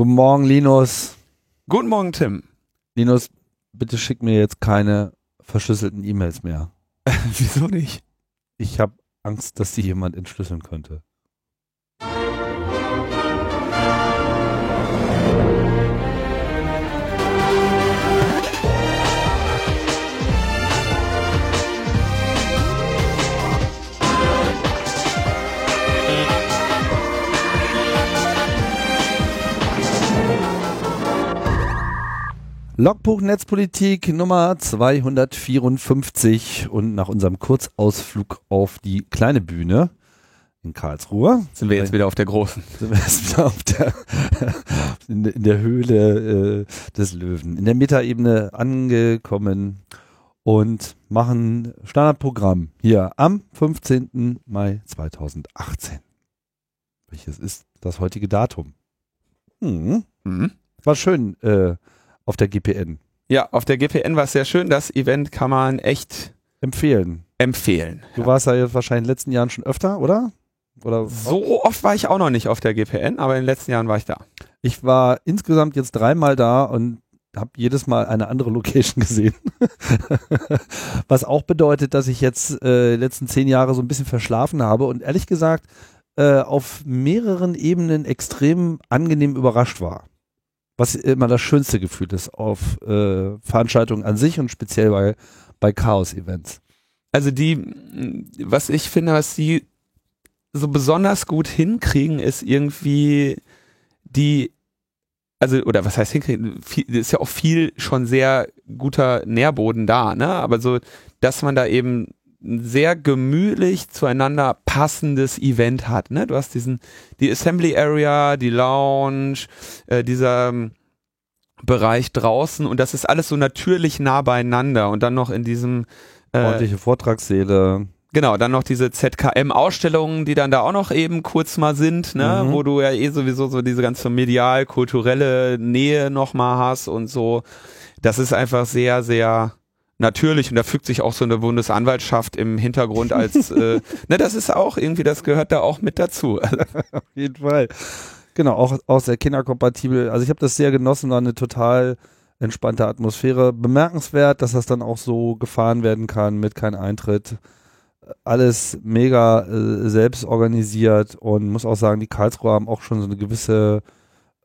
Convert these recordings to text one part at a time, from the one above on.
Guten Morgen, Linus. Guten Morgen, Tim. Linus, bitte schick mir jetzt keine verschlüsselten E-Mails mehr. Wieso nicht? Ich habe Angst, dass sie jemand entschlüsseln könnte. Logbuch Netzpolitik Nummer 254 und nach unserem Kurzausflug auf die kleine Bühne in Karlsruhe sind wir jetzt wieder auf der großen. Sind wir jetzt wieder auf der, in, in der Höhle äh, des Löwen, in der Metaebene angekommen und machen Standardprogramm hier am 15. Mai 2018. Welches ist das heutige Datum? Hm. Mhm. War schön, äh, auf der GPN. Ja, auf der GPN war es sehr schön. Das Event kann man echt empfehlen. Empfehlen. Du ja. warst ja jetzt wahrscheinlich in den letzten Jahren schon öfter, oder? Oder so oft war ich auch noch nicht auf der GPN, aber in den letzten Jahren war ich da. Ich war insgesamt jetzt dreimal da und habe jedes Mal eine andere Location gesehen. Was auch bedeutet, dass ich jetzt äh, die letzten zehn Jahre so ein bisschen verschlafen habe und ehrlich gesagt äh, auf mehreren Ebenen extrem angenehm überrascht war was immer das schönste Gefühl ist auf äh, Veranstaltungen an sich und speziell bei, bei Chaos-Events. Also die, was ich finde, was die so besonders gut hinkriegen, ist irgendwie die, also, oder was heißt hinkriegen, viel, ist ja auch viel schon sehr guter Nährboden da, ne? Aber so, dass man da eben ein sehr gemütlich zueinander passendes Event hat. Ne? Du hast diesen, die Assembly Area, die Lounge, äh, dieser ähm, Bereich draußen und das ist alles so natürlich nah beieinander und dann noch in diesem äh, ordentliche Vortragssäle. Genau, dann noch diese ZKM-Ausstellungen, die dann da auch noch eben kurz mal sind, ne, mhm. wo du ja eh sowieso so diese ganze medial-kulturelle Nähe nochmal hast und so. Das ist einfach sehr, sehr natürlich und da fügt sich auch so eine Bundesanwaltschaft im Hintergrund als, äh, ne, das ist auch irgendwie, das gehört da auch mit dazu. Auf jeden Fall. Genau, auch, auch sehr kinderkompatibel. Also ich habe das sehr genossen, war eine total entspannte Atmosphäre. Bemerkenswert, dass das dann auch so gefahren werden kann mit kein Eintritt. Alles mega äh, selbst organisiert und muss auch sagen, die Karlsruher haben auch schon so eine gewisse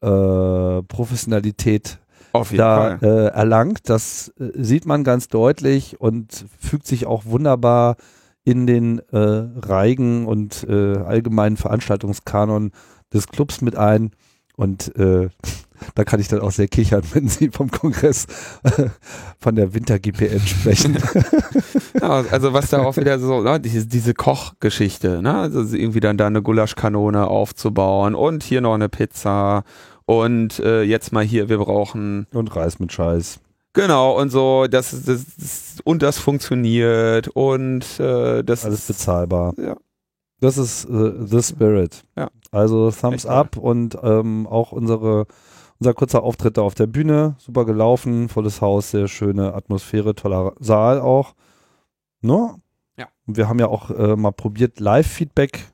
äh, Professionalität da äh, erlangt. Das äh, sieht man ganz deutlich und fügt sich auch wunderbar in den äh, Reigen und äh, allgemeinen Veranstaltungskanon des Clubs mit ein. Und äh, da kann ich dann auch sehr kichern, wenn Sie vom Kongress von der Winter-GPN sprechen. ja, also was da auch wieder so, ne, diese, diese Kochgeschichte, ne? Also irgendwie dann da eine Gulaschkanone aufzubauen und hier noch eine Pizza und äh, jetzt mal hier, wir brauchen. Und Reis mit Scheiß. Genau, und so, das, das, das und das funktioniert und äh, das Alles ist, bezahlbar. Ja. Das ist uh, The Spirit. Ja. Also Thumbs Echt, up ja. und ähm, auch unsere, unser kurzer Auftritt da auf der Bühne. Super gelaufen, volles Haus, sehr schöne Atmosphäre, toller Saal auch. Ne? Ja. Und wir haben ja auch äh, mal probiert, Live-Feedback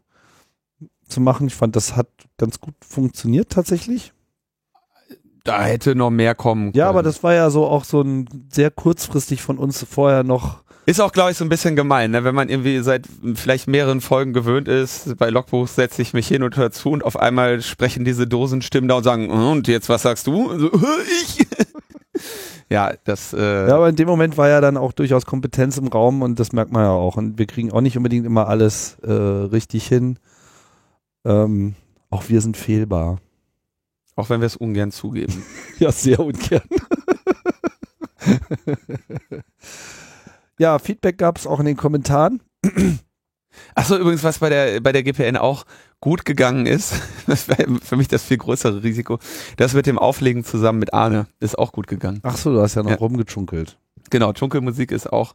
zu machen. Ich fand, das hat ganz gut funktioniert tatsächlich da hätte noch mehr kommen können. Ja, aber das war ja so auch so ein sehr kurzfristig von uns vorher noch. Ist auch, glaube ich, so ein bisschen gemein, ne? wenn man irgendwie seit vielleicht mehreren Folgen gewöhnt ist. Bei Logbuch setze ich mich hin und höre zu und auf einmal sprechen diese Dosenstimmen da und sagen, und jetzt was sagst du? Also, ich. ja, das. Äh ja, aber in dem Moment war ja dann auch durchaus Kompetenz im Raum und das merkt man ja auch. Und wir kriegen auch nicht unbedingt immer alles äh, richtig hin. Ähm, auch wir sind fehlbar. Auch wenn wir es ungern zugeben. ja, sehr ungern. ja, Feedback gab es auch in den Kommentaren. Achso, übrigens, was bei der, bei der GPN auch gut gegangen ist, das wäre für mich das viel größere Risiko, das mit dem Auflegen zusammen mit Arne ist auch gut gegangen. Achso, du hast ja noch ja. rumgechunkelt. Genau, Chunkelmusik ist auch,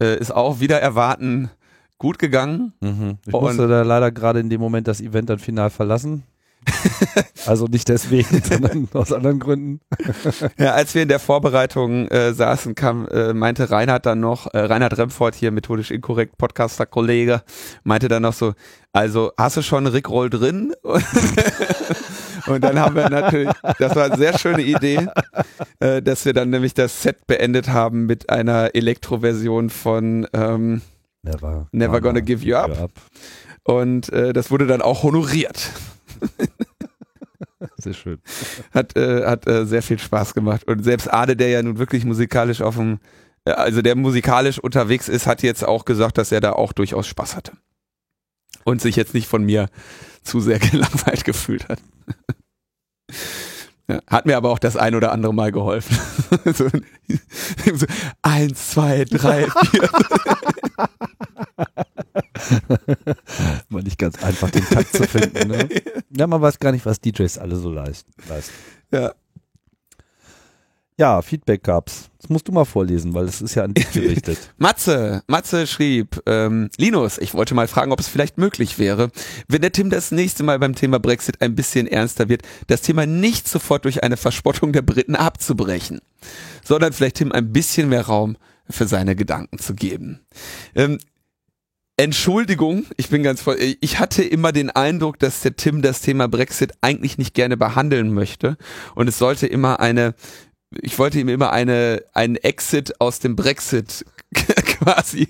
äh, ist auch wieder erwarten gut gegangen. Mhm. Ich musste da leider gerade in dem Moment das Event dann final verlassen. also nicht deswegen, sondern aus anderen Gründen. ja, als wir in der Vorbereitung äh, saßen, kam, äh, meinte Reinhard dann noch, äh, Reinhard Remford hier, methodisch inkorrekt, Podcaster-Kollege, meinte dann noch so, also hast du schon Rickroll drin? Und dann haben wir natürlich, das war eine sehr schöne Idee, äh, dass wir dann nämlich das Set beendet haben mit einer Elektro-Version von ähm, Never, Never Gonna Give You Up. Und äh, das wurde dann auch honoriert. Sehr schön. Hat, äh, hat äh, sehr viel Spaß gemacht. Und selbst Ade, der ja nun wirklich musikalisch auf dem, äh, also der musikalisch unterwegs ist, hat jetzt auch gesagt, dass er da auch durchaus Spaß hatte. Und sich jetzt nicht von mir zu sehr gelangweilt gefühlt hat. Ja, hat mir aber auch das ein oder andere Mal geholfen. so, so, eins, zwei, drei, vier. War nicht ganz einfach, den Takt zu finden. Ne? Ja, man weiß gar nicht, was DJs alle so leisten. Ja. Ja, Feedback gab's. Das musst du mal vorlesen, weil es ist ja an dich gerichtet. Matze, Matze schrieb, ähm, Linus, ich wollte mal fragen, ob es vielleicht möglich wäre, wenn der Tim das nächste Mal beim Thema Brexit ein bisschen ernster wird, das Thema nicht sofort durch eine Verspottung der Briten abzubrechen, sondern vielleicht Tim ein bisschen mehr Raum für seine Gedanken zu geben. Ähm, Entschuldigung, ich bin ganz voll. Ich hatte immer den Eindruck, dass der Tim das Thema Brexit eigentlich nicht gerne behandeln möchte. Und es sollte immer eine, ich wollte ihm immer eine, einen Exit aus dem Brexit quasi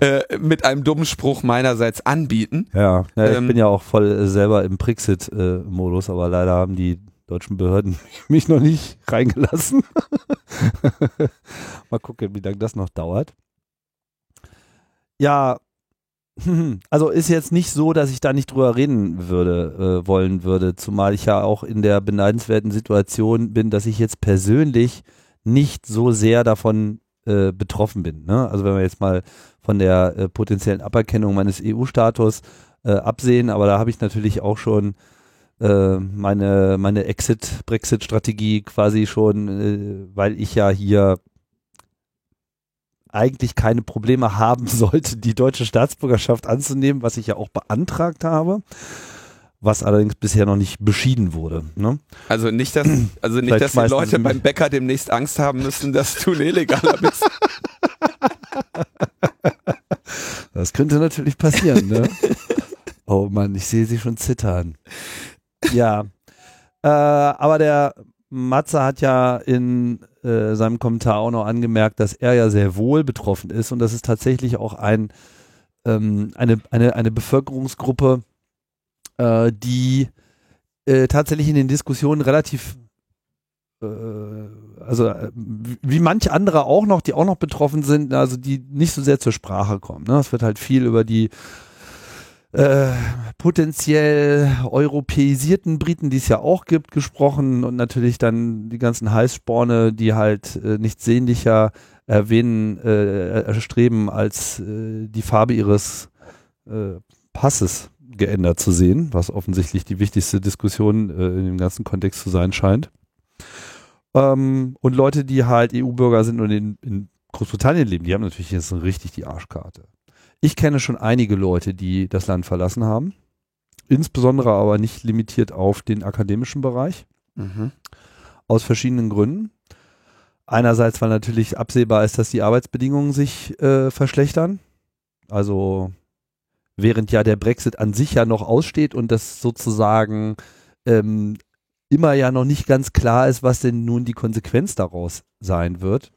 äh, mit einem dummen Spruch meinerseits anbieten. Ja, ja ich ähm, bin ja auch voll äh, selber im Brexit-Modus, aber leider haben die deutschen Behörden mich noch nicht reingelassen. Mal gucken, wie lange das noch dauert. Ja, also ist jetzt nicht so, dass ich da nicht drüber reden würde, äh, wollen würde, zumal ich ja auch in der beneidenswerten Situation bin, dass ich jetzt persönlich nicht so sehr davon äh, betroffen bin. Ne? Also wenn wir jetzt mal von der äh, potenziellen Aberkennung meines EU-Status äh, absehen, aber da habe ich natürlich auch schon äh, meine, meine Exit-Brexit-Strategie quasi schon, äh, weil ich ja hier eigentlich keine Probleme haben sollte, die deutsche Staatsbürgerschaft anzunehmen, was ich ja auch beantragt habe was allerdings bisher noch nicht beschieden wurde. Ne? Also nicht, dass, also nicht, dass die Leute beim Bäcker demnächst Angst haben müssen, dass du ein Illegaler bist. Das könnte natürlich passieren, ne? Oh Mann, ich sehe sie schon zittern. Ja. Äh, aber der Matze hat ja in äh, seinem Kommentar auch noch angemerkt, dass er ja sehr wohl betroffen ist und dass es tatsächlich auch ein, ähm, eine, eine, eine Bevölkerungsgruppe, äh, die äh, tatsächlich in den Diskussionen relativ äh, also äh, wie manche andere auch noch, die auch noch betroffen sind, also die nicht so sehr zur Sprache kommen. Ne? Es wird halt viel über die äh, potenziell europäisierten Briten, die es ja auch gibt, gesprochen und natürlich dann die ganzen Heißsporne, die halt äh, nichts sehnlicher erwähnen, äh, erstreben, als äh, die Farbe ihres äh, Passes geändert zu sehen, was offensichtlich die wichtigste Diskussion äh, in dem ganzen Kontext zu sein scheint. Ähm, und Leute, die halt EU-Bürger sind und in, in Großbritannien leben, die haben natürlich jetzt richtig die Arschkarte. Ich kenne schon einige Leute, die das Land verlassen haben. Insbesondere aber nicht limitiert auf den akademischen Bereich. Mhm. Aus verschiedenen Gründen. Einerseits, weil natürlich absehbar ist, dass die Arbeitsbedingungen sich äh, verschlechtern. Also während ja der Brexit an sich ja noch aussteht und das sozusagen ähm, immer ja noch nicht ganz klar ist, was denn nun die Konsequenz daraus sein wird,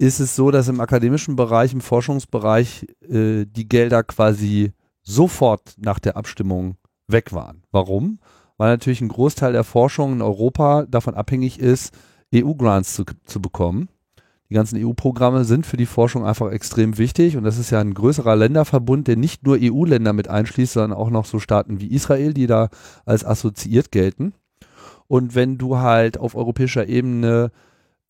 ist es so, dass im akademischen Bereich, im Forschungsbereich äh, die Gelder quasi sofort nach der Abstimmung weg waren. Warum? Weil natürlich ein Großteil der Forschung in Europa davon abhängig ist, EU-Grants zu, zu bekommen. Die ganzen EU-Programme sind für die Forschung einfach extrem wichtig und das ist ja ein größerer Länderverbund, der nicht nur EU-Länder mit einschließt, sondern auch noch so Staaten wie Israel, die da als assoziiert gelten. Und wenn du halt auf europäischer Ebene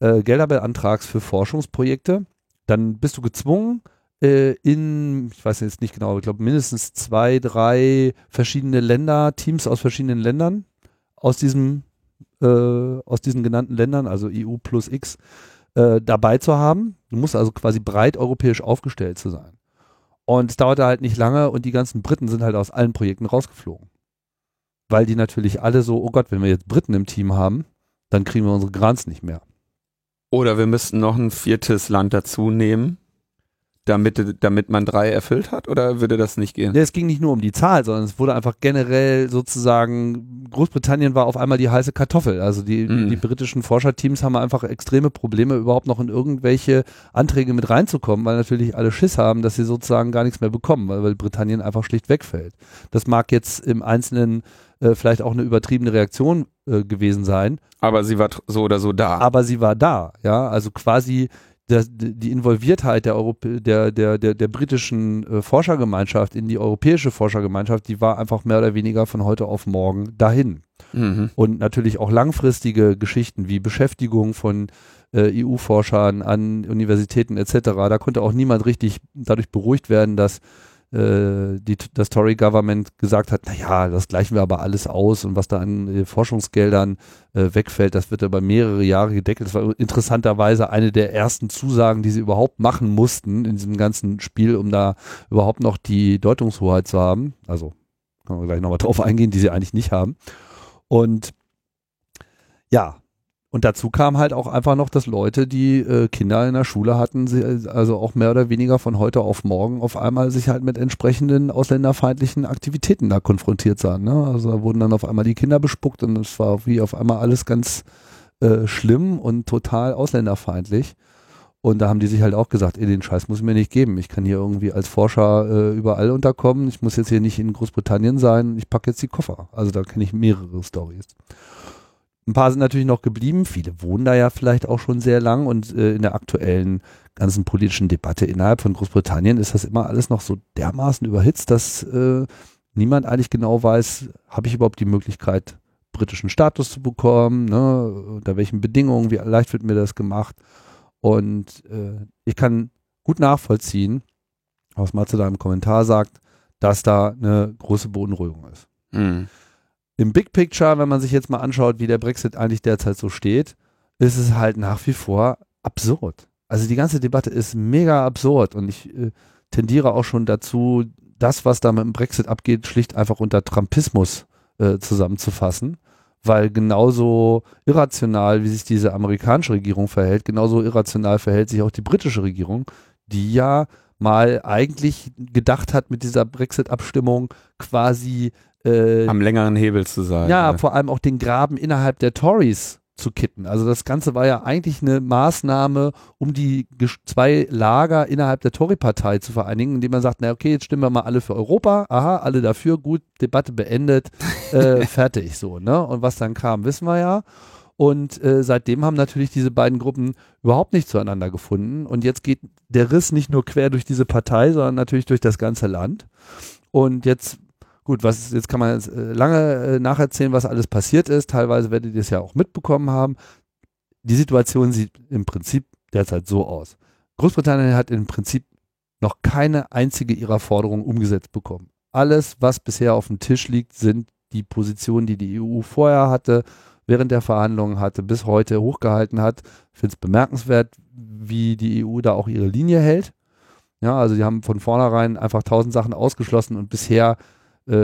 äh, Gelder beantragst für Forschungsprojekte, dann bist du gezwungen, äh, in, ich weiß jetzt nicht genau, ich glaube mindestens zwei, drei verschiedene Länder, Teams aus verschiedenen Ländern aus diesem, äh, aus diesen genannten Ländern, also EU plus X, äh, dabei zu haben. Du musst also quasi breit europäisch aufgestellt zu sein. Und es dauerte halt nicht lange und die ganzen Briten sind halt aus allen Projekten rausgeflogen. Weil die natürlich alle so, oh Gott, wenn wir jetzt Briten im Team haben, dann kriegen wir unsere Grants nicht mehr. Oder wir müssten noch ein viertes Land dazu nehmen, damit, damit man drei erfüllt hat oder würde das nicht gehen? Nee, es ging nicht nur um die Zahl, sondern es wurde einfach generell sozusagen, Großbritannien war auf einmal die heiße Kartoffel. Also die, Mhm. die britischen Forscherteams haben einfach extreme Probleme, überhaupt noch in irgendwelche Anträge mit reinzukommen, weil natürlich alle Schiss haben, dass sie sozusagen gar nichts mehr bekommen, weil, weil Britannien einfach schlicht wegfällt. Das mag jetzt im Einzelnen äh, vielleicht auch eine übertriebene Reaktion äh, gewesen sein, Aber sie war so oder so da. aber sie war da, ja, also quasi der, die Involviertheit der, Europä der, der, der, der britischen äh, Forschergemeinschaft in die europäische Forschergemeinschaft, die war einfach mehr oder weniger von heute auf morgen dahin. Mhm. Und natürlich auch langfristige Geschichten wie Beschäftigung von äh, EU-Forschern an Universitäten etc. Da konnte auch niemand richtig dadurch beruhigt werden, dass die, das Tory-Government gesagt hat, naja, das gleichen wir aber alles aus und was da an äh, Forschungsgeldern äh, wegfällt, das wird über mehrere Jahre gedeckelt. Das war interessanterweise eine der ersten Zusagen, die sie überhaupt machen mussten in diesem ganzen Spiel, um da überhaupt noch die Deutungshoheit zu haben. Also können wir gleich nochmal drauf eingehen, die sie eigentlich nicht haben. Und ja, und dazu kam halt auch einfach noch, dass Leute, die äh, Kinder in der Schule hatten, sie, also auch mehr oder weniger von heute auf morgen auf einmal sich halt mit entsprechenden ausländerfeindlichen Aktivitäten da konfrontiert sahen. Ne? Also da wurden dann auf einmal die Kinder bespuckt und es war wie auf einmal alles ganz äh, schlimm und total ausländerfeindlich. Und da haben die sich halt auch gesagt, ey, den Scheiß muss ich mir nicht geben. Ich kann hier irgendwie als Forscher äh, überall unterkommen. Ich muss jetzt hier nicht in Großbritannien sein. Ich packe jetzt die Koffer. Also da kenne ich mehrere Stories. Ein paar sind natürlich noch geblieben. Viele wohnen da ja vielleicht auch schon sehr lang und äh, in der aktuellen ganzen politischen Debatte innerhalb von Großbritannien ist das immer alles noch so dermaßen überhitzt, dass äh, niemand eigentlich genau weiß, habe ich überhaupt die Möglichkeit, britischen Status zu bekommen, ne? unter welchen Bedingungen, wie leicht wird mir das gemacht. Und äh, ich kann gut nachvollziehen, was Matze da im Kommentar sagt, dass da eine große Beunruhigung ist. Mhm. Im Big Picture, wenn man sich jetzt mal anschaut, wie der Brexit eigentlich derzeit so steht, ist es halt nach wie vor absurd. Also die ganze Debatte ist mega absurd und ich äh, tendiere auch schon dazu, das, was da mit dem Brexit abgeht, schlicht einfach unter Trumpismus äh, zusammenzufassen, weil genauso irrational, wie sich diese amerikanische Regierung verhält, genauso irrational verhält sich auch die britische Regierung, die ja mal eigentlich gedacht hat mit dieser Brexit-Abstimmung quasi äh, Am längeren Hebel zu sein. ja, vor allem auch den Graben innerhalb der Tories zu kitten. Also das Ganze war ja eigentlich eine Maßnahme, um die zwei Lager innerhalb der Tory-Partei zu vereinigen, indem man sagt, na okay, jetzt stimmen wir mal alle für Europa, aha, alle dafür, gut, Debatte beendet, äh, fertig so, ne? Und was dann kam, wissen wir ja. Und äh, seitdem haben natürlich diese beiden Gruppen überhaupt nicht zueinander gefunden. Und jetzt geht der Riss nicht nur quer durch diese Partei, sondern natürlich durch das ganze Land. Und jetzt Gut, was jetzt kann man äh, lange äh, nacherzählen, was alles passiert ist. Teilweise werdet ihr es ja auch mitbekommen haben. Die Situation sieht im Prinzip derzeit so aus. Großbritannien hat im Prinzip noch keine einzige ihrer Forderungen umgesetzt bekommen. Alles, was bisher auf dem Tisch liegt, sind die Positionen, die die EU vorher hatte, während der Verhandlungen hatte, bis heute hochgehalten hat. Ich finde es bemerkenswert, wie die EU da auch ihre Linie hält. Ja, also die haben von vornherein einfach tausend Sachen ausgeschlossen und bisher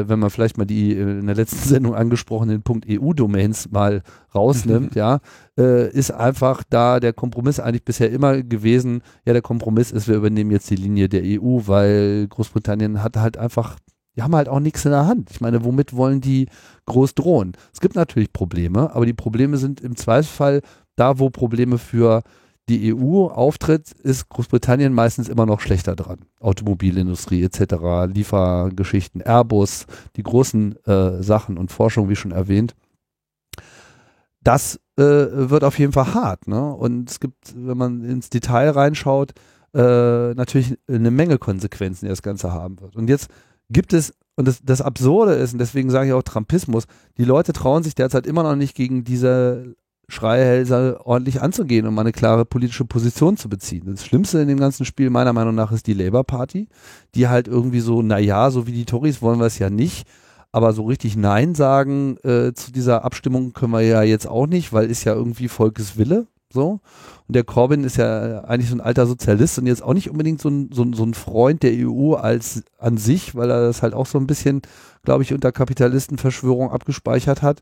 wenn man vielleicht mal die äh, in der letzten Sendung angesprochenen Punkt EU-Domains mal rausnimmt, ja, äh, ist einfach da der Kompromiss eigentlich bisher immer gewesen, ja, der Kompromiss ist, wir übernehmen jetzt die Linie der EU, weil Großbritannien hat halt einfach, die haben halt auch nichts in der Hand. Ich meine, womit wollen die groß drohen? Es gibt natürlich Probleme, aber die Probleme sind im Zweifelsfall da, wo Probleme für die EU auftritt, ist Großbritannien meistens immer noch schlechter dran. Automobilindustrie etc., Liefergeschichten, Airbus, die großen äh, Sachen und Forschung, wie schon erwähnt. Das äh, wird auf jeden Fall hart. Ne? Und es gibt, wenn man ins Detail reinschaut, äh, natürlich eine Menge Konsequenzen, die das Ganze haben wird. Und jetzt gibt es, und das, das Absurde ist, und deswegen sage ich auch Trumpismus, die Leute trauen sich derzeit immer noch nicht gegen diese Schreihälse ordentlich anzugehen und um mal eine klare politische Position zu beziehen. Das Schlimmste in dem ganzen Spiel meiner Meinung nach ist die Labour Party, die halt irgendwie so, naja, so wie die Tories wollen wir es ja nicht, aber so richtig Nein sagen äh, zu dieser Abstimmung können wir ja jetzt auch nicht, weil ist ja irgendwie Volkeswille. So. Und der Corbyn ist ja eigentlich so ein alter Sozialist und jetzt auch nicht unbedingt so ein, so ein, so ein Freund der EU als an sich, weil er das halt auch so ein bisschen, glaube ich, unter Kapitalistenverschwörung abgespeichert hat.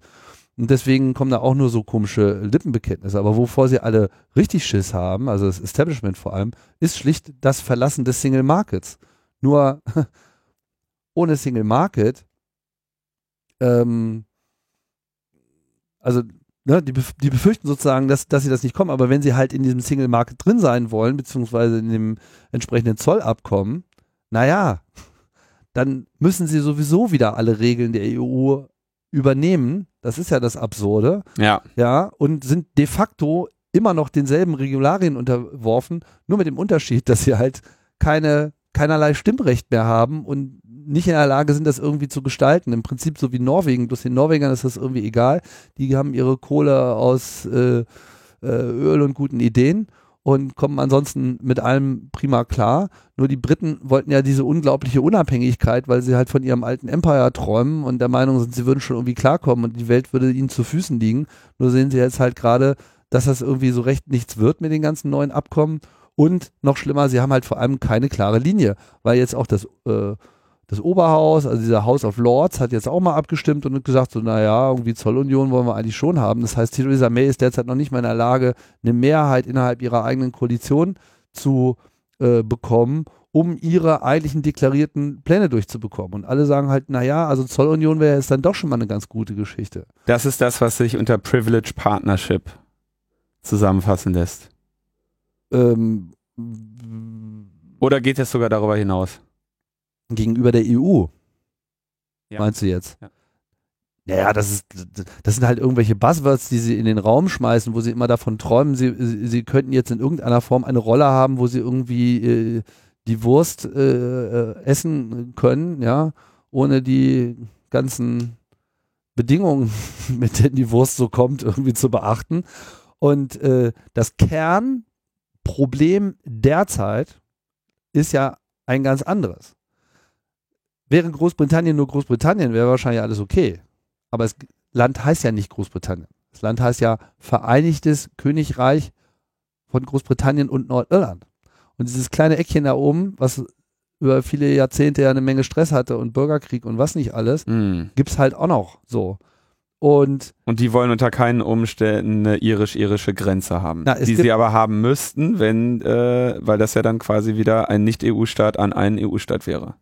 Und deswegen kommen da auch nur so komische Lippenbekenntnisse. Aber wovor sie alle richtig Schiss haben, also das Establishment vor allem, ist schlicht das Verlassen des Single Markets. Nur ohne Single Market, ähm, also ne, die, die befürchten sozusagen, dass, dass sie das nicht kommen, aber wenn sie halt in diesem Single Market drin sein wollen, beziehungsweise in dem entsprechenden Zollabkommen, naja, dann müssen sie sowieso wieder alle Regeln der EU übernehmen. Das ist ja das Absurde. Ja. Ja, und sind de facto immer noch denselben Regularien unterworfen, nur mit dem Unterschied, dass sie halt keine, keinerlei Stimmrecht mehr haben und nicht in der Lage sind, das irgendwie zu gestalten. Im Prinzip so wie Norwegen. Bloß den Norwegern ist das irgendwie egal. Die haben ihre Kohle aus äh, äh, Öl und guten Ideen und kommen ansonsten mit allem prima klar. Nur die Briten wollten ja diese unglaubliche Unabhängigkeit, weil sie halt von ihrem alten Empire träumen und der Meinung sind, sie würden schon irgendwie klarkommen und die Welt würde ihnen zu Füßen liegen. Nur sehen sie jetzt halt gerade, dass das irgendwie so recht nichts wird mit den ganzen neuen Abkommen. Und noch schlimmer, sie haben halt vor allem keine klare Linie, weil jetzt auch das äh, das Oberhaus, also dieser House of Lords, hat jetzt auch mal abgestimmt und gesagt, so, naja, irgendwie Zollunion wollen wir eigentlich schon haben. Das heißt, Theresa May ist derzeit noch nicht mal in der Lage, eine Mehrheit innerhalb ihrer eigenen Koalition zu äh, bekommen, um ihre eigentlichen deklarierten Pläne durchzubekommen. Und alle sagen halt, naja, also Zollunion wäre jetzt dann doch schon mal eine ganz gute Geschichte. Das ist das, was sich unter Privilege Partnership zusammenfassen lässt. Ähm, Oder geht es sogar darüber hinaus? Gegenüber der EU. Ja. Meinst du jetzt? Ja. Naja, das ist, das sind halt irgendwelche Buzzwords, die sie in den Raum schmeißen, wo sie immer davon träumen, sie, sie, sie könnten jetzt in irgendeiner Form eine Rolle haben, wo sie irgendwie äh, die Wurst äh, äh essen können, ja, ohne die ganzen Bedingungen, mit denen die Wurst so kommt, irgendwie zu beachten. Und äh, das Kernproblem derzeit ist ja ein ganz anderes. Wäre Großbritannien nur Großbritannien, wäre wahrscheinlich alles okay. Aber das Land heißt ja nicht Großbritannien. Das Land heißt ja Vereinigtes Königreich von Großbritannien und Nordirland. Und dieses kleine Eckchen da oben, was über viele Jahrzehnte ja eine Menge Stress hatte und Bürgerkrieg und was nicht alles, Mhm. gibt's halt auch noch so. Und Und die wollen unter keinen Umständen eine irisch-irische Grenze haben, Na, es die gibt- sie aber haben müssten, wenn, äh, weil das ja dann quasi wieder ein Nicht-EU-Staat an einen EU-Staat wäre.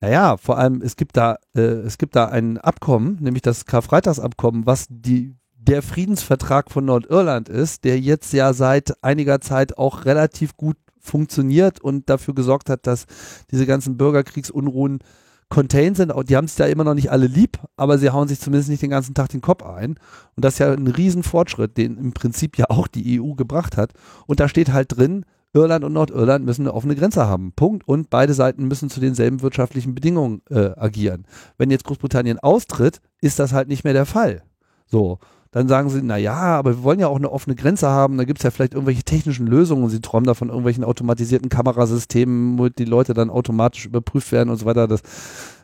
Naja, vor allem, es gibt da, äh, es gibt da ein Abkommen, nämlich das Karfreitagsabkommen, was die, der Friedensvertrag von Nordirland ist, der jetzt ja seit einiger Zeit auch relativ gut funktioniert und dafür gesorgt hat, dass diese ganzen Bürgerkriegsunruhen contained sind. Die haben es ja immer noch nicht alle lieb, aber sie hauen sich zumindest nicht den ganzen Tag den Kopf ein. Und das ist ja ein Riesenfortschritt, den im Prinzip ja auch die EU gebracht hat. Und da steht halt drin, Irland und Nordirland müssen eine offene Grenze haben. Punkt. Und beide Seiten müssen zu denselben wirtschaftlichen Bedingungen äh, agieren. Wenn jetzt Großbritannien austritt, ist das halt nicht mehr der Fall. So. Dann sagen sie, na ja, aber wir wollen ja auch eine offene Grenze haben, da gibt es ja vielleicht irgendwelche technischen Lösungen und sie träumen da von irgendwelchen automatisierten Kamerasystemen, wo die Leute dann automatisch überprüft werden und so weiter. Das,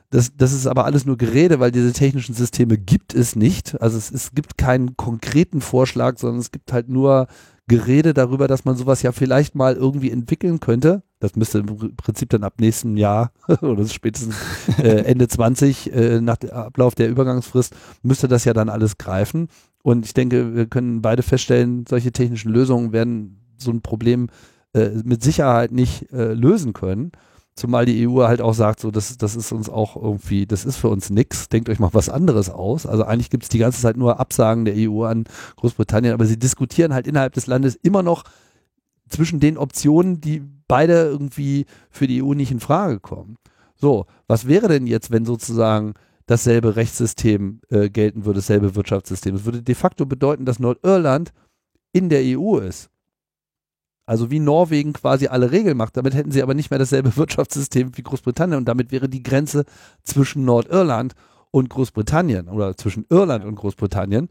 das, das ist aber alles nur Gerede, weil diese technischen Systeme gibt es nicht. Also es, es gibt keinen konkreten Vorschlag, sondern es gibt halt nur Gerede darüber, dass man sowas ja vielleicht mal irgendwie entwickeln könnte. Das müsste im Prinzip dann ab nächsten Jahr oder spätestens äh, Ende 20 äh, nach Ablauf der Übergangsfrist müsste das ja dann alles greifen. Und ich denke, wir können beide feststellen, solche technischen Lösungen werden so ein Problem äh, mit Sicherheit nicht äh, lösen können. Zumal die EU halt auch sagt, so, das, das ist uns auch irgendwie, das ist für uns nix, denkt euch mal was anderes aus. Also eigentlich gibt es die ganze Zeit nur Absagen der EU an Großbritannien, aber sie diskutieren halt innerhalb des Landes immer noch zwischen den Optionen, die beide irgendwie für die EU nicht in Frage kommen. So, was wäre denn jetzt, wenn sozusagen dasselbe Rechtssystem äh, gelten würde, dasselbe Wirtschaftssystem? Es würde de facto bedeuten, dass Nordirland in der EU ist. Also wie Norwegen quasi alle Regeln macht. Damit hätten sie aber nicht mehr dasselbe Wirtschaftssystem wie Großbritannien und damit wäre die Grenze zwischen Nordirland und Großbritannien oder zwischen Irland und Großbritannien,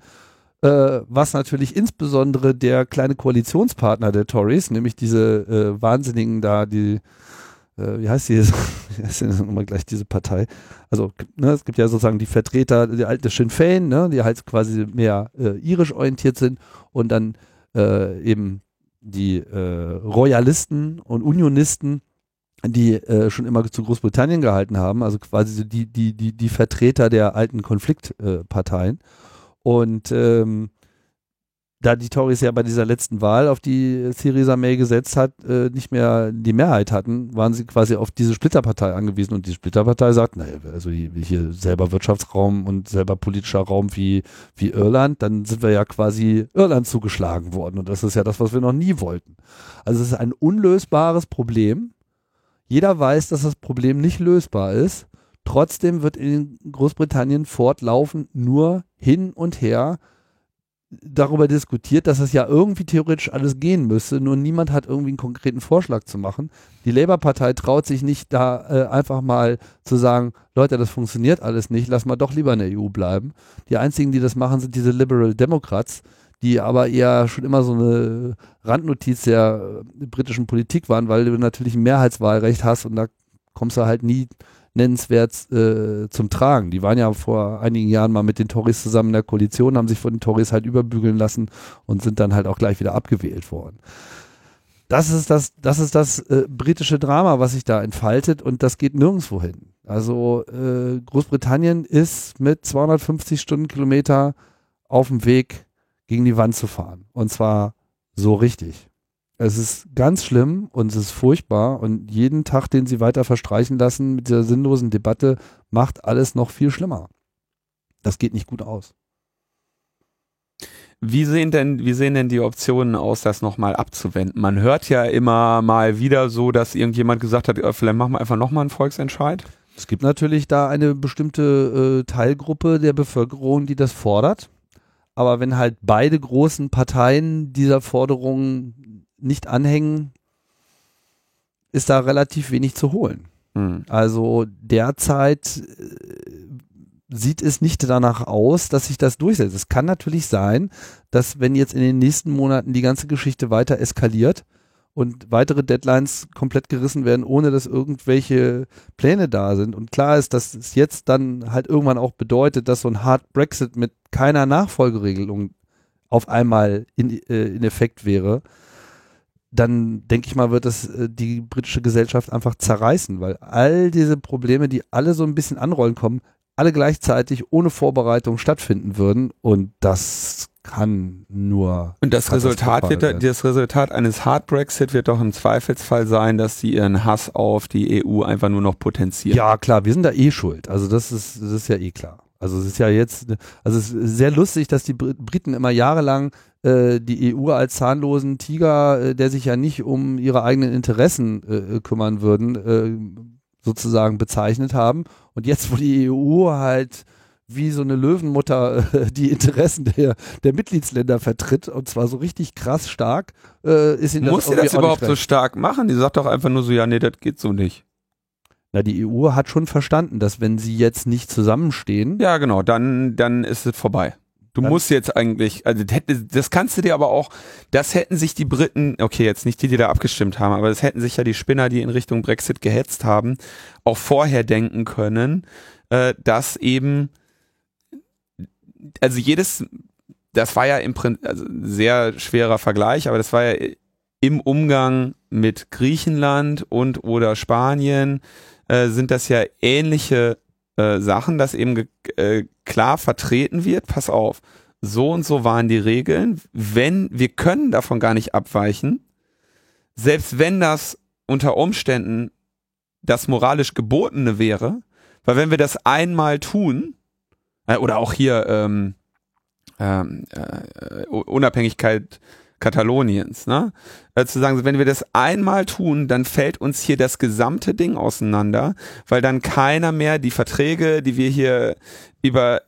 äh, was natürlich insbesondere der kleine Koalitionspartner der Tories, nämlich diese äh, Wahnsinnigen da, die, äh, wie heißt die, wie heißt denn nochmal gleich diese Partei? Also ne, es gibt ja sozusagen die Vertreter, die alte Sinn Fein, ne, die halt quasi mehr äh, irisch orientiert sind und dann äh, eben die äh, Royalisten und Unionisten, die äh, schon immer zu Großbritannien gehalten haben, also quasi die, die, die, die Vertreter der alten Konfliktparteien. Und ähm, da die Tories ja bei dieser letzten Wahl, auf die Theresa May gesetzt hat, äh, nicht mehr die Mehrheit hatten, waren sie quasi auf diese Splitterpartei angewiesen. Und die Splitterpartei sagt, naja, also hier selber Wirtschaftsraum und selber politischer Raum wie, wie Irland, dann sind wir ja quasi Irland zugeschlagen worden. Und das ist ja das, was wir noch nie wollten. Also es ist ein unlösbares Problem. Jeder weiß, dass das Problem nicht lösbar ist. Trotzdem wird in Großbritannien fortlaufend nur hin und her darüber diskutiert, dass es ja irgendwie theoretisch alles gehen müsste, nur niemand hat irgendwie einen konkreten Vorschlag zu machen. Die Labour-Partei traut sich nicht da äh, einfach mal zu sagen, Leute, das funktioniert alles nicht, lass mal doch lieber in der EU bleiben. Die einzigen, die das machen, sind diese Liberal Democrats, die aber eher schon immer so eine Randnotiz der äh, britischen Politik waren, weil du natürlich ein Mehrheitswahlrecht hast und da kommst du halt nie nennenswert äh, zum Tragen. Die waren ja vor einigen Jahren mal mit den Tories zusammen in der Koalition, haben sich von den Tories halt überbügeln lassen und sind dann halt auch gleich wieder abgewählt worden. Das ist das, das ist das äh, britische Drama, was sich da entfaltet und das geht nirgendwo hin. Also äh, Großbritannien ist mit 250 Stundenkilometer auf dem Weg gegen die Wand zu fahren. Und zwar so richtig. Es ist ganz schlimm und es ist furchtbar und jeden Tag, den sie weiter verstreichen lassen mit dieser sinnlosen Debatte, macht alles noch viel schlimmer. Das geht nicht gut aus. Wie sehen denn, wie sehen denn die Optionen aus, das nochmal abzuwenden? Man hört ja immer mal wieder so, dass irgendjemand gesagt hat, vielleicht machen wir einfach nochmal einen Volksentscheid. Es gibt natürlich da eine bestimmte äh, Teilgruppe der Bevölkerung, die das fordert. Aber wenn halt beide großen Parteien dieser Forderung nicht anhängen, ist da relativ wenig zu holen. Mhm. Also derzeit äh, sieht es nicht danach aus, dass sich das durchsetzt. Es kann natürlich sein, dass wenn jetzt in den nächsten Monaten die ganze Geschichte weiter eskaliert und weitere Deadlines komplett gerissen werden, ohne dass irgendwelche Pläne da sind. Und klar ist, dass es jetzt dann halt irgendwann auch bedeutet, dass so ein Hard Brexit mit keiner Nachfolgeregelung auf einmal in, äh, in Effekt wäre dann denke ich mal, wird es äh, die britische Gesellschaft einfach zerreißen, weil all diese Probleme, die alle so ein bisschen anrollen kommen, alle gleichzeitig ohne Vorbereitung stattfinden würden und das kann nur. Und das Resultat wird, werden. das Resultat eines Hard Brexit wird doch im Zweifelsfall sein, dass sie ihren Hass auf die EU einfach nur noch potenzieren. Ja, klar, wir sind da eh schuld. Also das ist, das ist ja eh klar. Also es ist ja jetzt, also es ist sehr lustig, dass die Briten immer jahrelang die EU als zahnlosen Tiger, äh, der sich ja nicht um ihre eigenen Interessen äh, kümmern würden, äh, sozusagen bezeichnet haben. Und jetzt, wo die EU halt wie so eine Löwenmutter äh, die Interessen der, der Mitgliedsländer vertritt und zwar so richtig krass stark, äh, ist ihnen Muss das, das überhaupt so stark machen? Die sagt doch einfach nur so, ja, nee, das geht so nicht. Na, die EU hat schon verstanden, dass wenn sie jetzt nicht zusammenstehen. Ja, genau, dann, dann ist es vorbei. Du musst jetzt eigentlich, also das kannst du dir aber auch, das hätten sich die Briten, okay, jetzt nicht die, die da abgestimmt haben, aber das hätten sich ja die Spinner, die in Richtung Brexit gehetzt haben, auch vorher denken können, äh, dass eben, also jedes, das war ja im Prinzip, also sehr schwerer Vergleich, aber das war ja im Umgang mit Griechenland und oder Spanien, äh, sind das ja ähnliche äh, Sachen, dass eben äh, klar vertreten wird, pass auf, so und so waren die Regeln, wenn, wir können davon gar nicht abweichen, selbst wenn das unter Umständen das moralisch Gebotene wäre, weil wenn wir das einmal tun, äh, oder auch hier ähm, ähm, äh, Unabhängigkeit Kataloniens, ne? Äh, zu sagen, wenn wir das einmal tun, dann fällt uns hier das gesamte Ding auseinander, weil dann keiner mehr die Verträge, die wir hier über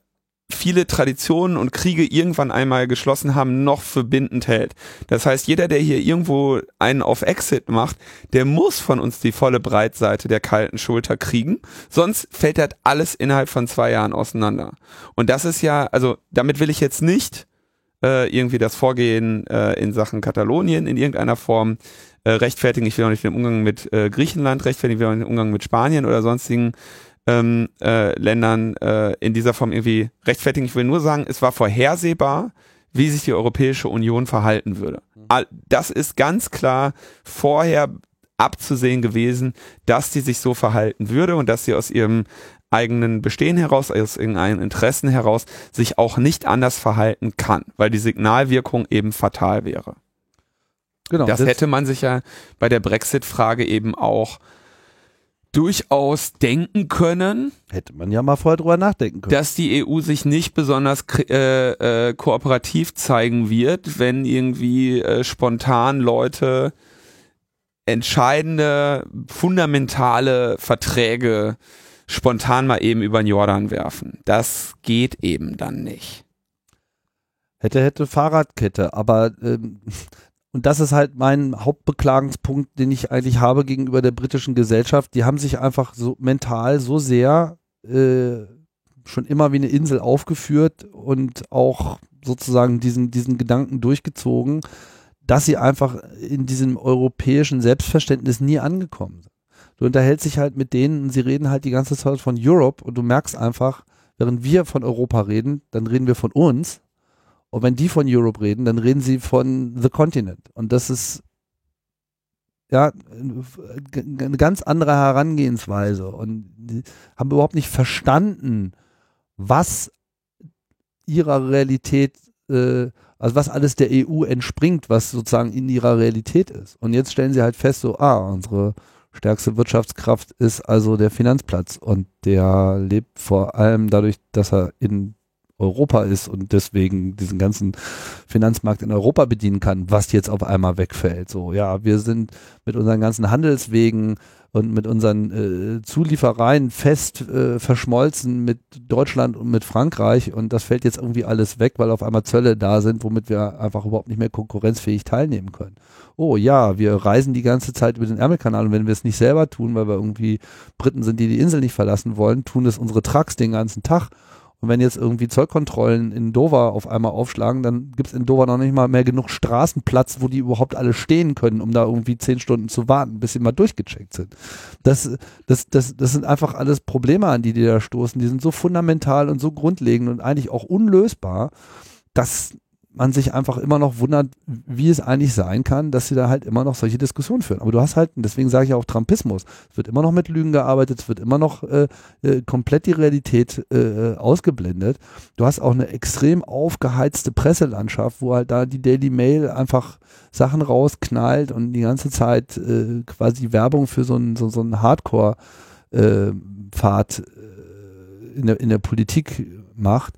viele Traditionen und Kriege irgendwann einmal geschlossen haben, noch verbindend hält. Das heißt, jeder, der hier irgendwo einen auf Exit macht, der muss von uns die volle Breitseite der kalten Schulter kriegen, sonst fällt das alles innerhalb von zwei Jahren auseinander. Und das ist ja, also damit will ich jetzt nicht äh, irgendwie das Vorgehen äh, in Sachen Katalonien in irgendeiner Form äh, rechtfertigen. Ich will auch nicht den Umgang mit äh, Griechenland rechtfertigen, ich will auch nicht den Umgang mit Spanien oder sonstigen ähm, äh, Ländern äh, in dieser Form irgendwie rechtfertigen. Ich will nur sagen, es war vorhersehbar, wie sich die Europäische Union verhalten würde. Mhm. Das ist ganz klar vorher abzusehen gewesen, dass die sich so verhalten würde und dass sie aus ihrem eigenen Bestehen heraus, aus irgendeinen Interessen heraus, sich auch nicht anders verhalten kann, weil die Signalwirkung eben fatal wäre. Genau. Das, das hätte man sich ja bei der Brexit-Frage eben auch durchaus denken können. Hätte man ja mal vorher drüber nachdenken können. Dass die EU sich nicht besonders äh, äh, kooperativ zeigen wird, wenn irgendwie äh, spontan Leute entscheidende, fundamentale Verträge spontan mal eben über den Jordan werfen. Das geht eben dann nicht. Hätte, hätte Fahrradkette, aber ähm, und das ist halt mein Hauptbeklagenspunkt, den ich eigentlich habe gegenüber der britischen Gesellschaft. Die haben sich einfach so mental so sehr äh, schon immer wie eine Insel aufgeführt und auch sozusagen diesen, diesen Gedanken durchgezogen, dass sie einfach in diesem europäischen Selbstverständnis nie angekommen sind. Du unterhältst dich halt mit denen und sie reden halt die ganze Zeit von Europe und du merkst einfach, während wir von Europa reden, dann reden wir von uns und wenn die von Europe reden, dann reden sie von The Continent. Und das ist ja eine ganz andere Herangehensweise. Und die haben überhaupt nicht verstanden, was ihrer Realität, äh, also was alles der EU entspringt, was sozusagen in ihrer Realität ist. Und jetzt stellen sie halt fest, so, ah, unsere stärkste Wirtschaftskraft ist also der Finanzplatz und der lebt vor allem dadurch, dass er in Europa ist und deswegen diesen ganzen Finanzmarkt in Europa bedienen kann, was jetzt auf einmal wegfällt. So, ja, wir sind mit unseren ganzen Handelswegen und mit unseren äh, Zuliefereien fest äh, verschmolzen mit Deutschland und mit Frankreich. Und das fällt jetzt irgendwie alles weg, weil auf einmal Zölle da sind, womit wir einfach überhaupt nicht mehr konkurrenzfähig teilnehmen können. Oh ja, wir reisen die ganze Zeit über den Ärmelkanal. Und wenn wir es nicht selber tun, weil wir irgendwie Briten sind, die die Insel nicht verlassen wollen, tun es unsere Trucks den ganzen Tag und wenn jetzt irgendwie Zollkontrollen in Dover auf einmal aufschlagen, dann gibt es in Dover noch nicht mal mehr genug Straßenplatz, wo die überhaupt alle stehen können, um da irgendwie zehn Stunden zu warten, bis sie mal durchgecheckt sind. Das, das, das, das sind einfach alles Probleme, an die die da stoßen. Die sind so fundamental und so grundlegend und eigentlich auch unlösbar, dass man sich einfach immer noch wundert, wie es eigentlich sein kann, dass sie da halt immer noch solche Diskussionen führen. Aber du hast halt, deswegen sage ich auch Trumpismus, es wird immer noch mit Lügen gearbeitet, es wird immer noch äh, äh, komplett die Realität äh, ausgeblendet. Du hast auch eine extrem aufgeheizte Presselandschaft, wo halt da die Daily Mail einfach Sachen rausknallt und die ganze Zeit äh, quasi Werbung für so einen so, so einen Hardcore-Pfad äh, äh, in, der, in der Politik macht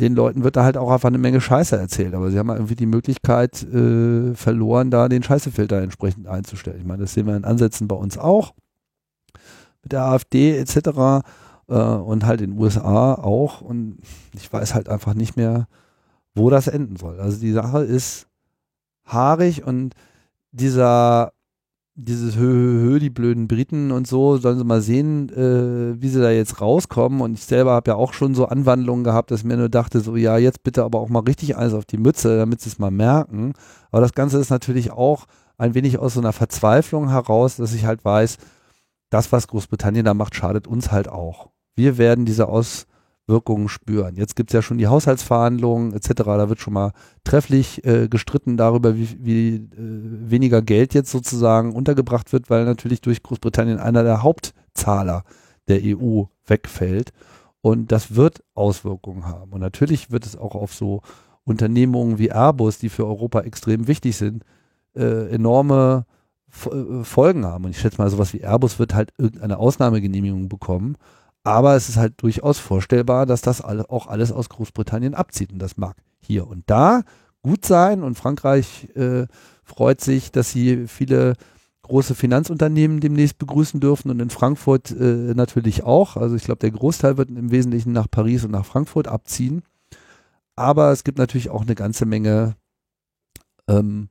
den Leuten wird da halt auch einfach eine Menge Scheiße erzählt, aber sie haben irgendwie die Möglichkeit äh, verloren, da den Scheißefilter entsprechend einzustellen. Ich meine, das sehen wir in Ansätzen bei uns auch mit der AfD etc. Äh, und halt in den USA auch und ich weiß halt einfach nicht mehr, wo das enden soll. Also die Sache ist haarig und dieser dieses Hö, Hö, Hö, die blöden Briten und so, sollen sie mal sehen, äh, wie sie da jetzt rauskommen. Und ich selber habe ja auch schon so Anwandlungen gehabt, dass ich mir nur dachte, so ja, jetzt bitte aber auch mal richtig alles auf die Mütze, damit sie es mal merken. Aber das Ganze ist natürlich auch ein wenig aus so einer Verzweiflung heraus, dass ich halt weiß, das, was Großbritannien da macht, schadet uns halt auch. Wir werden diese Aus Wirkungen spüren. Jetzt gibt es ja schon die Haushaltsverhandlungen etc. Da wird schon mal trefflich äh, gestritten darüber, wie, wie äh, weniger Geld jetzt sozusagen untergebracht wird, weil natürlich durch Großbritannien einer der Hauptzahler der EU wegfällt. Und das wird Auswirkungen haben. Und natürlich wird es auch auf so Unternehmungen wie Airbus, die für Europa extrem wichtig sind, äh, enorme äh, Folgen haben. Und ich schätze mal, sowas wie Airbus wird halt irgendeine Ausnahmegenehmigung bekommen. Aber es ist halt durchaus vorstellbar, dass das auch alles aus Großbritannien abzieht. Und das mag hier und da gut sein. Und Frankreich äh, freut sich, dass sie viele große Finanzunternehmen demnächst begrüßen dürfen und in Frankfurt äh, natürlich auch. Also ich glaube, der Großteil wird im Wesentlichen nach Paris und nach Frankfurt abziehen. Aber es gibt natürlich auch eine ganze Menge, ähm,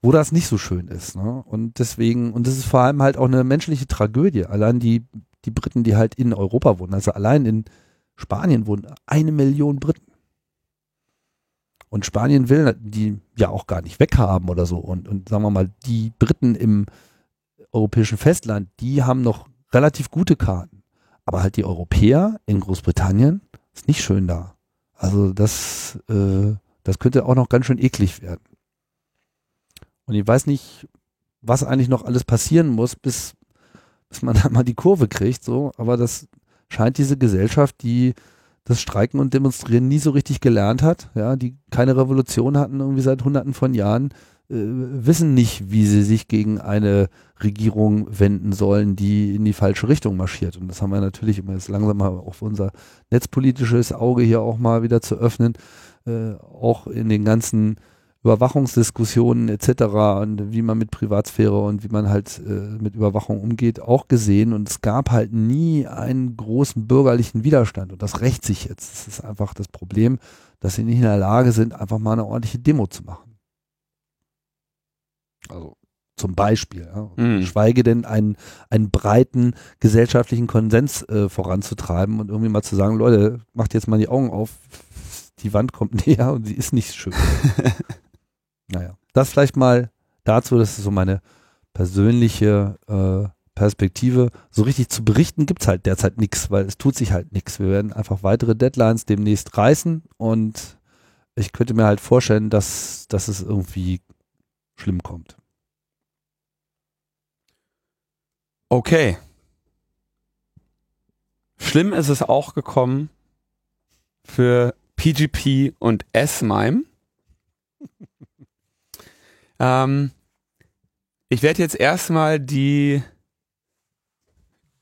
wo das nicht so schön ist. Ne? Und deswegen, und das ist vor allem halt auch eine menschliche Tragödie. Allein die die Briten, die halt in Europa wohnen. Also allein in Spanien wohnen eine Million Briten. Und Spanien will die ja auch gar nicht weghaben oder so. Und, und sagen wir mal, die Briten im europäischen Festland, die haben noch relativ gute Karten. Aber halt die Europäer in Großbritannien ist nicht schön da. Also das, äh, das könnte auch noch ganz schön eklig werden. Und ich weiß nicht, was eigentlich noch alles passieren muss, bis bis man da mal die Kurve kriegt, so, aber das scheint diese Gesellschaft, die das Streiken und Demonstrieren nie so richtig gelernt hat, ja, die keine Revolution hatten irgendwie seit hunderten von Jahren, äh, wissen nicht, wie sie sich gegen eine Regierung wenden sollen, die in die falsche Richtung marschiert. Und das haben wir natürlich immer jetzt langsam mal auf unser netzpolitisches Auge hier auch mal wieder zu öffnen, äh, auch in den ganzen Überwachungsdiskussionen etc. und wie man mit Privatsphäre und wie man halt äh, mit Überwachung umgeht, auch gesehen. Und es gab halt nie einen großen bürgerlichen Widerstand. Und das rächt sich jetzt. Das ist einfach das Problem, dass sie nicht in der Lage sind, einfach mal eine ordentliche Demo zu machen. Also zum Beispiel. Ja. Mhm. Schweige denn einen, einen breiten gesellschaftlichen Konsens äh, voranzutreiben und irgendwie mal zu sagen, Leute, macht jetzt mal die Augen auf, die Wand kommt näher und sie ist nicht schön. Naja, das vielleicht mal dazu, das ist so meine persönliche äh, Perspektive. So richtig zu berichten gibt es halt derzeit nichts, weil es tut sich halt nichts. Wir werden einfach weitere Deadlines demnächst reißen und ich könnte mir halt vorstellen, dass, dass es irgendwie schlimm kommt. Okay. Schlimm ist es auch gekommen für PGP und S-MIME. Ähm, ich werde jetzt erstmal die,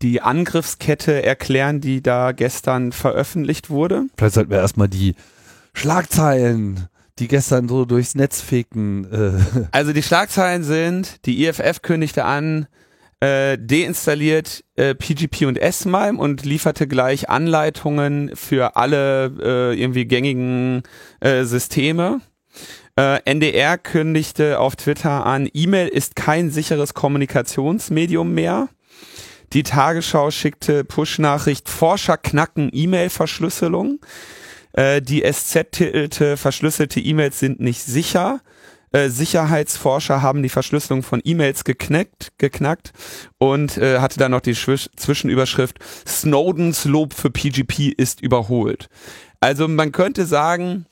die Angriffskette erklären, die da gestern veröffentlicht wurde. Vielleicht sollten wir erstmal die Schlagzeilen, die gestern so durchs Netz fegten. Äh. Also die Schlagzeilen sind, die IFF kündigte an, äh, deinstalliert äh, PGP und S-MIME und lieferte gleich Anleitungen für alle äh, irgendwie gängigen äh, Systeme. Äh, NDR kündigte auf Twitter an, E-Mail ist kein sicheres Kommunikationsmedium mehr. Die Tagesschau schickte Push-Nachricht, Forscher knacken E-Mail-Verschlüsselung. Äh, die SZ titelte, verschlüsselte E-Mails sind nicht sicher. Äh, Sicherheitsforscher haben die Verschlüsselung von E-Mails geknackt, geknackt und äh, hatte dann noch die Schwisch Zwischenüberschrift Snowdens Lob für PGP ist überholt. Also man könnte sagen,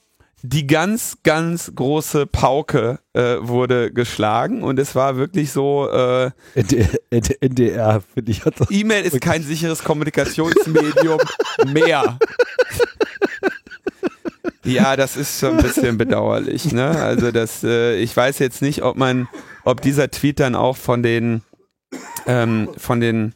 die ganz, ganz große Pauke äh, wurde geschlagen und es war wirklich so. Äh, NDR, finde ich. E-Mail ist kein sicheres Kommunikationsmedium mehr. Ja, das ist schon ein bisschen bedauerlich. Ne? Also das, äh, ich weiß jetzt nicht, ob man, ob dieser Tweet dann auch von den, ähm, von den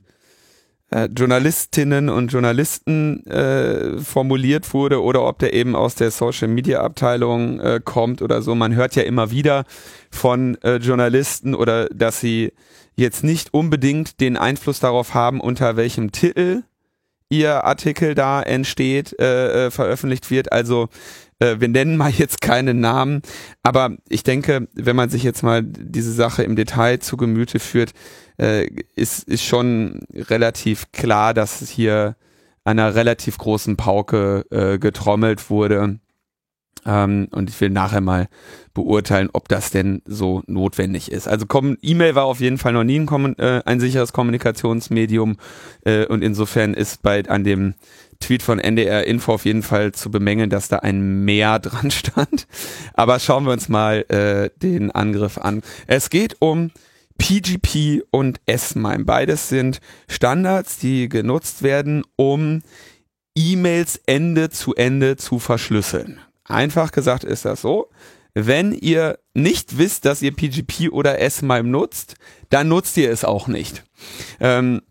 äh, Journalistinnen und Journalisten äh, formuliert wurde oder ob der eben aus der Social Media Abteilung äh, kommt oder so. Man hört ja immer wieder von äh, Journalisten oder dass sie jetzt nicht unbedingt den Einfluss darauf haben, unter welchem Titel ihr Artikel da entsteht, äh, äh, veröffentlicht wird. Also äh, wir nennen mal jetzt keine Namen, aber ich denke, wenn man sich jetzt mal diese Sache im Detail zu Gemüte führt, äh, ist, ist schon relativ klar, dass hier einer relativ großen Pauke äh, getrommelt wurde. Ähm, und ich will nachher mal beurteilen, ob das denn so notwendig ist. Also E-Mail war auf jeden Fall noch nie ein, äh, ein sicheres Kommunikationsmedium äh, und insofern ist bei an dem Tweet von NDR Info auf jeden Fall zu bemängeln, dass da ein Mehr dran stand. Aber schauen wir uns mal äh, den Angriff an. Es geht um PGP und S-MIME. Beides sind Standards, die genutzt werden, um E-Mails Ende zu Ende zu verschlüsseln. Einfach gesagt ist das so. Wenn ihr nicht wisst, dass ihr PGP oder S-MIME nutzt, dann nutzt ihr es auch nicht. Ähm,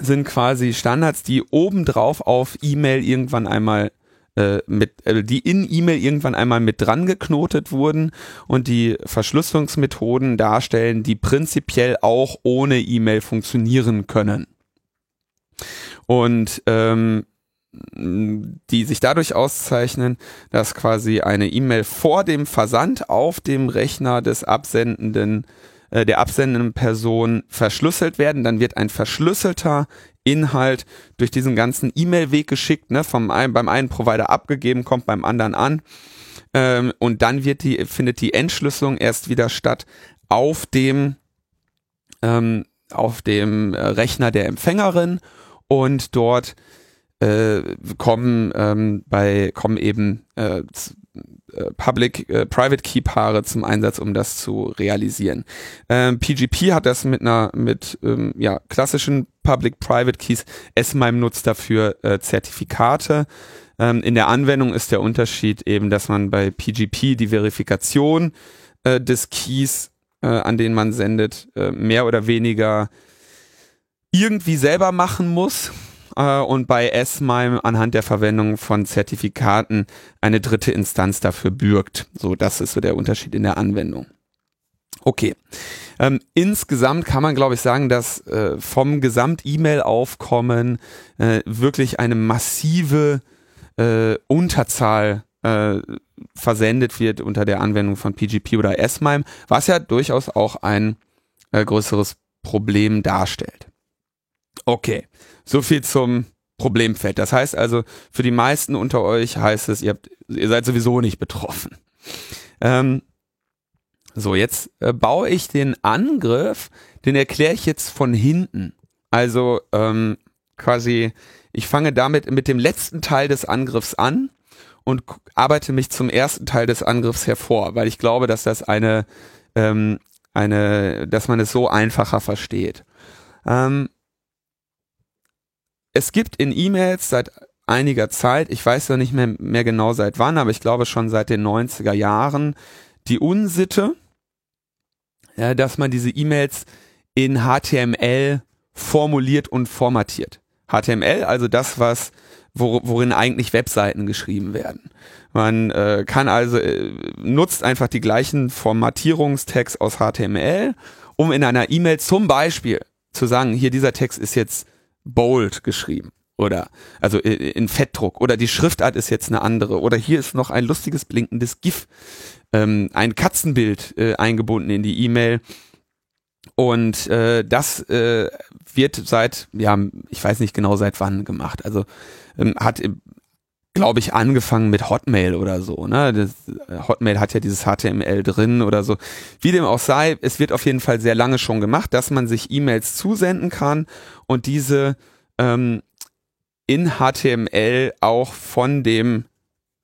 sind quasi Standards, die obendrauf auf E-Mail irgendwann einmal äh, mit, äh, die in E-Mail irgendwann einmal mit dran geknotet wurden und die Verschlüsselungsmethoden darstellen, die prinzipiell auch ohne E-Mail funktionieren können. Und ähm, die sich dadurch auszeichnen, dass quasi eine E-Mail vor dem Versand auf dem Rechner des absendenden äh, der absendenden Person verschlüsselt werden. Dann wird ein verschlüsselter Inhalt durch diesen ganzen E-Mail-Weg geschickt, ne, vom einen, beim einen Provider abgegeben, kommt beim anderen an. Ähm, und dann wird die, findet die Entschlüsselung erst wieder statt auf dem, ähm, auf dem äh, Rechner der Empfängerin und dort äh, kommen ähm, bei kommen eben äh, äh, Public äh, Private Key Paare zum Einsatz, um das zu realisieren. Ähm, PGP hat das mit einer mit ähm, ja klassischen Public Private Keys. S-MIME nutzt dafür äh, Zertifikate. Ähm, in der Anwendung ist der Unterschied eben, dass man bei PGP die Verifikation äh, des Keys, äh, an den man sendet, äh, mehr oder weniger irgendwie selber machen muss äh, und bei S-MIME anhand der Verwendung von Zertifikaten eine dritte Instanz dafür bürgt. So, das ist so der Unterschied in der Anwendung. Okay. Ähm, insgesamt kann man, glaube ich, sagen, dass äh, vom Gesamt-E-Mail-Aufkommen äh, wirklich eine massive äh, Unterzahl äh, versendet wird unter der Anwendung von PGP oder S-MIME, was ja durchaus auch ein äh, größeres Problem darstellt. Okay, so viel zum Problemfeld. Das heißt also, für die meisten unter euch heißt es, ihr, habt, ihr seid sowieso nicht betroffen. Ähm, so, jetzt äh, baue ich den Angriff, den erkläre ich jetzt von hinten. Also ähm, quasi, ich fange damit mit dem letzten Teil des Angriffs an und arbeite mich zum ersten Teil des Angriffs hervor, weil ich glaube, dass das eine, ähm, eine, dass man es so einfacher versteht. Ähm, es gibt in E-Mails seit einiger Zeit, ich weiß ja nicht mehr, mehr genau seit wann, aber ich glaube schon seit den 90er Jahren, die Unsitte, ja, dass man diese E-Mails in HTML formuliert und formatiert. HTML, also das, was wor worin eigentlich Webseiten geschrieben werden. Man äh, kann also äh, nutzt einfach die gleichen Formatierungstext aus HTML, um in einer E-Mail zum Beispiel zu sagen, hier dieser Text ist jetzt bold geschrieben. Oder also in Fettdruck. Oder die Schriftart ist jetzt eine andere. Oder hier ist noch ein lustiges blinkendes GIF, ähm, ein Katzenbild äh, eingebunden in die E-Mail. Und äh, das äh, wird seit ja ich weiß nicht genau seit wann gemacht. Also ähm, hat glaube ich, angefangen mit Hotmail oder so. Ne? Das, äh, Hotmail hat ja dieses HTML drin oder so. Wie dem auch sei, es wird auf jeden Fall sehr lange schon gemacht, dass man sich E-Mails zusenden kann und diese ähm, in HTML auch von dem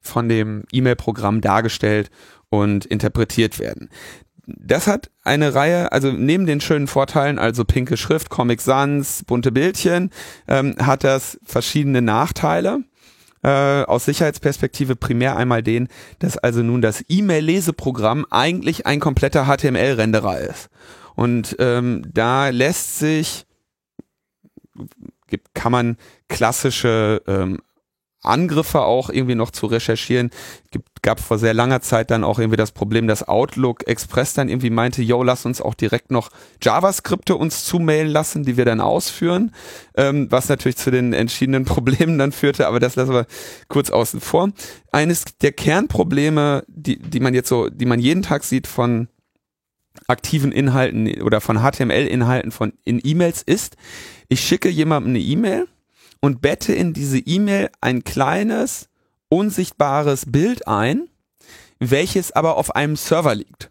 von dem E-Mail-Programm dargestellt und interpretiert werden. Das hat eine Reihe, also neben den schönen Vorteilen, also pinke Schrift, Comic Sans, bunte Bildchen, ähm, hat das verschiedene Nachteile äh, aus Sicherheitsperspektive primär einmal den, dass also nun das E-Mail-Leseprogramm eigentlich ein kompletter HTML-Renderer ist. Und ähm, da lässt sich, kann man klassische ähm, Angriffe auch irgendwie noch zu recherchieren. Gibt, gab vor sehr langer Zeit dann auch irgendwie das Problem, dass Outlook Express dann irgendwie meinte, yo, lass uns auch direkt noch JavaScripte uns zumailen lassen, die wir dann ausführen, ähm, was natürlich zu den entschiedenen Problemen dann führte, aber das lassen wir kurz außen vor. Eines der Kernprobleme, die, die man jetzt so, die man jeden Tag sieht von aktiven Inhalten oder von HTML-Inhalten von in E-Mails ist, ich schicke jemandem eine E-Mail und bette in diese E-Mail ein kleines, unsichtbares Bild ein, welches aber auf einem Server liegt.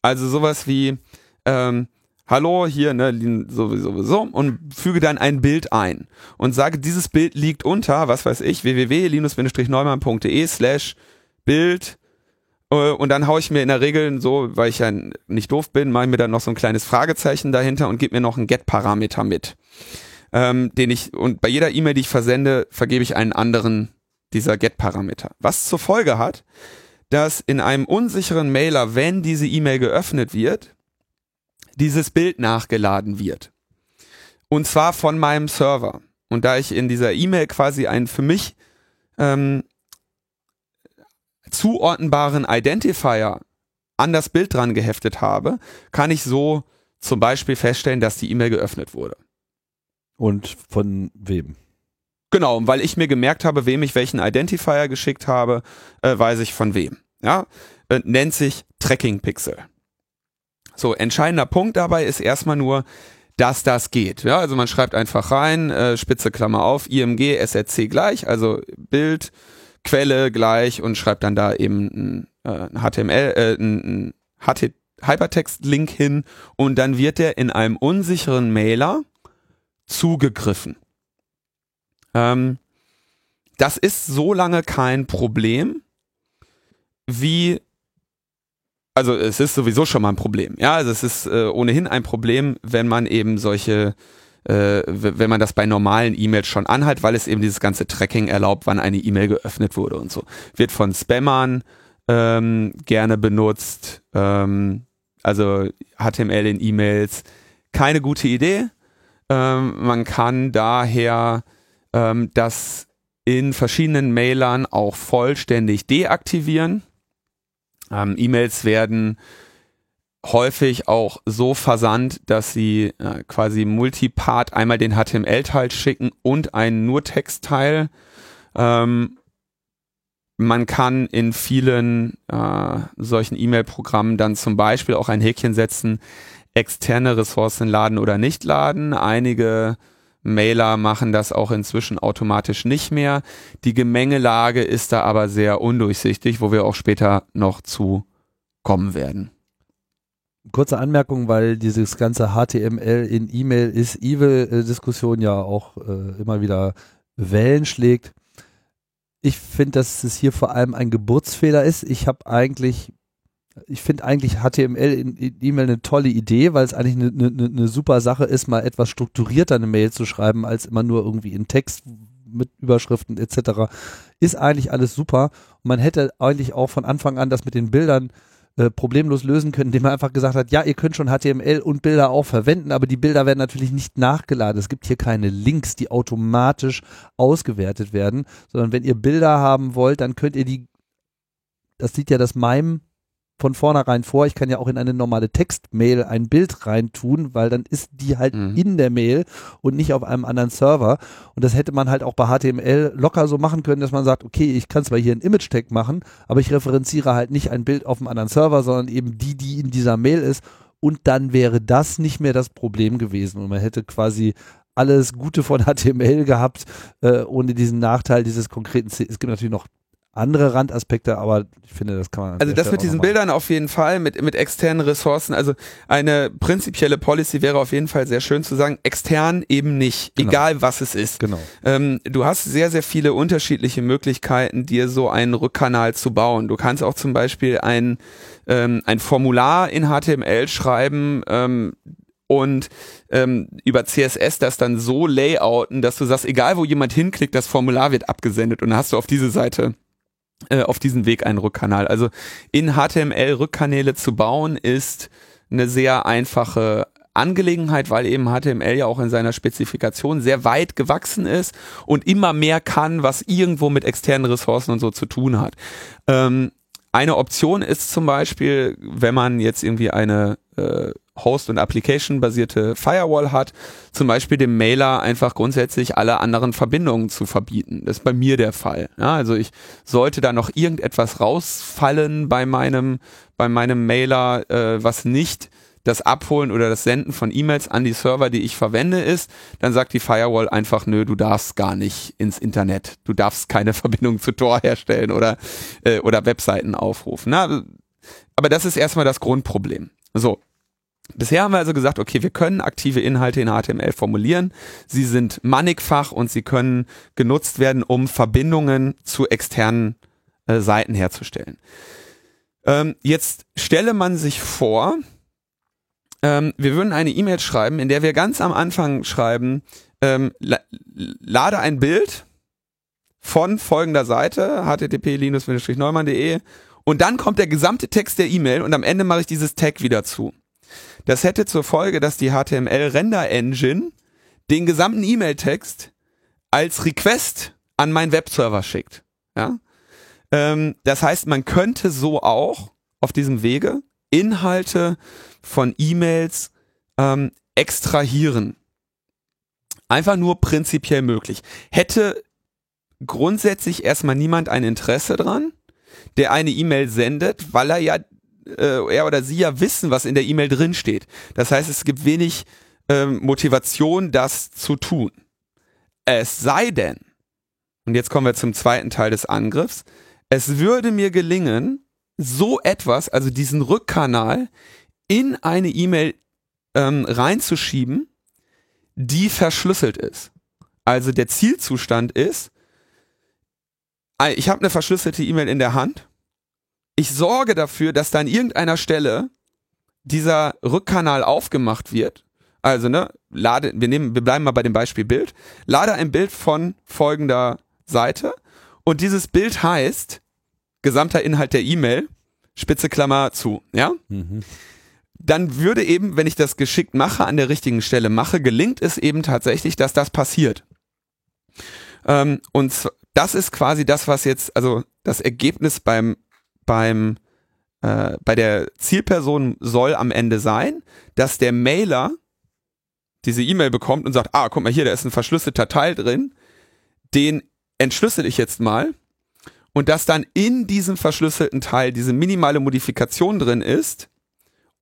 Also sowas wie, ähm, hallo, hier, ne, sowieso, so, und füge dann ein Bild ein und sage, dieses Bild liegt unter, was weiß ich, www.linus-neumann.de slash Bild äh, und dann haue ich mir in der Regel so, weil ich ja nicht doof bin, mache ich mir dann noch so ein kleines Fragezeichen dahinter und gebe mir noch einen Get-Parameter mit ähm, den ich, und bei jeder E-Mail, die ich versende, vergebe ich einen anderen dieser Get-Parameter. Was zur Folge hat, dass in einem unsicheren Mailer, wenn diese E-Mail geöffnet wird, dieses Bild nachgeladen wird. Und zwar von meinem Server. Und da ich in dieser E-Mail quasi einen für mich ähm, zuordnenbaren Identifier an das Bild dran geheftet habe, kann ich so zum Beispiel feststellen, dass die E-Mail geöffnet wurde. Und von wem? Genau, weil ich mir gemerkt habe, wem ich welchen Identifier geschickt habe, äh, weiß ich von wem. Ja, äh, nennt sich Tracking Pixel. So, entscheidender Punkt dabei ist erstmal nur, dass das geht. Ja, also man schreibt einfach rein, äh, Spitze Klammer auf, IMG, SRC gleich, also Bild, Quelle gleich und schreibt dann da eben ein, äh, HTML, äh, ein HT Hypertext-Link hin und dann wird der in einem unsicheren Mailer zugegriffen. Ähm, das ist so lange kein Problem, wie also es ist sowieso schon mal ein Problem. Ja, also es ist äh, ohnehin ein Problem, wenn man eben solche, äh, wenn man das bei normalen E-Mails schon anhat, weil es eben dieses ganze Tracking erlaubt, wann eine E-Mail geöffnet wurde und so. Wird von Spammern ähm, gerne benutzt, ähm, also HTML in E-Mails. Keine gute Idee. Ähm, man kann daher ähm, das in verschiedenen Mailern auch vollständig deaktivieren. Ähm, E-Mails werden häufig auch so versandt, dass sie äh, quasi Multipart einmal den HTML-Teil schicken und einen nur Text-Teil. Ähm, man kann in vielen äh, solchen E-Mail-Programmen dann zum Beispiel auch ein Häkchen setzen, externe Ressourcen laden oder nicht laden. Einige Mailer machen das auch inzwischen automatisch nicht mehr. Die Gemengelage ist da aber sehr undurchsichtig, wo wir auch später noch zu kommen werden. Kurze Anmerkung, weil dieses ganze HTML in E-Mail ist Evil-Diskussion ja auch äh, immer wieder Wellen schlägt. Ich finde, dass es hier vor allem ein Geburtsfehler ist. Ich habe eigentlich ich finde eigentlich HTML in, E-Mail eine tolle Idee, weil es eigentlich eine, eine, eine super Sache ist, mal etwas strukturierter eine Mail zu schreiben, als immer nur irgendwie in Text mit Überschriften etc. Ist eigentlich alles super. Und man hätte eigentlich auch von Anfang an das mit den Bildern äh, problemlos lösen können, indem man einfach gesagt hat, ja, ihr könnt schon HTML und Bilder auch verwenden, aber die Bilder werden natürlich nicht nachgeladen. Es gibt hier keine Links, die automatisch ausgewertet werden, sondern wenn ihr Bilder haben wollt, dann könnt ihr die, das sieht ja das MIME von vornherein vor. Ich kann ja auch in eine normale Textmail ein Bild reintun, weil dann ist die halt mhm. in der Mail und nicht auf einem anderen Server. Und das hätte man halt auch bei HTML locker so machen können, dass man sagt, okay, ich kann zwar hier ein Image-Tag machen, aber ich referenziere halt nicht ein Bild auf einem anderen Server, sondern eben die, die in dieser Mail ist. Und dann wäre das nicht mehr das Problem gewesen. Und man hätte quasi alles Gute von HTML gehabt, äh, ohne diesen Nachteil dieses konkreten, es gibt natürlich noch andere Randaspekte, aber ich finde, das kann man. Also das mit diesen Bildern auf jeden Fall, mit, mit externen Ressourcen. Also eine prinzipielle Policy wäre auf jeden Fall sehr schön zu sagen, extern eben nicht, genau. egal was es ist. Genau. Ähm, du hast sehr, sehr viele unterschiedliche Möglichkeiten, dir so einen Rückkanal zu bauen. Du kannst auch zum Beispiel ein, ähm, ein Formular in HTML schreiben, ähm, und ähm, über CSS das dann so layouten, dass du sagst, egal wo jemand hinklickt, das Formular wird abgesendet und dann hast du auf diese Seite äh, auf diesem Weg einen Rückkanal. Also in HTML Rückkanäle zu bauen ist eine sehr einfache Angelegenheit, weil eben HTML ja auch in seiner Spezifikation sehr weit gewachsen ist und immer mehr kann, was irgendwo mit externen Ressourcen und so zu tun hat. Ähm, eine Option ist zum Beispiel, wenn man jetzt irgendwie eine äh, Host- und Application-basierte Firewall hat, zum Beispiel dem Mailer einfach grundsätzlich alle anderen Verbindungen zu verbieten. Das ist bei mir der Fall. Ja, also ich sollte da noch irgendetwas rausfallen bei meinem, bei meinem Mailer, äh, was nicht das Abholen oder das Senden von E-Mails an die Server, die ich verwende, ist, dann sagt die Firewall einfach, nö, du darfst gar nicht ins Internet. Du darfst keine Verbindung zu Tor herstellen oder, äh, oder Webseiten aufrufen. Na, aber das ist erstmal das Grundproblem. So, Bisher haben wir also gesagt, okay, wir können aktive Inhalte in HTML formulieren. Sie sind mannigfach und sie können genutzt werden, um Verbindungen zu externen äh, Seiten herzustellen. Ähm, jetzt stelle man sich vor, ähm, wir würden eine E-Mail schreiben, in der wir ganz am Anfang schreiben, ähm, la lade ein Bild von folgender Seite, http-neumann.de und dann kommt der gesamte Text der E-Mail und am Ende mache ich dieses Tag wieder zu. Das hätte zur Folge, dass die HTML-Render-Engine den gesamten E-Mail-Text als Request an meinen Webserver schickt. Ja? Ähm, das heißt, man könnte so auch auf diesem Wege Inhalte von E-Mails ähm, extrahieren. Einfach nur prinzipiell möglich. Hätte grundsätzlich erstmal niemand ein Interesse dran, der eine E-Mail sendet, weil er ja äh, er oder sie ja wissen, was in der E-Mail drin steht. Das heißt, es gibt wenig ähm, Motivation, das zu tun. Es sei denn, und jetzt kommen wir zum zweiten Teil des Angriffs, es würde mir gelingen, so etwas, also diesen Rückkanal, in eine E-Mail ähm, reinzuschieben, die verschlüsselt ist. Also der Zielzustand ist, ich habe eine verschlüsselte E-Mail in der Hand ich sorge dafür, dass da an irgendeiner Stelle dieser Rückkanal aufgemacht wird. Also, ne, lade, wir nehmen, wir bleiben mal bei dem Beispiel Bild. Lade ein Bild von folgender Seite und dieses Bild heißt gesamter Inhalt der E-Mail, Spitze Klammer zu, ja? Mhm. Dann würde eben, wenn ich das geschickt mache, an der richtigen Stelle mache, gelingt es eben tatsächlich, dass das passiert. Ähm, und das ist quasi das, was jetzt, also das Ergebnis beim, beim, äh, bei der Zielperson soll am Ende sein, dass der Mailer diese E-Mail bekommt und sagt, ah, guck mal hier, da ist ein verschlüsselter Teil drin, den entschlüssel ich jetzt mal. Und dass dann in diesem verschlüsselten Teil diese minimale Modifikation drin ist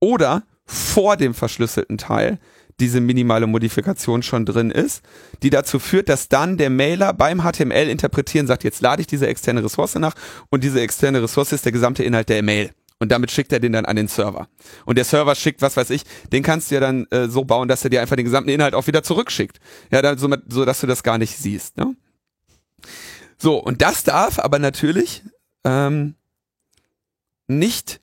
oder vor dem verschlüsselten Teil diese minimale Modifikation schon drin ist, die dazu führt, dass dann der Mailer beim HTML interpretieren sagt, jetzt lade ich diese externe Ressource nach und diese externe Ressource ist der gesamte Inhalt der Mail. Und damit schickt er den dann an den Server. Und der Server schickt, was weiß ich, den kannst du ja dann äh, so bauen, dass er dir einfach den gesamten Inhalt auch wieder zurückschickt. Ja, dann, so, so dass du das gar nicht siehst. Ne? So, und das darf aber natürlich ähm, nicht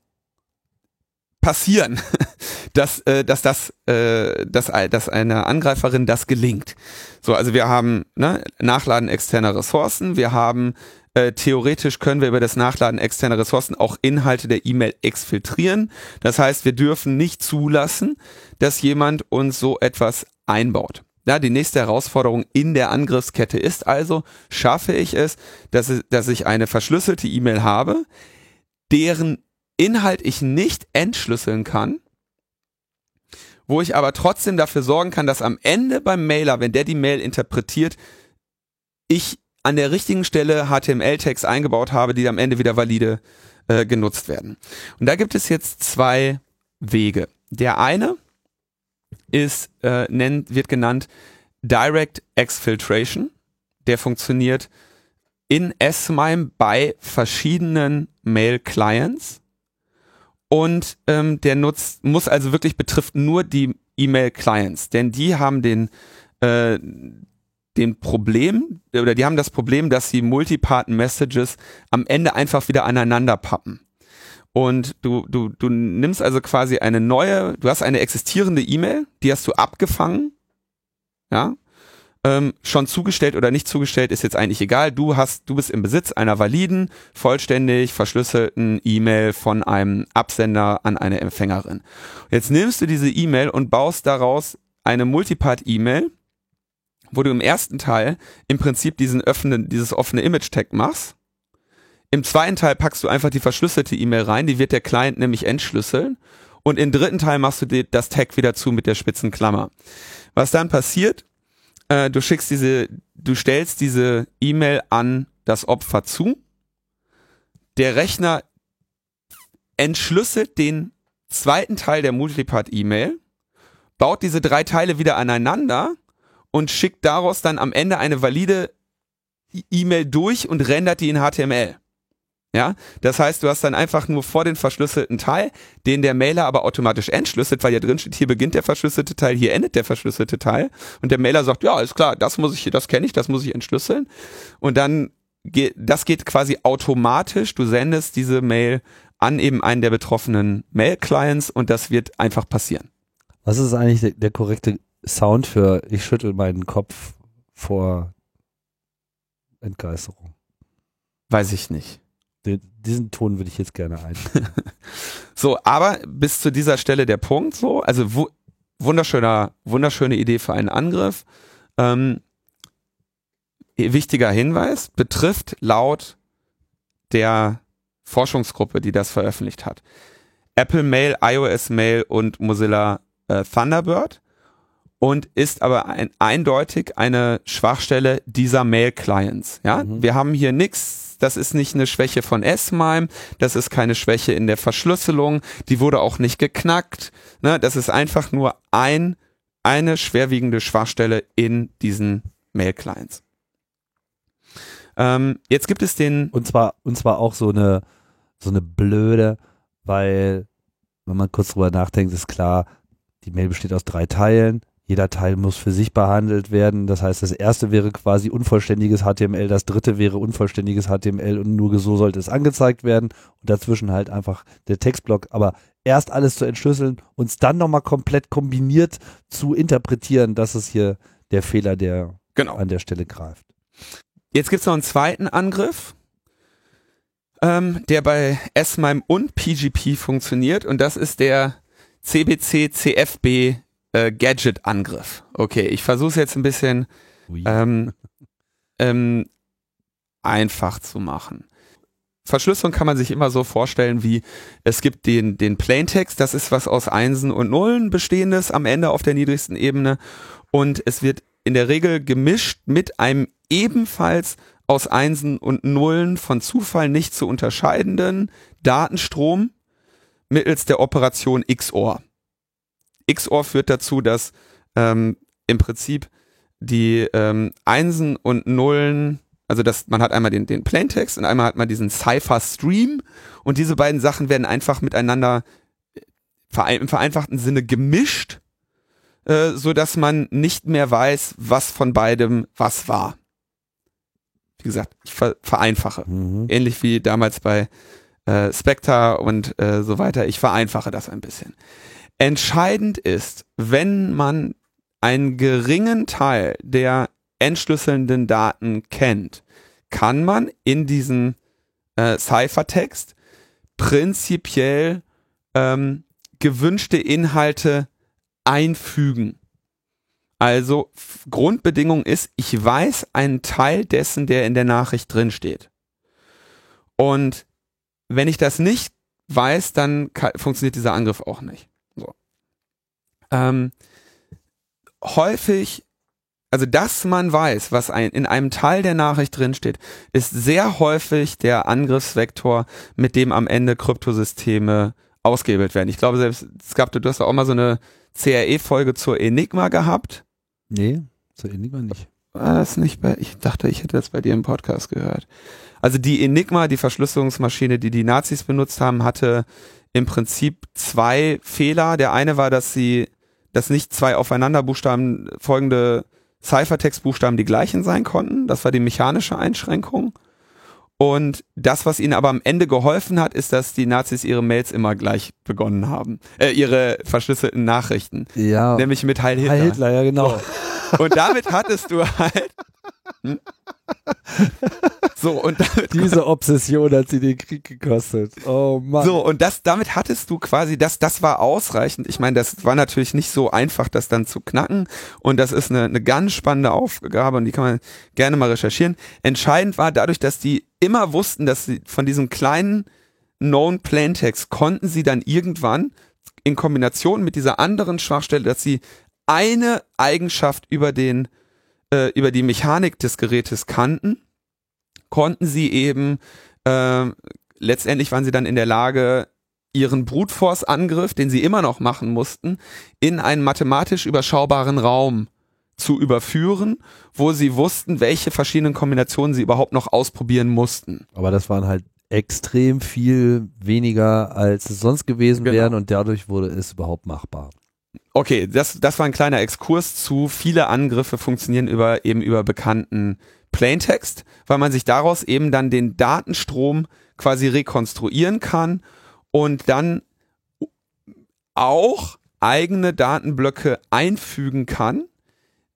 passieren, dass, äh, dass das, äh, dass, dass einer Angreiferin das gelingt. So, also wir haben ne, Nachladen externer Ressourcen, wir haben äh, theoretisch können wir über das Nachladen externer Ressourcen auch Inhalte der E-Mail exfiltrieren. Das heißt, wir dürfen nicht zulassen, dass jemand uns so etwas einbaut. Ja, die nächste Herausforderung in der Angriffskette ist also, schaffe ich es, dass, dass ich eine verschlüsselte E-Mail habe, deren Inhalt ich nicht entschlüsseln kann, wo ich aber trotzdem dafür sorgen kann, dass am Ende beim Mailer, wenn der die Mail interpretiert, ich an der richtigen Stelle HTML-Tags eingebaut habe, die am Ende wieder valide äh, genutzt werden. Und da gibt es jetzt zwei Wege. Der eine ist, äh, nennt, wird genannt Direct Exfiltration. Der funktioniert in S-MIME bei verschiedenen Mail-Clients. Und ähm, der nutzt, muss also wirklich betrifft nur die E-Mail-Clients, denn die haben den, äh, den Problem, oder die haben das Problem, dass sie Multipart-Messages am Ende einfach wieder aneinander pappen. Und du, du, du nimmst also quasi eine neue, du hast eine existierende E-Mail, die hast du abgefangen, ja, ähm, schon zugestellt oder nicht zugestellt, ist jetzt eigentlich egal. Du hast, du bist im Besitz einer validen, vollständig verschlüsselten E-Mail von einem Absender an eine Empfängerin. Jetzt nimmst du diese E-Mail und baust daraus eine Multipart-E-Mail, wo du im ersten Teil im Prinzip diesen öffnen, dieses offene Image-Tag machst. Im zweiten Teil packst du einfach die verschlüsselte E-Mail rein, die wird der Client nämlich entschlüsseln. Und im dritten Teil machst du das Tag wieder zu mit der spitzen Klammer. Was dann passiert, äh, du schickst diese, du stellst diese E-Mail an das Opfer zu. Der Rechner entschlüsselt den zweiten Teil der Multipart-E-Mail, baut diese drei Teile wieder aneinander und schickt daraus dann am Ende eine valide E-Mail durch und rendert die in HTML. Ja, das heißt, du hast dann einfach nur vor den verschlüsselten Teil, den der Mailer aber automatisch entschlüsselt, weil ja drin steht, hier beginnt der verschlüsselte Teil, hier endet der verschlüsselte Teil. Und der Mailer sagt, ja, ist klar, das muss ich, das kenne ich, das muss ich entschlüsseln. Und dann geht, das geht quasi automatisch. Du sendest diese Mail an eben einen der betroffenen Mail-Clients und das wird einfach passieren. Was ist eigentlich der, der korrekte Sound für ich schüttel meinen Kopf vor Entgeisterung? Weiß ich nicht. Den, diesen Ton würde ich jetzt gerne ein. so, aber bis zu dieser Stelle der Punkt so, also wu wunderschöner, wunderschöne Idee für einen Angriff. Ähm, wichtiger Hinweis, betrifft laut der Forschungsgruppe, die das veröffentlicht hat, Apple Mail, iOS Mail und Mozilla äh, Thunderbird und ist aber ein, eindeutig eine Schwachstelle dieser Mail-Clients. Ja, mhm. wir haben hier nichts das ist nicht eine Schwäche von S-MIME, das ist keine Schwäche in der Verschlüsselung, die wurde auch nicht geknackt. Ne? Das ist einfach nur ein, eine schwerwiegende Schwachstelle in diesen Mail-Clients. Ähm, jetzt gibt es den. Und zwar, und zwar auch so eine, so eine blöde, weil, wenn man kurz drüber nachdenkt, ist klar, die Mail besteht aus drei Teilen. Jeder Teil muss für sich behandelt werden. Das heißt, das erste wäre quasi unvollständiges HTML, das dritte wäre unvollständiges HTML und nur so sollte es angezeigt werden und dazwischen halt einfach der Textblock. Aber erst alles zu entschlüsseln, uns dann nochmal komplett kombiniert zu interpretieren, das ist hier der Fehler, der genau. an der Stelle greift. Jetzt gibt es noch einen zweiten Angriff, ähm, der bei S-MIME und PGP funktioniert und das ist der CBC CFB äh, Gadget-Angriff. Okay, ich versuche es jetzt ein bisschen ähm, ähm, einfach zu machen. Verschlüsselung kann man sich immer so vorstellen, wie es gibt den, den Plaintext, das ist was aus Einsen und Nullen bestehendes am Ende auf der niedrigsten Ebene und es wird in der Regel gemischt mit einem ebenfalls aus Einsen und Nullen von Zufall nicht zu unterscheidenden Datenstrom mittels der Operation XOR. XOR führt dazu, dass ähm, im Prinzip die ähm, Einsen und Nullen, also dass man hat einmal den, den Plaintext und einmal hat man diesen Cypher Stream und diese beiden Sachen werden einfach miteinander äh, im vereinfachten Sinne gemischt, äh, so dass man nicht mehr weiß, was von beidem was war. Wie gesagt, ich ver vereinfache. Mhm. Ähnlich wie damals bei äh, Spectre und äh, so weiter. Ich vereinfache das ein bisschen. Entscheidend ist, wenn man einen geringen Teil der entschlüsselnden Daten kennt, kann man in diesen äh, Ciphertext prinzipiell ähm, gewünschte Inhalte einfügen. Also Grundbedingung ist, ich weiß einen Teil dessen, der in der Nachricht drin steht. Und wenn ich das nicht weiß, dann funktioniert dieser Angriff auch nicht. Ähm, häufig, also dass man weiß, was ein, in einem Teil der Nachricht drinsteht, ist sehr häufig der Angriffsvektor, mit dem am Ende Kryptosysteme ausgehebelt werden. Ich glaube selbst, es gab, du hast auch mal so eine CRE-Folge zur Enigma gehabt. Nee, zur Enigma nicht. War das nicht bei, ich dachte, ich hätte das bei dir im Podcast gehört. Also die Enigma, die Verschlüsselungsmaschine, die die Nazis benutzt haben, hatte im Prinzip zwei Fehler. Der eine war, dass sie, dass nicht zwei aufeinander Buchstaben folgende Ciphertext-Buchstaben die gleichen sein konnten. Das war die mechanische Einschränkung. Und das, was ihnen aber am Ende geholfen hat, ist, dass die Nazis ihre Mails immer gleich begonnen haben. Äh, ihre verschlüsselten Nachrichten. Ja. Nämlich mit Heil Hitler. Heil Hitler, ja genau. Und damit hattest du halt hm? So, und damit Diese Obsession hat sie den Krieg gekostet. Oh Mann. So, und das, damit hattest du quasi, das, das war ausreichend. Ich meine, das war natürlich nicht so einfach, das dann zu knacken. Und das ist eine, eine ganz spannende Aufgabe und die kann man gerne mal recherchieren. Entscheidend war dadurch, dass die immer wussten, dass sie von diesem kleinen Known Plaintext konnten sie dann irgendwann in Kombination mit dieser anderen Schwachstelle, dass sie eine Eigenschaft über den äh, über die Mechanik des Gerätes kannten, konnten sie eben, äh, letztendlich waren sie dann in der Lage, ihren Brute Force Angriff, den sie immer noch machen mussten, in einen mathematisch überschaubaren Raum zu überführen, wo sie wussten, welche verschiedenen Kombinationen sie überhaupt noch ausprobieren mussten. Aber das waren halt extrem viel weniger, als es sonst gewesen genau. wären und dadurch wurde es überhaupt machbar. Okay, das, das war ein kleiner Exkurs zu. Viele Angriffe funktionieren über, eben über bekannten Plaintext, weil man sich daraus eben dann den Datenstrom quasi rekonstruieren kann und dann auch eigene Datenblöcke einfügen kann,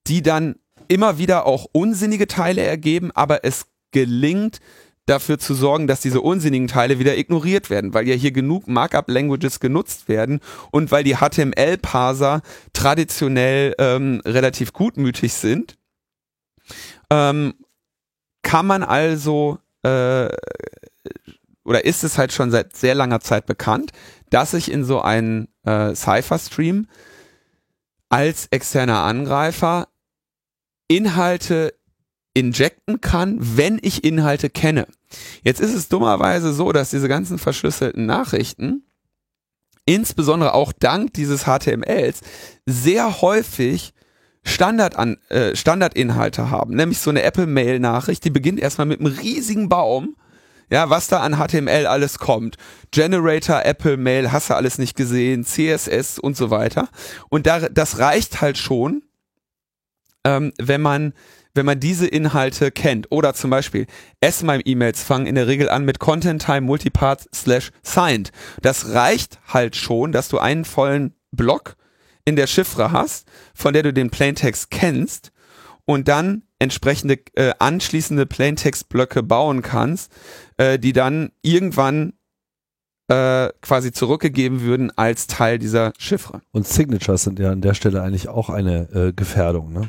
die dann immer wieder auch unsinnige Teile ergeben, aber es gelingt, dafür zu sorgen, dass diese unsinnigen Teile wieder ignoriert werden, weil ja hier genug Markup-Languages genutzt werden und weil die HTML-Parser traditionell ähm, relativ gutmütig sind, ähm, kann man also äh, oder ist es halt schon seit sehr langer Zeit bekannt, dass ich in so einen äh, Cypher-Stream als externer Angreifer Inhalte injecten kann, wenn ich Inhalte kenne. Jetzt ist es dummerweise so, dass diese ganzen verschlüsselten Nachrichten, insbesondere auch dank dieses HTMLs, sehr häufig Standard an, äh, Standardinhalte haben, nämlich so eine Apple-Mail-Nachricht, die beginnt erstmal mit einem riesigen Baum, ja, was da an HTML alles kommt. Generator, Apple Mail, hast du alles nicht gesehen, CSS und so weiter. Und da, das reicht halt schon, ähm, wenn man wenn man diese Inhalte kennt oder zum Beispiel S-MIME-E-Mails fangen in der Regel an mit Content Time Multipart slash signed. Das reicht halt schon, dass du einen vollen Block in der Chiffre hast, von der du den Plaintext kennst und dann entsprechende äh, anschließende Plaintext-Blöcke bauen kannst, äh, die dann irgendwann äh, quasi zurückgegeben würden als Teil dieser Chiffre. Und Signatures sind ja an der Stelle eigentlich auch eine äh, Gefährdung, ne?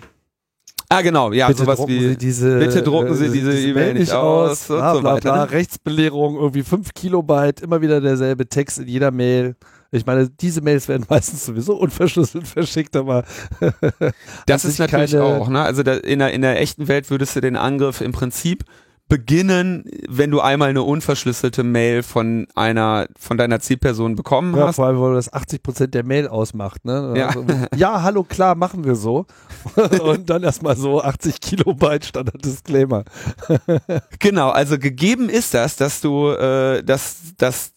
Ah, genau, ja, bitte sowas drucken wie, Sie diese, bitte drucken Sie äh, diese E-Mail nicht aus und bla, so weiter, bla? Rechtsbelehrung, irgendwie 5 Kilobyte, immer wieder derselbe Text in jeder Mail. Ich meine, diese Mails werden meistens sowieso unverschlüsselt verschickt, aber Das ist natürlich keine- auch, ne? Also da, in, der, in der echten Welt würdest du den Angriff im Prinzip beginnen, wenn du einmal eine unverschlüsselte Mail von einer, von deiner Zielperson bekommen Ja, hast. vor allem, weil das 80 Prozent der Mail ausmacht. Ne? Ja. Also, ja, hallo, klar, machen wir so. Und dann erstmal so 80 Kilobyte Standard-Disclaimer. Genau, also gegeben ist das, dass du, äh, dass, dass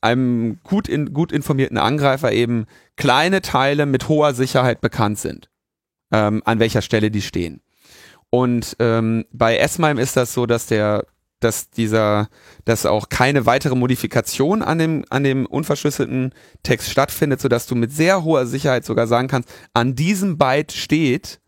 einem gut, in, gut informierten Angreifer eben kleine Teile mit hoher Sicherheit bekannt sind, ähm, an welcher Stelle die stehen. Und ähm, bei S-MIME ist das so, dass der, dass dieser, dass auch keine weitere Modifikation an dem, an dem unverschlüsselten Text stattfindet, sodass du mit sehr hoher Sicherheit sogar sagen kannst, an diesem Byte steht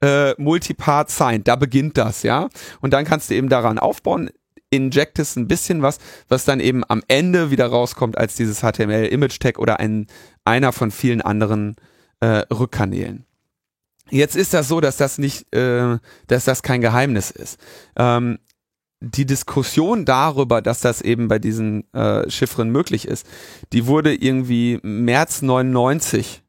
äh, Multipart Signed, da beginnt das, ja. Und dann kannst du eben daran aufbauen, injectest ein bisschen was, was dann eben am Ende wieder rauskommt als dieses HTML Image Tag oder ein, einer von vielen anderen äh, Rückkanälen. Jetzt ist das so, dass das nicht, äh, dass das kein Geheimnis ist. Ähm, die Diskussion darüber, dass das eben bei diesen äh, Chiffren möglich ist, die wurde irgendwie März 99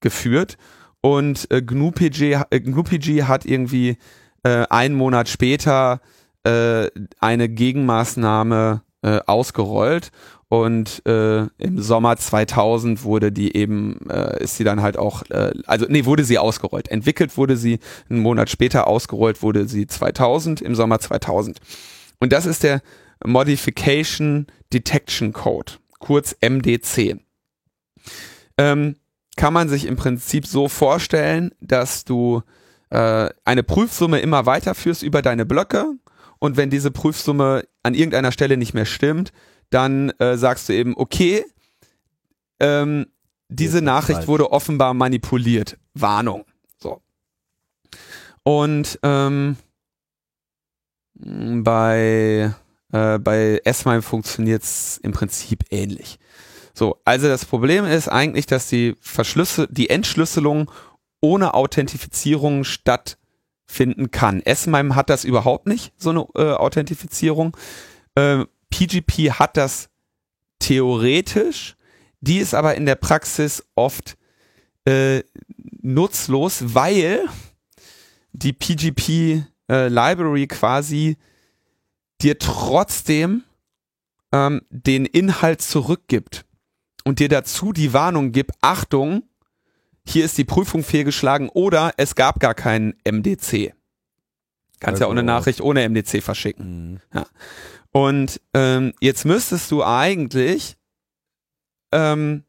geführt und äh, GNU-PG, äh, hat irgendwie äh, einen Monat später äh, eine Gegenmaßnahme äh, ausgerollt und äh, im Sommer 2000 wurde die eben, äh, ist sie dann halt auch, äh, also nee, wurde sie ausgerollt. Entwickelt wurde sie einen Monat später, ausgerollt wurde sie 2000, im Sommer 2000. Und das ist der Modification Detection Code, kurz MDC. Ähm, kann man sich im Prinzip so vorstellen, dass du äh, eine Prüfsumme immer weiterführst über deine Blöcke und wenn diese Prüfsumme an irgendeiner Stelle nicht mehr stimmt, dann äh, sagst du eben, okay, ähm, diese Nachricht wurde offenbar manipuliert. Warnung. So. Und ähm, bei, äh, bei S-MIME funktioniert es im Prinzip ähnlich. So, also das Problem ist eigentlich, dass die Verschlüssel die Entschlüsselung ohne Authentifizierung stattfinden kann. S-MIME hat das überhaupt nicht, so eine äh, Authentifizierung. Äh, PGP hat das theoretisch, die ist aber in der Praxis oft äh, nutzlos, weil die PGP äh, Library quasi dir trotzdem ähm, den Inhalt zurückgibt und dir dazu die Warnung gibt, Achtung, hier ist die Prüfung fehlgeschlagen oder es gab gar keinen MDC. Kannst ja auch eine Also- Nachricht ohne MDC verschicken. Und ähm, jetzt müsstest du eigentlich, ähm,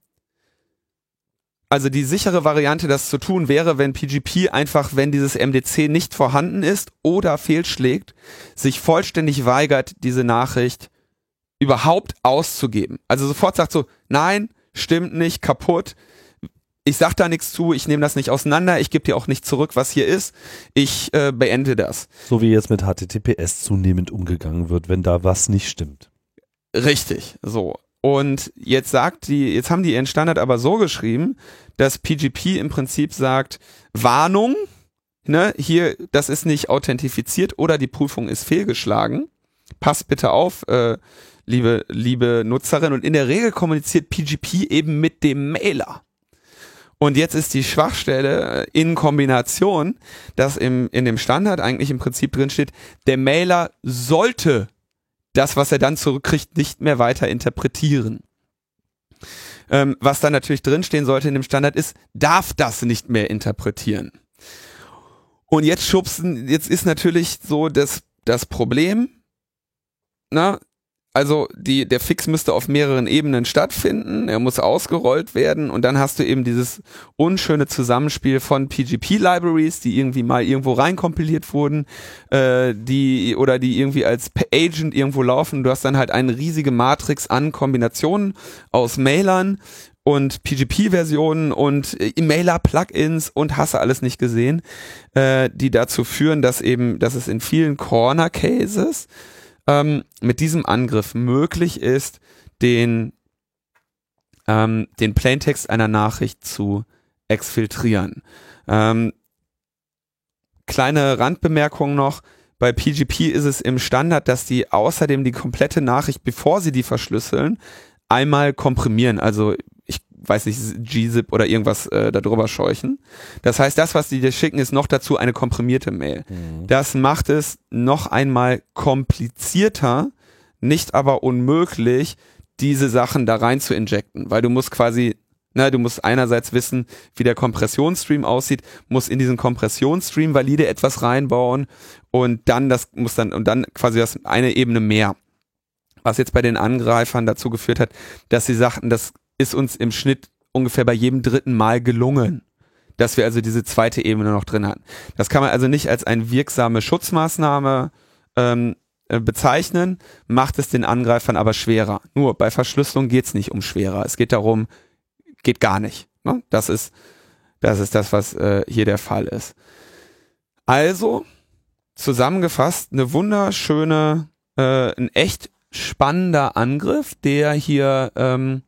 also die sichere Variante, das zu tun, wäre, wenn PGP einfach, wenn dieses MDC nicht vorhanden ist oder fehlschlägt, sich vollständig weigert, diese Nachricht überhaupt auszugeben. Also sofort sagt so, nein, stimmt nicht, kaputt. Ich sag da nichts zu, ich nehme das nicht auseinander, ich gebe dir auch nicht zurück, was hier ist. Ich äh, beende das. So wie jetzt mit HTTPS zunehmend umgegangen wird, wenn da was nicht stimmt. Richtig, so. Und jetzt sagt die, jetzt haben die ihren Standard aber so geschrieben, dass PGP im Prinzip sagt, Warnung, ne, hier, das ist nicht authentifiziert oder die Prüfung ist fehlgeschlagen. Passt bitte auf, äh, liebe, liebe Nutzerin. Und in der Regel kommuniziert PGP eben mit dem Mailer. Und jetzt ist die Schwachstelle äh, in Kombination, dass im, in dem Standard eigentlich im Prinzip drin steht, der Mailer sollte das, was er dann zurückkriegt, nicht mehr weiter interpretieren. Ähm, was dann natürlich drinstehen sollte in dem Standard ist, darf das nicht mehr interpretieren. Und jetzt schubsen, jetzt ist natürlich so das, das Problem, na, also die, der Fix müsste auf mehreren Ebenen stattfinden, er muss ausgerollt werden und dann hast du eben dieses unschöne Zusammenspiel von PGP-Libraries, die irgendwie mal irgendwo reinkompiliert wurden, äh, die oder die irgendwie als Agent irgendwo laufen. Du hast dann halt eine riesige Matrix an Kombinationen aus Mailern und PGP-Versionen und äh, E-Mailer-Plugins und hasse alles nicht gesehen, äh, die dazu führen, dass eben, dass es in vielen Corner-Cases ähm, mit diesem Angriff möglich ist, den, ähm, den Plaintext einer Nachricht zu exfiltrieren. Ähm, kleine Randbemerkung noch. Bei PGP ist es im Standard, dass die außerdem die komplette Nachricht, bevor sie die verschlüsseln, einmal komprimieren. Also weiß nicht, gzip oder irgendwas äh, darüber scheuchen. Das heißt, das, was die dir schicken, ist noch dazu eine komprimierte Mail. Mhm. Das macht es noch einmal komplizierter, nicht aber unmöglich, diese Sachen da rein zu injecten, weil du musst quasi na, du musst einerseits wissen, wie der Kompressionsstream aussieht, musst in diesen Kompressionsstream valide etwas reinbauen und dann das muss dann und dann quasi das eine Ebene mehr. Was jetzt bei den Angreifern dazu geführt hat, dass sie sagten, das ist uns im Schnitt ungefähr bei jedem dritten Mal gelungen, dass wir also diese zweite Ebene noch drin hatten. Das kann man also nicht als eine wirksame Schutzmaßnahme ähm, äh, bezeichnen, macht es den Angreifern aber schwerer. Nur bei Verschlüsselung geht es nicht um schwerer. Es geht darum, geht gar nicht. Ne? Das ist das ist das, was äh, hier der Fall ist. Also zusammengefasst eine wunderschöne, äh, ein echt spannender Angriff, der hier ähm,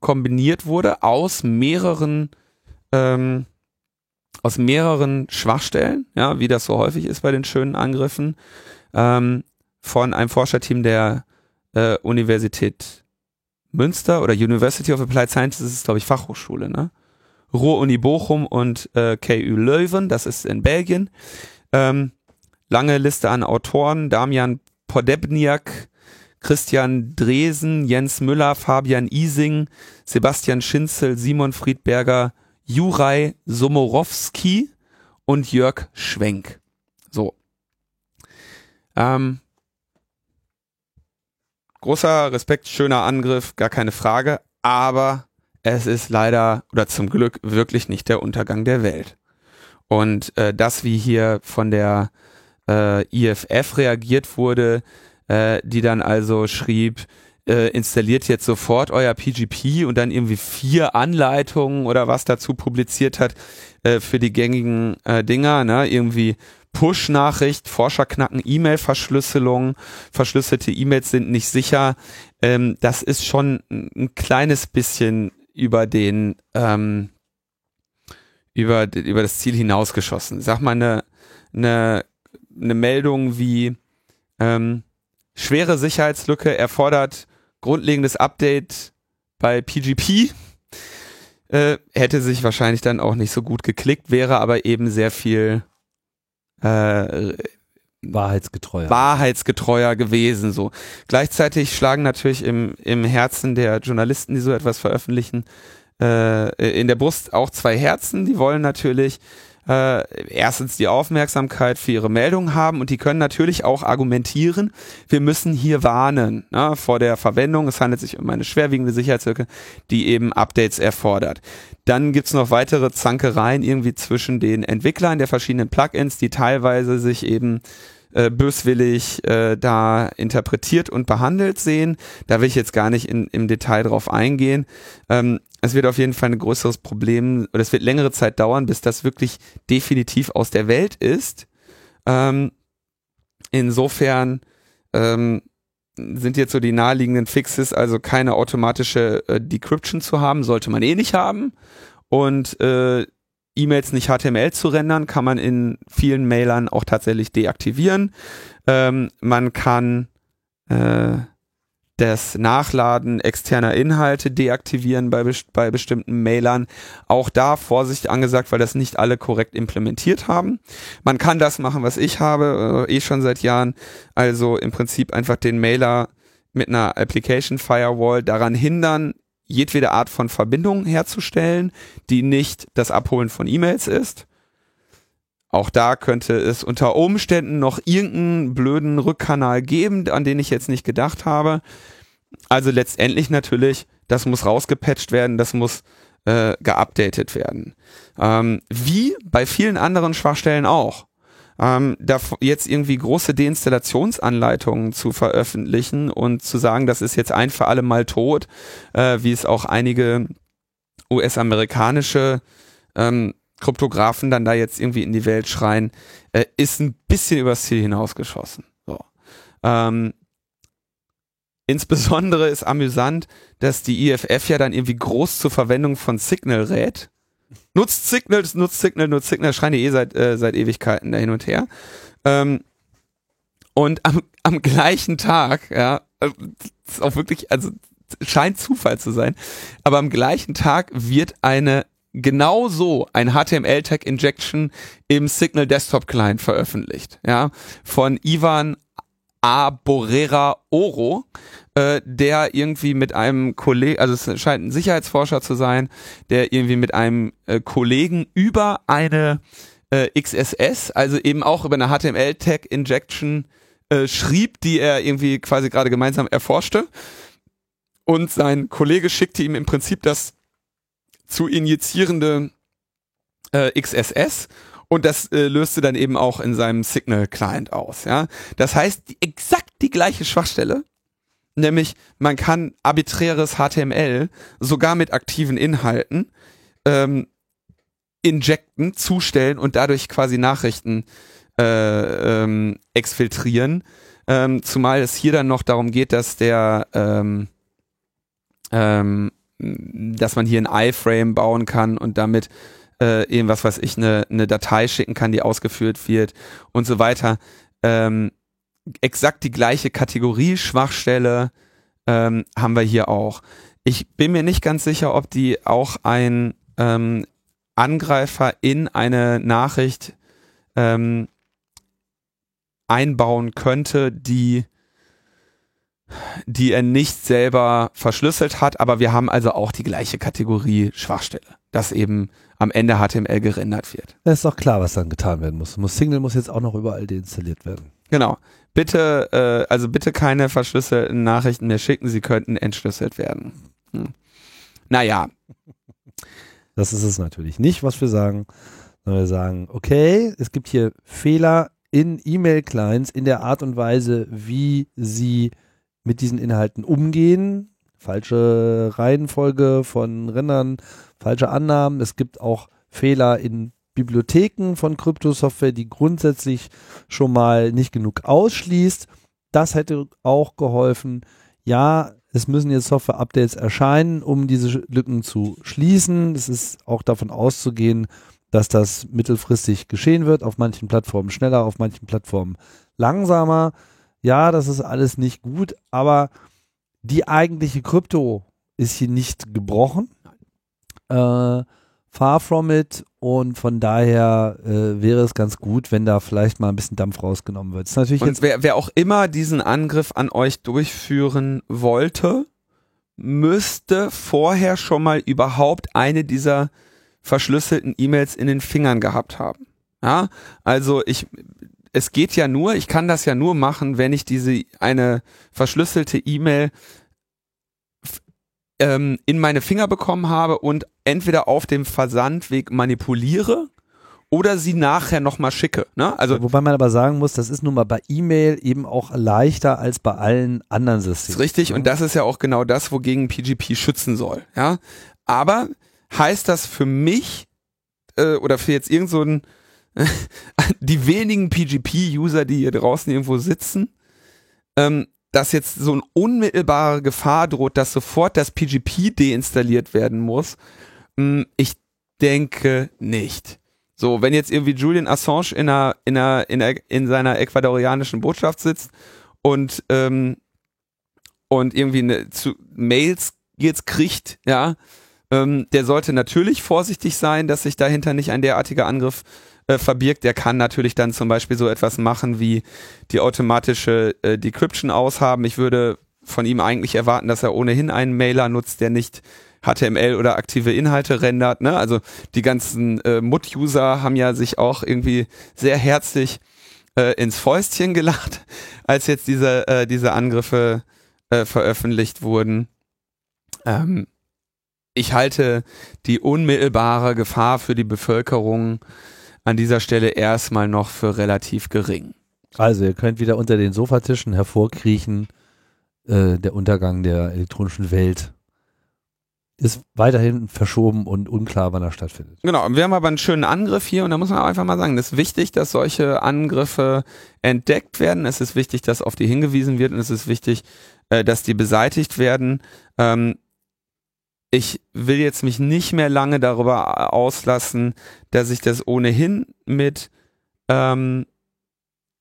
kombiniert wurde aus mehreren ähm, aus mehreren Schwachstellen, ja, wie das so häufig ist bei den schönen Angriffen, ähm, von einem Forscherteam der äh, Universität Münster oder University of Applied Sciences, das ist glaube ich Fachhochschule, ne? Ruhr-Uni Bochum und äh, KU Leuven, das ist in Belgien. Ähm, lange Liste an Autoren, Damian Podebniak, Christian Dresen, Jens Müller, Fabian Ising, Sebastian Schinzel, Simon Friedberger, Juraj Somorowski und Jörg Schwenk. So. Ähm, großer Respekt, schöner Angriff, gar keine Frage, aber es ist leider oder zum Glück wirklich nicht der Untergang der Welt. Und äh, das, wie hier von der äh, IFF reagiert wurde, äh, die dann also schrieb, äh, installiert jetzt sofort euer PGP und dann irgendwie vier Anleitungen oder was dazu publiziert hat äh, für die gängigen äh, Dinger, ne? Irgendwie Push-Nachricht, Forscher knacken E-Mail-Verschlüsselung, verschlüsselte E-Mails sind nicht sicher. Ähm, das ist schon ein kleines bisschen über den ähm, über, über das Ziel hinausgeschossen. Sag mal eine, eine, eine Meldung wie ähm, schwere Sicherheitslücke erfordert grundlegendes Update bei PGP. Äh, hätte sich wahrscheinlich dann auch nicht so gut geklickt, wäre aber eben sehr viel äh, wahrheitsgetreuer. wahrheitsgetreuer gewesen. So gleichzeitig schlagen natürlich im im Herzen der Journalisten, die so etwas veröffentlichen, äh, in der Brust auch zwei Herzen. Die wollen natürlich äh, erstens die Aufmerksamkeit für ihre Meldungen haben und die können natürlich auch argumentieren, wir müssen hier warnen ne, vor der Verwendung. Es handelt sich um eine schwerwiegende Sicherheitslücke, die eben Updates erfordert. Dann gibt's noch weitere Zankereien irgendwie zwischen den Entwicklern der verschiedenen Plugins, die teilweise sich eben äh, böswillig äh, da interpretiert und behandelt sehen. Da will ich jetzt gar nicht in, im Detail drauf eingehen. Ähm, es wird auf jeden Fall ein größeres Problem oder es wird längere Zeit dauern, bis das wirklich definitiv aus der Welt ist. Ähm, insofern ähm, sind jetzt so die naheliegenden Fixes, also keine automatische äh, Decryption zu haben, sollte man eh nicht haben. Und äh, E-Mails nicht HTML zu rendern, kann man in vielen Mailern auch tatsächlich deaktivieren. Ähm, man kann äh, das Nachladen externer Inhalte deaktivieren bei, bei bestimmten Mailern. Auch da Vorsicht angesagt, weil das nicht alle korrekt implementiert haben. Man kann das machen, was ich habe, äh, eh schon seit Jahren. Also im Prinzip einfach den Mailer mit einer Application Firewall daran hindern, jedwede Art von Verbindung herzustellen, die nicht das Abholen von E-Mails ist. Auch da könnte es unter Umständen noch irgendeinen blöden Rückkanal geben, an den ich jetzt nicht gedacht habe. Also letztendlich natürlich, das muss rausgepatcht werden, das muss äh, geupdatet werden. Ähm, wie bei vielen anderen Schwachstellen auch. Ähm, da jetzt irgendwie große Deinstallationsanleitungen zu veröffentlichen und zu sagen, das ist jetzt ein für alle Mal tot, äh, wie es auch einige US-amerikanische ähm, Kryptografen dann da jetzt irgendwie in die Welt schreien, äh, ist ein bisschen übers Ziel hinausgeschossen. So. Ähm, insbesondere ist amüsant, dass die IFF ja dann irgendwie groß zur Verwendung von Signal rät. Nutzt Signal, nutzt Signal, nutzt Signal, schreien die eh seit, äh, seit Ewigkeiten da hin und her. Ähm, und am, am gleichen Tag, ja, äh, ist auch wirklich, also scheint Zufall zu sein, aber am gleichen Tag wird eine genau so ein HTML-Tag Injection im Signal Desktop Client veröffentlicht, ja, von Ivan A. Borrera Oro, äh, der irgendwie mit einem Kollegen, also es scheint ein Sicherheitsforscher zu sein, der irgendwie mit einem äh, Kollegen über eine äh, XSS, also eben auch über eine HTML-Tag Injection äh, schrieb, die er irgendwie quasi gerade gemeinsam erforschte. Und sein Kollege schickte ihm im Prinzip das zu injizierende äh, XSS und das äh, löste dann eben auch in seinem Signal-Client aus. Ja? Das heißt, die, exakt die gleiche Schwachstelle, nämlich man kann arbiträres HTML sogar mit aktiven Inhalten ähm, injecten, zustellen und dadurch quasi Nachrichten äh, ähm, exfiltrieren. Ähm, zumal es hier dann noch darum geht, dass der ähm, ähm, dass man hier ein iFrame bauen kann und damit äh, eben was weiß ich, eine, eine Datei schicken kann, die ausgeführt wird und so weiter. Ähm, exakt die gleiche Kategorie Schwachstelle ähm, haben wir hier auch. Ich bin mir nicht ganz sicher, ob die auch ein ähm, Angreifer in eine Nachricht ähm, einbauen könnte, die die er nicht selber verschlüsselt hat, aber wir haben also auch die gleiche Kategorie Schwachstelle, dass eben am Ende HTML gerendert wird. Das ist doch klar, was dann getan werden muss. muss Signal muss jetzt auch noch überall deinstalliert werden. Genau. Bitte, äh, also bitte keine verschlüsselten Nachrichten mehr schicken, sie könnten entschlüsselt werden. Hm. Naja. Das ist es natürlich nicht, was wir sagen. Sondern wir sagen, okay, es gibt hier Fehler in E-Mail-Clients in der Art und Weise, wie sie mit diesen Inhalten umgehen. Falsche Reihenfolge von Rändern, falsche Annahmen. Es gibt auch Fehler in Bibliotheken von Kryptosoftware, die grundsätzlich schon mal nicht genug ausschließt. Das hätte auch geholfen. Ja, es müssen jetzt Software-Updates erscheinen, um diese Lücken zu schließen. Es ist auch davon auszugehen, dass das mittelfristig geschehen wird. Auf manchen Plattformen schneller, auf manchen Plattformen langsamer ja, das ist alles nicht gut, aber die eigentliche Krypto ist hier nicht gebrochen. Äh, far from it und von daher äh, wäre es ganz gut, wenn da vielleicht mal ein bisschen Dampf rausgenommen wird. ist natürlich und wer, wer auch immer diesen Angriff an euch durchführen wollte, müsste vorher schon mal überhaupt eine dieser verschlüsselten E-Mails in den Fingern gehabt haben. Ja, also ich es geht ja nur, ich kann das ja nur machen, wenn ich diese eine verschlüsselte E-Mail ähm, in meine Finger bekommen habe und entweder auf dem Versandweg manipuliere oder sie nachher nochmal schicke. Ne? Also Wobei man aber sagen muss, das ist nun mal bei E-Mail eben auch leichter als bei allen anderen Systemen. Ist richtig, ne? und das ist ja auch genau das, wogegen PGP schützen soll. Ja? Aber heißt das für mich äh, oder für jetzt irgend so die wenigen PGP-User, die hier draußen irgendwo sitzen, ähm, dass jetzt so eine unmittelbare Gefahr droht, dass sofort das PGP deinstalliert werden muss. Hm, ich denke nicht. So, wenn jetzt irgendwie Julian Assange in, einer, in, einer, in, einer, in seiner ecuadorianischen Botschaft sitzt und, ähm, und irgendwie eine, zu, Mails jetzt kriegt, ja, ähm, der sollte natürlich vorsichtig sein, dass sich dahinter nicht ein derartiger Angriff äh, verbirgt, der kann natürlich dann zum Beispiel so etwas machen wie die automatische äh, Decryption aushaben. Ich würde von ihm eigentlich erwarten, dass er ohnehin einen Mailer nutzt, der nicht HTML oder aktive Inhalte rendert. Ne? Also die ganzen äh, Mut-User haben ja sich auch irgendwie sehr herzlich äh, ins Fäustchen gelacht, als jetzt diese, äh, diese Angriffe äh, veröffentlicht wurden. Ähm, ich halte die unmittelbare Gefahr für die Bevölkerung an dieser Stelle erstmal noch für relativ gering. Also ihr könnt wieder unter den Sofatischen hervorkriechen. Äh, der Untergang der elektronischen Welt ist weiterhin verschoben und unklar, wann er stattfindet. Genau, wir haben aber einen schönen Angriff hier und da muss man einfach mal sagen, es ist wichtig, dass solche Angriffe entdeckt werden. Es ist wichtig, dass auf die hingewiesen wird und es ist wichtig, äh, dass die beseitigt werden. Ähm, ich will jetzt mich nicht mehr lange darüber auslassen, dass ich das ohnehin mit ähm,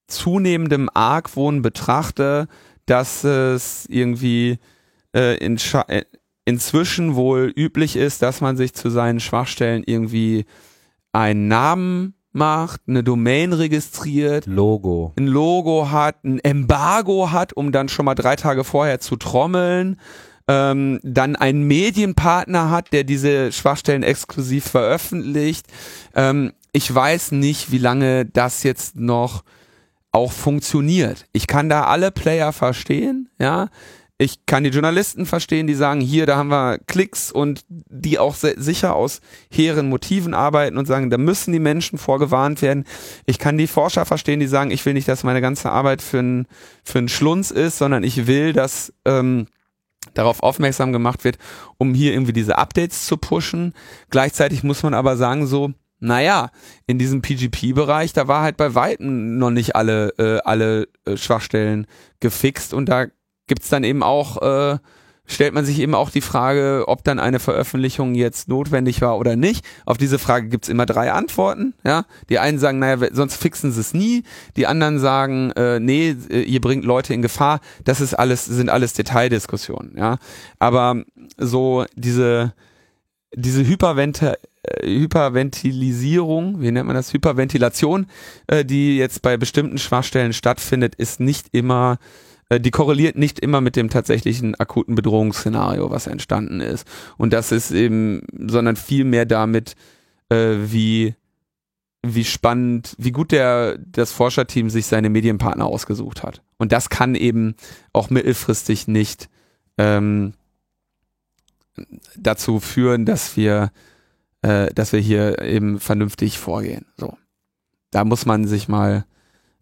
zunehmendem Argwohn betrachte, dass es irgendwie äh, in äh, inzwischen wohl üblich ist, dass man sich zu seinen Schwachstellen irgendwie einen Namen macht, eine Domain registriert, Logo, ein Logo hat, ein Embargo hat, um dann schon mal drei Tage vorher zu trommeln ähm, dann einen Medienpartner hat, der diese Schwachstellen exklusiv veröffentlicht. Ähm, ich weiß nicht, wie lange das jetzt noch auch funktioniert. Ich kann da alle Player verstehen, ja. Ich kann die Journalisten verstehen, die sagen, hier, da haben wir Klicks und die auch sicher aus hehren Motiven arbeiten und sagen, da müssen die Menschen vorgewarnt werden. Ich kann die Forscher verstehen, die sagen, ich will nicht, dass meine ganze Arbeit für einen für einen Schlunz ist, sondern ich will, dass ähm, darauf aufmerksam gemacht wird, um hier irgendwie diese Updates zu pushen. Gleichzeitig muss man aber sagen, so, naja, in diesem PGP-Bereich, da war halt bei Weitem noch nicht alle, äh, alle äh, Schwachstellen gefixt und da gibt's dann eben auch äh, stellt man sich eben auch die Frage, ob dann eine Veröffentlichung jetzt notwendig war oder nicht. Auf diese Frage gibt's immer drei Antworten. Ja, Die einen sagen, naja, sonst fixen sie es nie. Die anderen sagen, äh, nee, äh, ihr bringt Leute in Gefahr. Das ist alles, sind alles Detaildiskussionen. Ja, Aber so diese, diese Hypervente äh, Hyperventilisierung, wie nennt man das, Hyperventilation, äh, die jetzt bei bestimmten Schwachstellen stattfindet, ist nicht immer die korreliert nicht immer mit dem tatsächlichen akuten Bedrohungsszenario, was entstanden ist. Und das ist eben, sondern viel mehr damit, äh, wie wie spannend, wie gut der das Forscherteam sich seine Medienpartner ausgesucht hat. Und das kann eben auch mittelfristig nicht ähm, dazu führen, dass wir, äh, dass wir hier eben vernünftig vorgehen. So, da muss man sich mal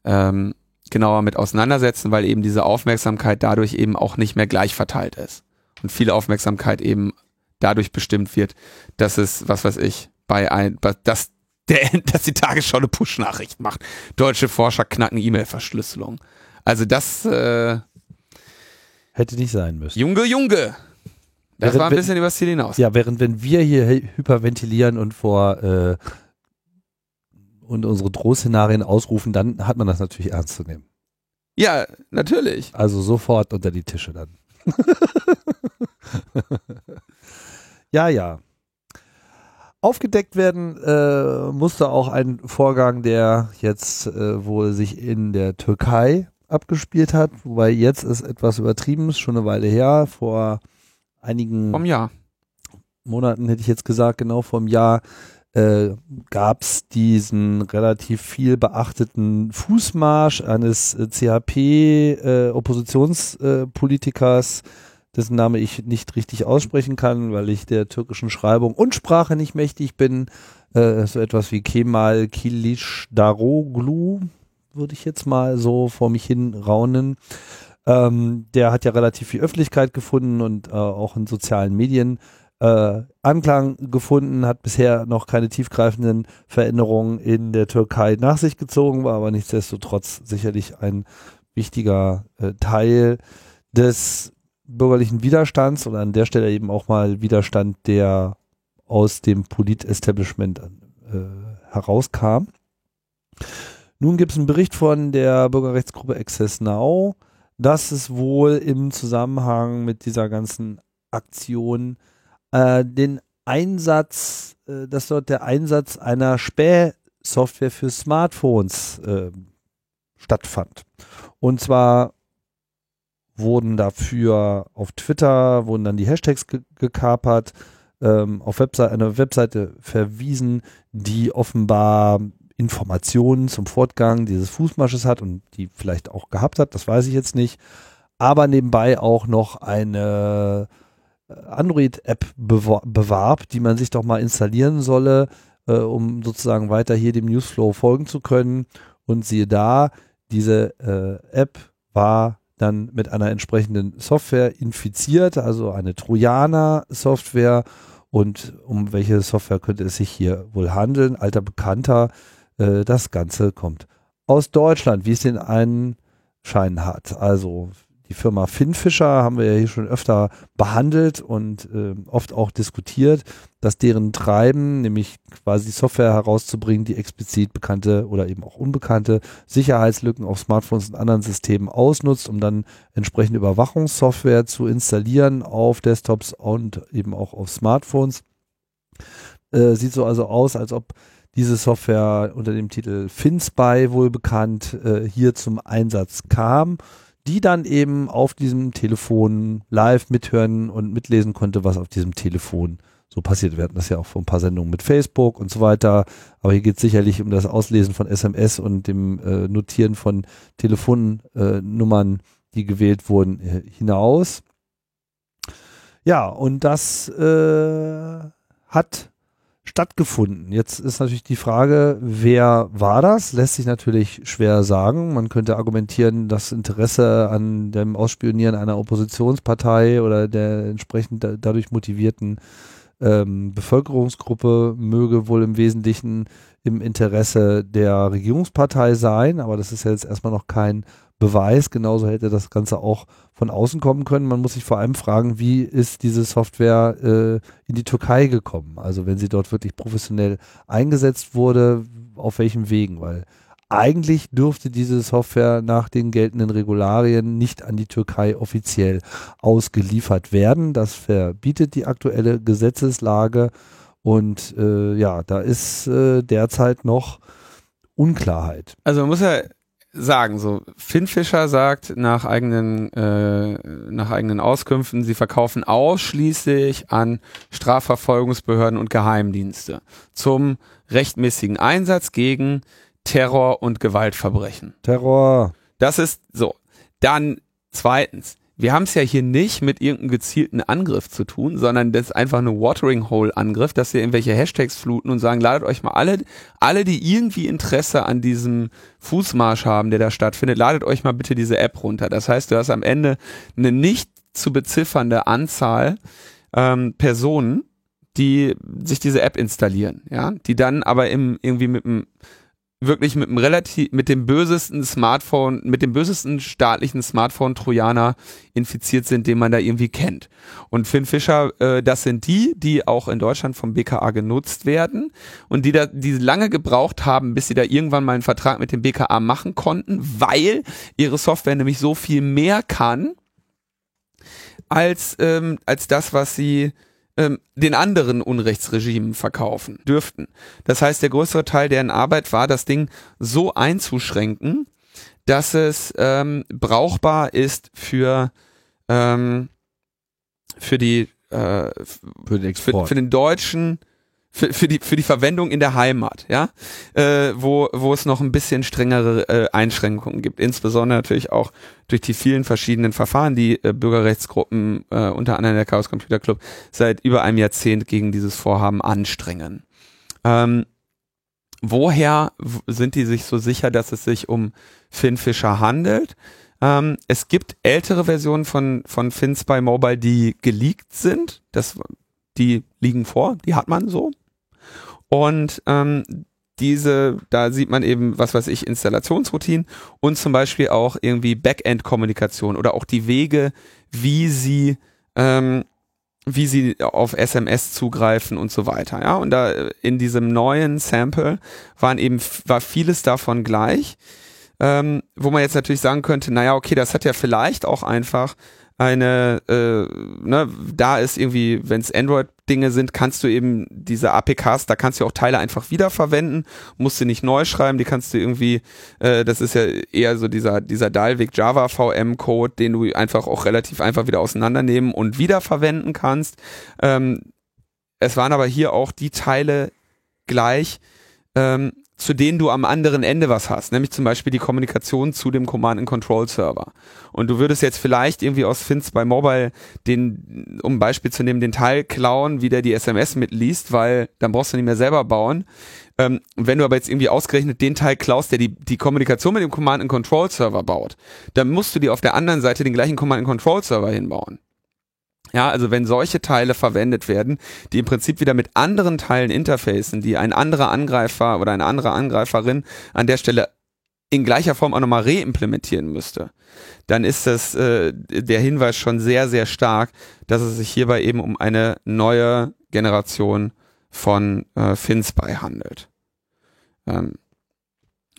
ähm, genauer mit auseinandersetzen, weil eben diese Aufmerksamkeit dadurch eben auch nicht mehr gleich verteilt ist. Und viel Aufmerksamkeit eben dadurch bestimmt wird, dass es, was weiß ich, bei ein, dass der, dass die Tagesschau eine Push-Nachricht macht. Deutsche Forscher knacken E-Mail-Verschlüsselung. Also das äh, hätte nicht sein müssen. Junge, Junge. Das während, war ein bisschen übers Ziel hinaus. Ja, während wenn wir hier hyperventilieren und vor äh, und unsere Drohszenarien ausrufen, dann hat man das natürlich ernst zu nehmen. Ja, natürlich. Also sofort unter die Tische dann. ja, ja. Aufgedeckt werden äh, musste auch ein Vorgang, der jetzt äh, wohl sich in der Türkei abgespielt hat, wobei jetzt ist etwas übertrieben, ist schon eine Weile her, vor einigen vom Jahr. Monaten hätte ich jetzt gesagt, genau vom Jahr äh, gab es diesen relativ viel beachteten Fußmarsch eines äh, CHP-Oppositionspolitikers, äh, dessen Name ich nicht richtig aussprechen kann, weil ich der türkischen Schreibung und Sprache nicht mächtig bin. Äh, so etwas wie Kemal Kilic Daroglu, würde ich jetzt mal so vor mich hin raunen. Ähm, der hat ja relativ viel Öffentlichkeit gefunden und äh, auch in sozialen Medien äh, Anklang gefunden, hat bisher noch keine tiefgreifenden Veränderungen in der Türkei nach sich gezogen, war aber nichtsdestotrotz sicherlich ein wichtiger äh, Teil des bürgerlichen Widerstands und an der Stelle eben auch mal Widerstand, der aus dem Polit-Establishment äh, herauskam. Nun gibt es einen Bericht von der Bürgerrechtsgruppe Access Now, dass es wohl im Zusammenhang mit dieser ganzen Aktion äh, den Einsatz, äh, dass dort der Einsatz einer Spähsoftware für Smartphones äh, stattfand. Und zwar wurden dafür auf Twitter, wurden dann die Hashtags ge gekapert, ähm, auf Webseite, eine Webseite verwiesen, die offenbar Informationen zum Fortgang dieses Fußmarsches hat und die vielleicht auch gehabt hat, das weiß ich jetzt nicht. Aber nebenbei auch noch eine Android-App bewarb, die man sich doch mal installieren solle, äh, um sozusagen weiter hier dem Newsflow folgen zu können. Und siehe da, diese äh, App war dann mit einer entsprechenden Software infiziert, also eine Trojaner-Software. Und um welche Software könnte es sich hier wohl handeln? Alter Bekannter, äh, das Ganze kommt aus Deutschland, wie es den einen Schein hat. Also die Firma Finfisher haben wir ja hier schon öfter behandelt und äh, oft auch diskutiert, dass deren Treiben, nämlich quasi Software herauszubringen, die explizit bekannte oder eben auch unbekannte Sicherheitslücken auf Smartphones und anderen Systemen ausnutzt, um dann entsprechende Überwachungssoftware zu installieren auf Desktops und eben auch auf Smartphones. Äh, sieht so also aus, als ob diese Software unter dem Titel FinSpy wohl bekannt äh, hier zum Einsatz kam die dann eben auf diesem Telefon live mithören und mitlesen konnte, was auf diesem Telefon so passiert. Wir hatten das ja auch vor ein paar Sendungen mit Facebook und so weiter. Aber hier geht es sicherlich um das Auslesen von SMS und dem äh, Notieren von Telefonnummern, äh, die gewählt wurden, äh, hinaus. Ja, und das äh, hat stattgefunden. Jetzt ist natürlich die Frage, wer war das? Lässt sich natürlich schwer sagen. Man könnte argumentieren, das Interesse an dem Ausspionieren einer Oppositionspartei oder der entsprechend da, dadurch motivierten ähm, Bevölkerungsgruppe möge wohl im Wesentlichen im Interesse der Regierungspartei sein, aber das ist ja jetzt erstmal noch kein Beweis. Genauso hätte das Ganze auch von außen kommen können. Man muss sich vor allem fragen, wie ist diese Software äh, in die Türkei gekommen? Also wenn sie dort wirklich professionell eingesetzt wurde, auf welchen Wegen? Weil eigentlich dürfte diese Software nach den geltenden Regularien nicht an die Türkei offiziell ausgeliefert werden. Das verbietet die aktuelle Gesetzeslage. Und äh, ja, da ist äh, derzeit noch Unklarheit. Also man muss ja sagen. So, Finn Fischer sagt nach eigenen, äh, nach eigenen Auskünften, sie verkaufen ausschließlich an Strafverfolgungsbehörden und Geheimdienste zum rechtmäßigen Einsatz gegen Terror und Gewaltverbrechen. Terror. Das ist so. Dann zweitens, wir haben es ja hier nicht mit irgendeinem gezielten Angriff zu tun, sondern das ist einfach eine Watering Hole Angriff, dass wir irgendwelche Hashtags fluten und sagen, ladet euch mal alle, alle, die irgendwie Interesse an diesem Fußmarsch haben, der da stattfindet, ladet euch mal bitte diese App runter. Das heißt, du hast am Ende eine nicht zu beziffernde Anzahl ähm, Personen, die sich diese App installieren, ja, die dann aber im, irgendwie mit einem wirklich mit dem relativ, mit dem bösesten Smartphone, mit dem bösesten staatlichen Smartphone-Trojaner infiziert sind, den man da irgendwie kennt. Und Finn Fischer, äh, das sind die, die auch in Deutschland vom BKA genutzt werden und die da, die lange gebraucht haben, bis sie da irgendwann mal einen Vertrag mit dem BKA machen konnten, weil ihre Software nämlich so viel mehr kann als, ähm, als das, was sie ähm, den anderen Unrechtsregimen verkaufen dürften. Das heißt, der größere Teil deren Arbeit war, das Ding so einzuschränken, dass es ähm, brauchbar ist für ähm, für die äh, für, den für, für den deutschen für, für, die, für die Verwendung in der Heimat, ja, äh, wo, wo es noch ein bisschen strengere äh, Einschränkungen gibt, insbesondere natürlich auch durch die vielen verschiedenen Verfahren, die äh, Bürgerrechtsgruppen, äh, unter anderem der Chaos Computer Club, seit über einem Jahrzehnt gegen dieses Vorhaben anstrengen. Ähm, woher sind die sich so sicher, dass es sich um Finn Fischer handelt? Ähm, es gibt ältere Versionen von, von FinSpy Mobile, die geleakt sind. Das, die liegen vor, die hat man so. Und ähm, diese, da sieht man eben, was weiß ich, Installationsroutinen und zum Beispiel auch irgendwie Backend-Kommunikation oder auch die Wege, wie sie, ähm, wie sie auf SMS zugreifen und so weiter. Ja, und da in diesem neuen Sample waren eben, war vieles davon gleich. Ähm, wo man jetzt natürlich sagen könnte, naja, okay, das hat ja vielleicht auch einfach eine, äh, ne, da ist irgendwie, wenn es Android-Dinge sind, kannst du eben diese APKs, da kannst du auch Teile einfach wiederverwenden, musst du nicht neu schreiben, die kannst du irgendwie, äh, das ist ja eher so dieser, dieser Dalvik Java VM-Code, den du einfach auch relativ einfach wieder auseinandernehmen und wiederverwenden kannst. Ähm, es waren aber hier auch die Teile gleich, ähm, zu denen du am anderen Ende was hast, nämlich zum Beispiel die Kommunikation zu dem Command-and-Control-Server. Und du würdest jetzt vielleicht irgendwie aus Fins bei Mobile den, um Beispiel zu nehmen, den Teil klauen, wie der die SMS mitliest, weil dann brauchst du nicht mehr selber bauen. Ähm, wenn du aber jetzt irgendwie ausgerechnet den Teil klaust, der die, die Kommunikation mit dem Command-and-Control-Server baut, dann musst du dir auf der anderen Seite den gleichen Command-and-Control-Server hinbauen. Ja, also wenn solche Teile verwendet werden, die im Prinzip wieder mit anderen Teilen interfacen, die ein anderer Angreifer oder eine andere Angreiferin an der Stelle in gleicher Form auch nochmal reimplementieren müsste, dann ist das äh, der Hinweis schon sehr, sehr stark, dass es sich hierbei eben um eine neue Generation von äh, FinSpy handelt. Ähm,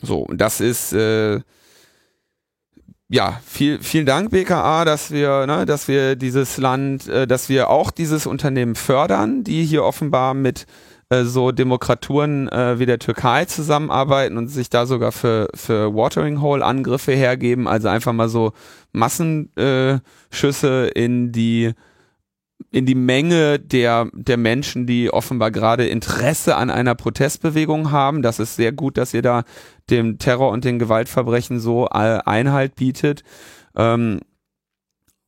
so, und das ist äh, ja, viel, vielen Dank, BKA, dass wir, ne, dass wir dieses Land, äh, dass wir auch dieses Unternehmen fördern, die hier offenbar mit äh, so Demokraturen äh, wie der Türkei zusammenarbeiten und sich da sogar für, für Watering Hole Angriffe hergeben, also einfach mal so Massenschüsse äh, in die in die Menge der, der Menschen, die offenbar gerade Interesse an einer Protestbewegung haben. Das ist sehr gut, dass ihr da dem Terror und den Gewaltverbrechen so Einhalt bietet. Ähm,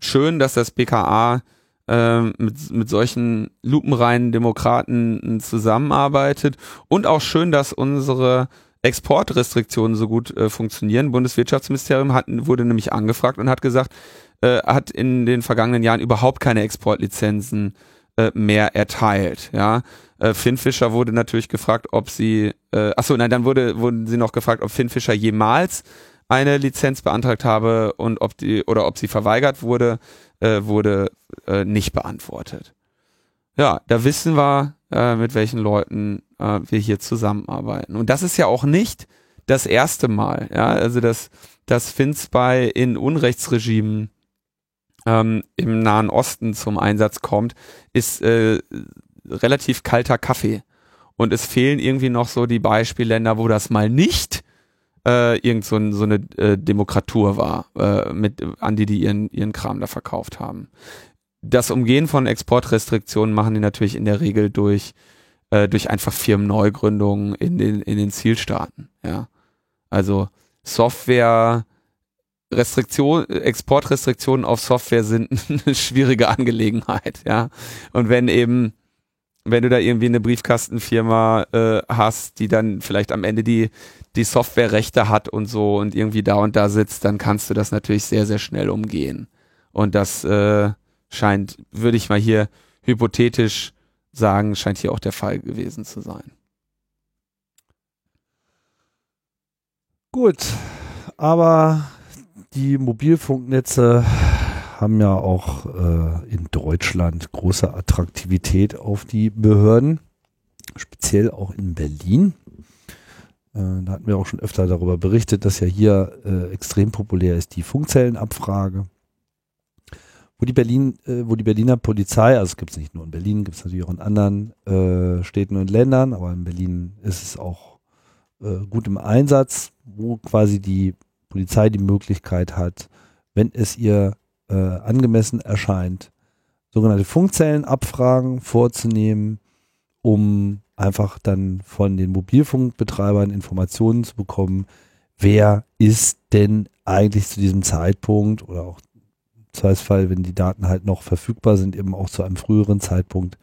schön, dass das BKA äh, mit, mit solchen lupenreinen Demokraten zusammenarbeitet und auch schön, dass unsere Exportrestriktionen so gut äh, funktionieren. Bundeswirtschaftsministerium hat, wurde nämlich angefragt und hat gesagt, äh, hat in den vergangenen Jahren überhaupt keine Exportlizenzen äh, mehr erteilt. Ja, äh, Finnfischer wurde natürlich gefragt, ob sie, äh, achso, nein, dann wurde, wurden sie noch gefragt, ob Finnfischer jemals eine Lizenz beantragt habe und ob die oder ob sie verweigert wurde, äh, wurde äh, nicht beantwortet. Ja, da wissen wir, äh, mit welchen Leuten äh, wir hier zusammenarbeiten. Und das ist ja auch nicht das erste Mal, ja, also dass, dass FinSpy in Unrechtsregimen ähm, im Nahen Osten zum Einsatz kommt, ist äh, relativ kalter Kaffee. Und es fehlen irgendwie noch so die Beispielländer, wo das mal nicht äh, irgend so, so eine äh, Demokratur war, äh, mit, an die die ihren, ihren Kram da verkauft haben. Das Umgehen von Exportrestriktionen machen die natürlich in der Regel durch, äh, durch einfach Firmenneugründungen in den, in den Zielstaaten. Ja. Also Software, Restriktion, Exportrestriktionen auf Software sind eine schwierige Angelegenheit, ja. Und wenn eben, wenn du da irgendwie eine Briefkastenfirma äh, hast, die dann vielleicht am Ende die, die Softwarerechte hat und so und irgendwie da und da sitzt, dann kannst du das natürlich sehr, sehr schnell umgehen. Und das äh, scheint, würde ich mal hier hypothetisch sagen, scheint hier auch der Fall gewesen zu sein. Gut, aber die Mobilfunknetze haben ja auch äh, in Deutschland große Attraktivität auf die Behörden, speziell auch in Berlin. Äh, da hatten wir auch schon öfter darüber berichtet, dass ja hier äh, extrem populär ist die Funkzellenabfrage. Wo die Berlin, äh, wo die Berliner Polizei, also es gibt es nicht nur in Berlin, gibt es natürlich auch in anderen äh, Städten und Ländern, aber in Berlin ist es auch äh, gut im Einsatz, wo quasi die Polizei die Möglichkeit hat, wenn es ihr äh, angemessen erscheint, sogenannte Funkzellenabfragen vorzunehmen, um einfach dann von den Mobilfunkbetreibern Informationen zu bekommen, wer ist denn eigentlich zu diesem Zeitpunkt oder auch Zweifelsfall, wenn die Daten halt noch verfügbar sind, eben auch zu einem früheren Zeitpunkt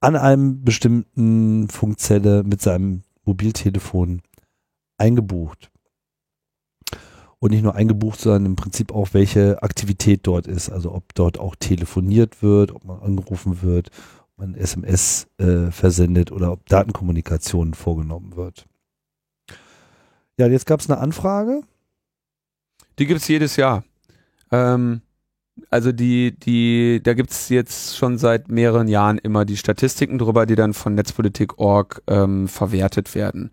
an einem bestimmten Funkzelle mit seinem Mobiltelefon eingebucht und nicht nur eingebucht, sondern im Prinzip auch, welche Aktivität dort ist. Also ob dort auch telefoniert wird, ob man angerufen wird, ob man SMS äh, versendet oder ob Datenkommunikation vorgenommen wird. Ja, jetzt gab es eine Anfrage. Die gibt es jedes Jahr. Ähm, also die, die, da gibt es jetzt schon seit mehreren Jahren immer die Statistiken drüber, die dann von Netzpolitik.org ähm, verwertet werden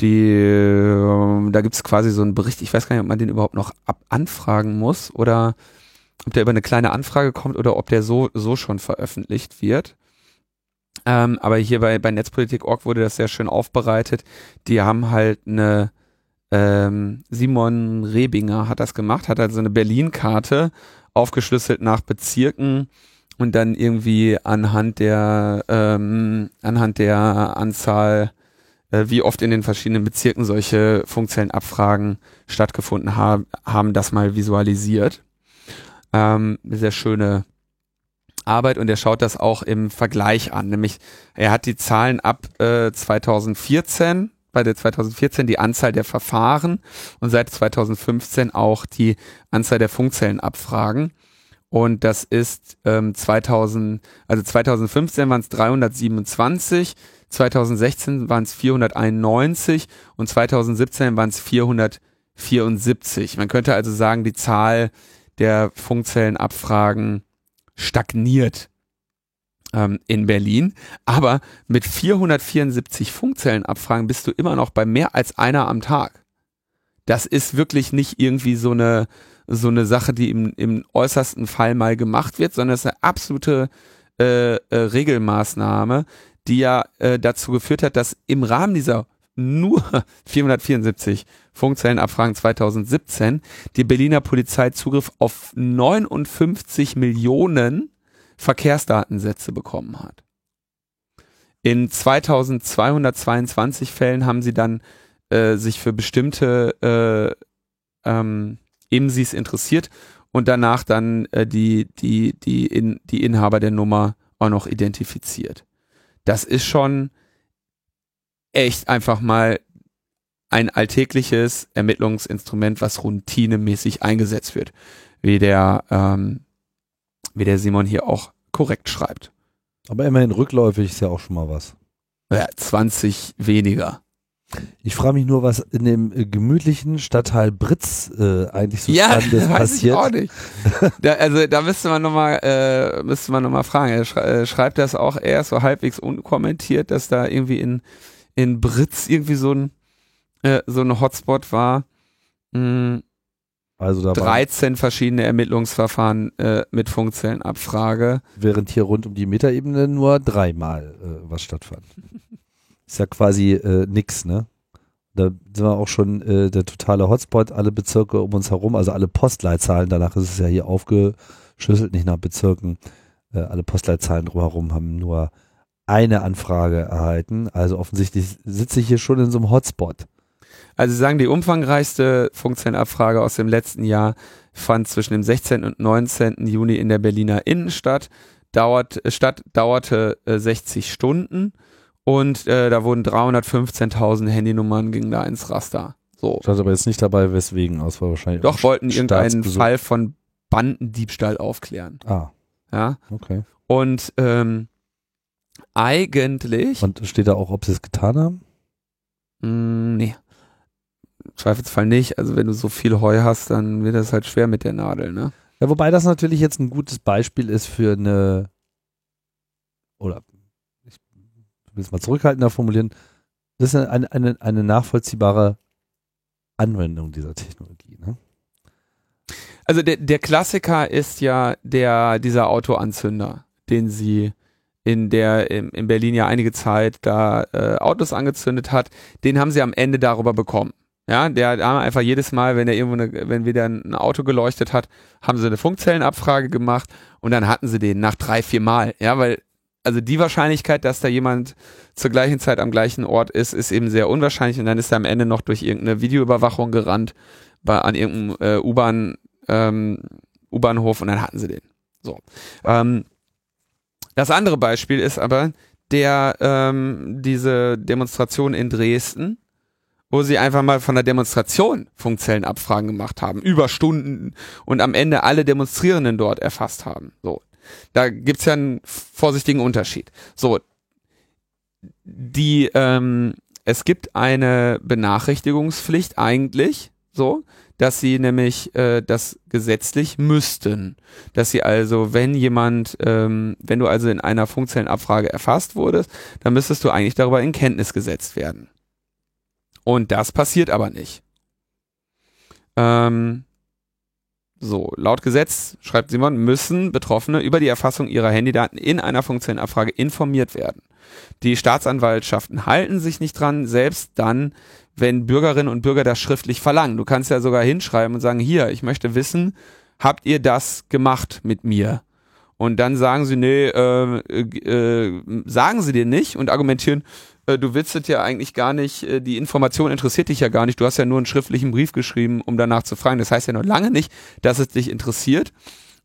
die, äh, da gibt es quasi so einen Bericht, ich weiß gar nicht, ob man den überhaupt noch ab anfragen muss oder ob der über eine kleine Anfrage kommt oder ob der so, so schon veröffentlicht wird. Ähm, aber hier bei, bei Netzpolitik.org wurde das sehr schön aufbereitet. Die haben halt eine, ähm, Simon Rebinger hat das gemacht, hat also eine Berlin-Karte aufgeschlüsselt nach Bezirken und dann irgendwie anhand der, ähm, anhand der Anzahl, äh, wie oft in den verschiedenen Bezirken solche funktionellen Abfragen stattgefunden haben, haben das mal visualisiert. Ähm, sehr schöne Arbeit und er schaut das auch im Vergleich an. Nämlich, er hat die Zahlen ab äh, 2014, bei der 2014 die Anzahl der Verfahren und seit 2015 auch die Anzahl der Funkzellenabfragen. Und das ist ähm, 2000, also 2015 waren es 327, 2016 waren es 491 und 2017 waren es 474. Man könnte also sagen, die Zahl der Funkzellenabfragen stagniert ähm, in Berlin. Aber mit 474 Funkzellenabfragen bist du immer noch bei mehr als einer am Tag. Das ist wirklich nicht irgendwie so eine, so eine Sache, die im, im äußersten Fall mal gemacht wird, sondern es ist eine absolute äh, äh, Regelmaßnahme, die ja äh, dazu geführt hat, dass im Rahmen dieser nur 474 Funkzellenabfragen 2017 die Berliner Polizei Zugriff auf 59 Millionen Verkehrsdatensätze bekommen hat. In 2222 Fällen haben sie dann äh, sich für bestimmte äh, ähm, IMSIs interessiert und danach dann äh, die, die, die, in, die Inhaber der Nummer auch noch identifiziert. Das ist schon echt einfach mal ein alltägliches Ermittlungsinstrument, was routinemäßig eingesetzt wird, wie der, ähm, wie der Simon hier auch korrekt schreibt. Aber immerhin rückläufig ist ja auch schon mal was. Ja, 20 weniger. Ich frage mich nur, was in dem äh, gemütlichen Stadtteil Britz äh, eigentlich so ja, Spannendes weiß passiert. Ich auch nicht. da, also da müsste man nochmal äh, müsste man noch mal fragen. Er äh, schreibt das auch erst so halbwegs unkommentiert, dass da irgendwie in, in Britz irgendwie so ein, äh, so ein Hotspot war. Hm, Also da war, 13 verschiedene Ermittlungsverfahren äh, mit Funkzellenabfrage. während hier rund um die Metaebene nur dreimal äh, was stattfand. Ist ja quasi äh, nix, ne? Da sind wir auch schon äh, der totale Hotspot, alle Bezirke um uns herum, also alle Postleitzahlen, danach ist es ja hier aufgeschlüsselt, nicht nach Bezirken. Äh, alle Postleitzahlen drumherum haben nur eine Anfrage erhalten. Also offensichtlich sitze ich hier schon in so einem Hotspot. Also sagen, die umfangreichste Funkzellenabfrage aus dem letzten Jahr fand zwischen dem 16. und 19. Juni in der Berliner Innenstadt. Dauert, Stadt dauerte äh, 60 Stunden und äh, da wurden 315.000 Handynummern gingen da ins Raster. So. Stand aber jetzt nicht dabei, weswegen aus war wahrscheinlich Doch wollten irgendeinen. Fall von Bandendiebstahl aufklären. Ah, Ja. okay. Und ähm, eigentlich. Und steht da auch, ob sie es getan haben? Mm, nee. Zweifelsfall nicht. Also wenn du so viel Heu hast, dann wird das halt schwer mit der Nadel, ne? Ja, wobei das natürlich jetzt ein gutes Beispiel ist für eine, oder will es mal zurückhaltender formulieren, das ist eine, eine, eine nachvollziehbare Anwendung dieser Technologie. Ne? Also der, der Klassiker ist ja der, dieser Autoanzünder, den sie in der im, in Berlin ja einige Zeit da äh, Autos angezündet hat, den haben sie am Ende darüber bekommen. Ja, der haben einfach jedes Mal, wenn er irgendwo eine, wenn wieder ein Auto geleuchtet hat, haben sie eine Funkzellenabfrage gemacht und dann hatten sie den nach drei, vier Mal. Ja, weil also die Wahrscheinlichkeit, dass da jemand zur gleichen Zeit am gleichen Ort ist, ist eben sehr unwahrscheinlich und dann ist er am Ende noch durch irgendeine Videoüberwachung gerannt bei, an irgendeinem äh, U-Bahn ähm, U-Bahnhof und dann hatten sie den. So. Ähm, das andere Beispiel ist aber der ähm, diese Demonstration in Dresden, wo sie einfach mal von der Demonstration Funkzellenabfragen gemacht haben, über Stunden und am Ende alle Demonstrierenden dort erfasst haben. So. Da gibt's ja einen vorsichtigen Unterschied. So. Die, ähm, es gibt eine Benachrichtigungspflicht eigentlich, so, dass sie nämlich äh, das gesetzlich müssten. Dass sie also, wenn jemand, ähm, wenn du also in einer Funkzellenabfrage erfasst wurdest, dann müsstest du eigentlich darüber in Kenntnis gesetzt werden. Und das passiert aber nicht. Ähm, So, laut Gesetz, schreibt Simon, müssen Betroffene über die Erfassung ihrer Handydaten in einer funktionellen Abfrage informiert werden. Die Staatsanwaltschaften halten sich nicht dran, selbst dann, wenn Bürgerinnen und Bürger das schriftlich verlangen. Du kannst ja sogar hinschreiben und sagen, hier, ich möchte wissen, habt ihr das gemacht mit mir? Und dann sagen sie, nee, äh, äh, sagen sie dir nicht und argumentieren, äh, du willst es ja eigentlich gar nicht, äh, die Information interessiert dich ja gar nicht, du hast ja nur einen schriftlichen Brief geschrieben, um danach zu fragen. Das heißt ja noch lange nicht, dass es dich interessiert.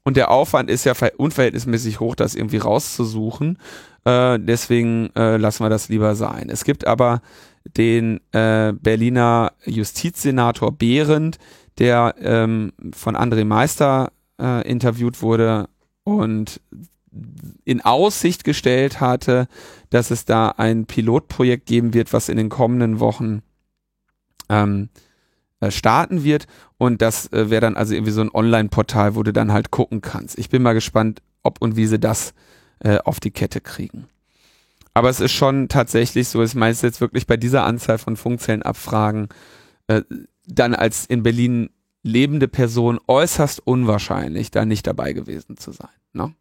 Und der Aufwand ist ja unverhältnismäßig hoch, das irgendwie rauszusuchen. Äh, deswegen äh, lassen wir das lieber sein. Es gibt aber den äh, Berliner Justizsenator Behrendt, der ähm, von André Meister äh, interviewt wurde und in Aussicht gestellt hatte, dass es da ein Pilotprojekt geben wird, was in den kommenden Wochen ähm, äh, starten wird. Und das äh, wäre dann also irgendwie so ein Online-Portal, wo du dann halt gucken kannst. Ich bin mal gespannt, ob und wie sie das äh, auf die Kette kriegen. Aber es ist schon tatsächlich so, ich meine jetzt wirklich bei dieser Anzahl von Funkzellenabfragen äh, dann als in Berlin lebende Person äußerst unwahrscheinlich, da nicht dabei gewesen zu sein. Ne?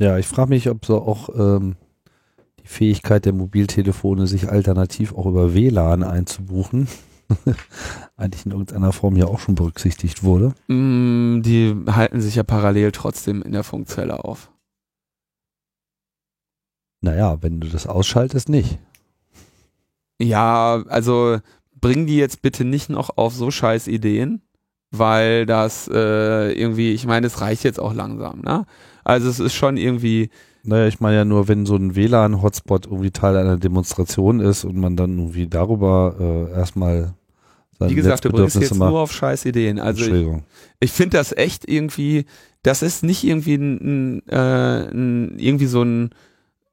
Ja, ich frage mich, ob so auch ähm, die Fähigkeit der Mobiltelefone, sich alternativ auch über WLAN einzubuchen, eigentlich in irgendeiner Form ja auch schon berücksichtigt wurde. Mm, die halten sich ja parallel trotzdem in der Funkzelle auf. Naja, wenn du das ausschaltest, nicht. Ja, also bring die jetzt bitte nicht noch auf so scheiß Ideen, weil das äh, irgendwie, ich meine, es reicht jetzt auch langsam, ne? Also es ist schon irgendwie. Naja, ich meine ja nur, wenn so ein WLAN-Hotspot irgendwie Teil einer Demonstration ist und man dann irgendwie darüber äh, erstmal Wie gesagt, du bringst jetzt nur auf scheiß Ideen. Also ich, ich finde das echt irgendwie, das ist nicht irgendwie ein, ein, äh, ein irgendwie so ein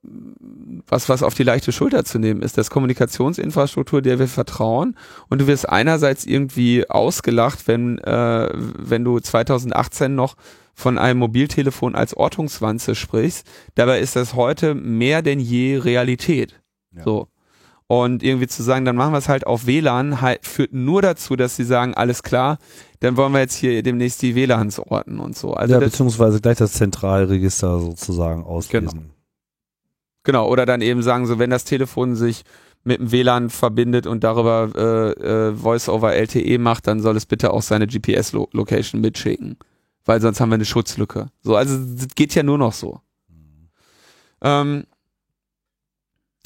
was, was auf die leichte Schulter zu nehmen ist, das Kommunikationsinfrastruktur, der wir vertrauen. Und du wirst einerseits irgendwie ausgelacht, wenn, äh, wenn du 2018 noch von einem Mobiltelefon als Ortungswanze sprichst. Dabei ist das heute mehr denn je Realität. Ja. So. Und irgendwie zu sagen, dann machen wir es halt auf WLAN, halt, führt nur dazu, dass sie sagen, alles klar, dann wollen wir jetzt hier demnächst die WLANs orten und so. Also ja, beziehungsweise gleich das Zentralregister sozusagen auslesen. Genau. Genau, oder dann eben sagen, so wenn das Telefon sich mit dem WLAN verbindet und darüber äh, äh, Voice over LTE macht, dann soll es bitte auch seine GPS-Location mitschicken. Weil sonst haben wir eine Schutzlücke. So, also das geht ja nur noch so. Ähm,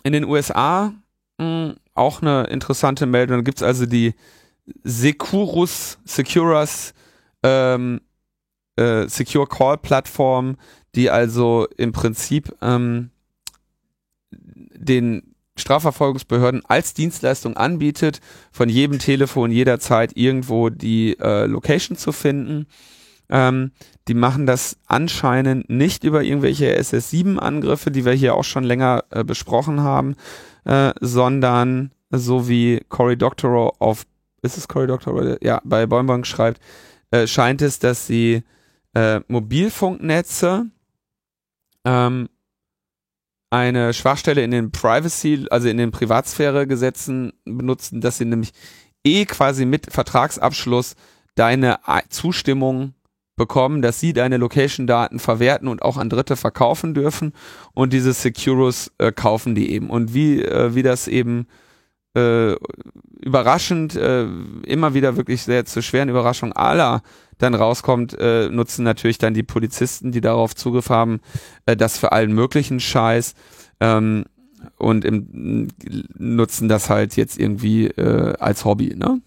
in den USA mh, hm, auch eine interessante Meldung. Da gibt es also die Securus, Securus ähm, äh, Secure Call Plattform, die also im Prinzip ähm, den Strafverfolgungsbehörden als Dienstleistung anbietet, von jedem Telefon jederzeit irgendwo die äh, Location zu finden. Ähm, die machen das anscheinend nicht über irgendwelche SS7-Angriffe, die wir hier auch schon länger äh, besprochen haben, äh, sondern so wie Cory Doctorow auf, ist es Cory Doctorow? Ja, bei Bäumbank schreibt, äh, scheint es, dass sie äh, Mobilfunknetze ähm, eine Schwachstelle in den Privacy, also in den Privatsphäre-Gesetzen benutzen, dass sie nämlich eh quasi mit Vertragsabschluss deine Zustimmung bekommen, dass sie deine Location-Daten verwerten und auch an Dritte verkaufen dürfen und diese Securus äh, kaufen die eben. Und wie, äh, wie das eben äh, überraschend, äh, immer wieder wirklich sehr zur schweren Überraschung aller dann rauskommt, äh, nutzen natürlich dann die Polizisten, die darauf Zugriff haben, äh, das für allen möglichen Scheiß ähm, und im, nutzen das halt jetzt irgendwie äh, als Hobby, ne?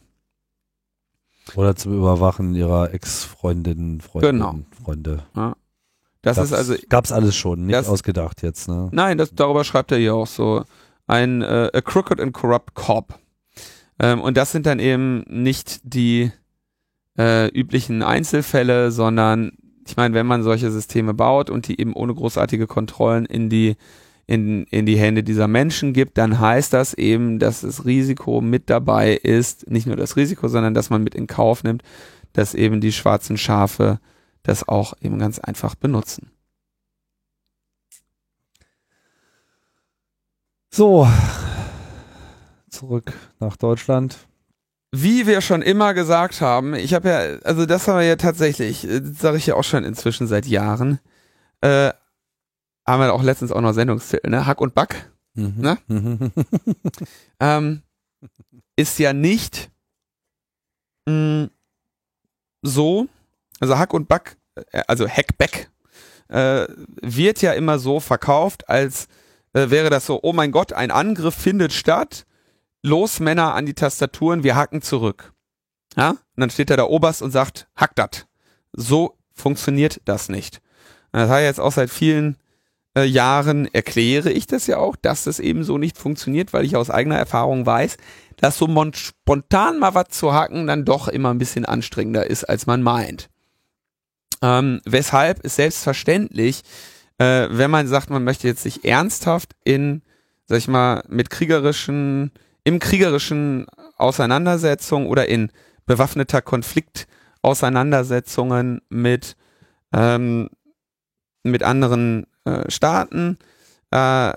Oder zum Überwachen ihrer Ex-Freundinnen, Freunde. Genau. Freunde. Ja. Das gab's, ist also. Gab's alles schon, nicht das, ausgedacht jetzt, ne? Nein, das, darüber schreibt er hier auch so. Ein äh, a crooked and corrupt cop. Ähm, und das sind dann eben nicht die äh, üblichen Einzelfälle, sondern ich meine, wenn man solche Systeme baut und die eben ohne großartige Kontrollen in die in, in die Hände dieser Menschen gibt, dann heißt das eben, dass das Risiko mit dabei ist, nicht nur das Risiko, sondern dass man mit in Kauf nimmt, dass eben die schwarzen Schafe das auch eben ganz einfach benutzen. So, zurück nach Deutschland. Wie wir schon immer gesagt haben, ich habe ja, also das haben wir ja tatsächlich, äh, sage ich ja auch schon inzwischen seit Jahren, äh, haben wir auch letztens auch noch Sendungstitel, ne? Hack und Back, Mhm. Ne? ähm, ist ja nicht mh, so, also Hack und Back, äh, also Hackback, äh, wird ja immer so verkauft, als äh, wäre das so, oh mein Gott, ein Angriff findet statt, los Männer an die Tastaturen, wir hacken zurück. Ja? Und dann steht da der Oberst und sagt, hack dat. So funktioniert das nicht. Und das hat jetzt auch seit vielen äh, Jahren erkläre ich das ja auch, dass das eben so nicht funktioniert, weil ich aus eigener Erfahrung weiß, dass so spontan mal was zu hacken dann doch immer ein bisschen anstrengender ist, als man meint. Ähm, weshalb ist selbstverständlich, äh, wenn man sagt, man möchte jetzt sich ernsthaft in, sag ich mal, mit kriegerischen, im kriegerischen Auseinandersetzungen oder in bewaffneter Konflikt Auseinandersetzungen mit ähm, mit anderen äh, Staaten äh,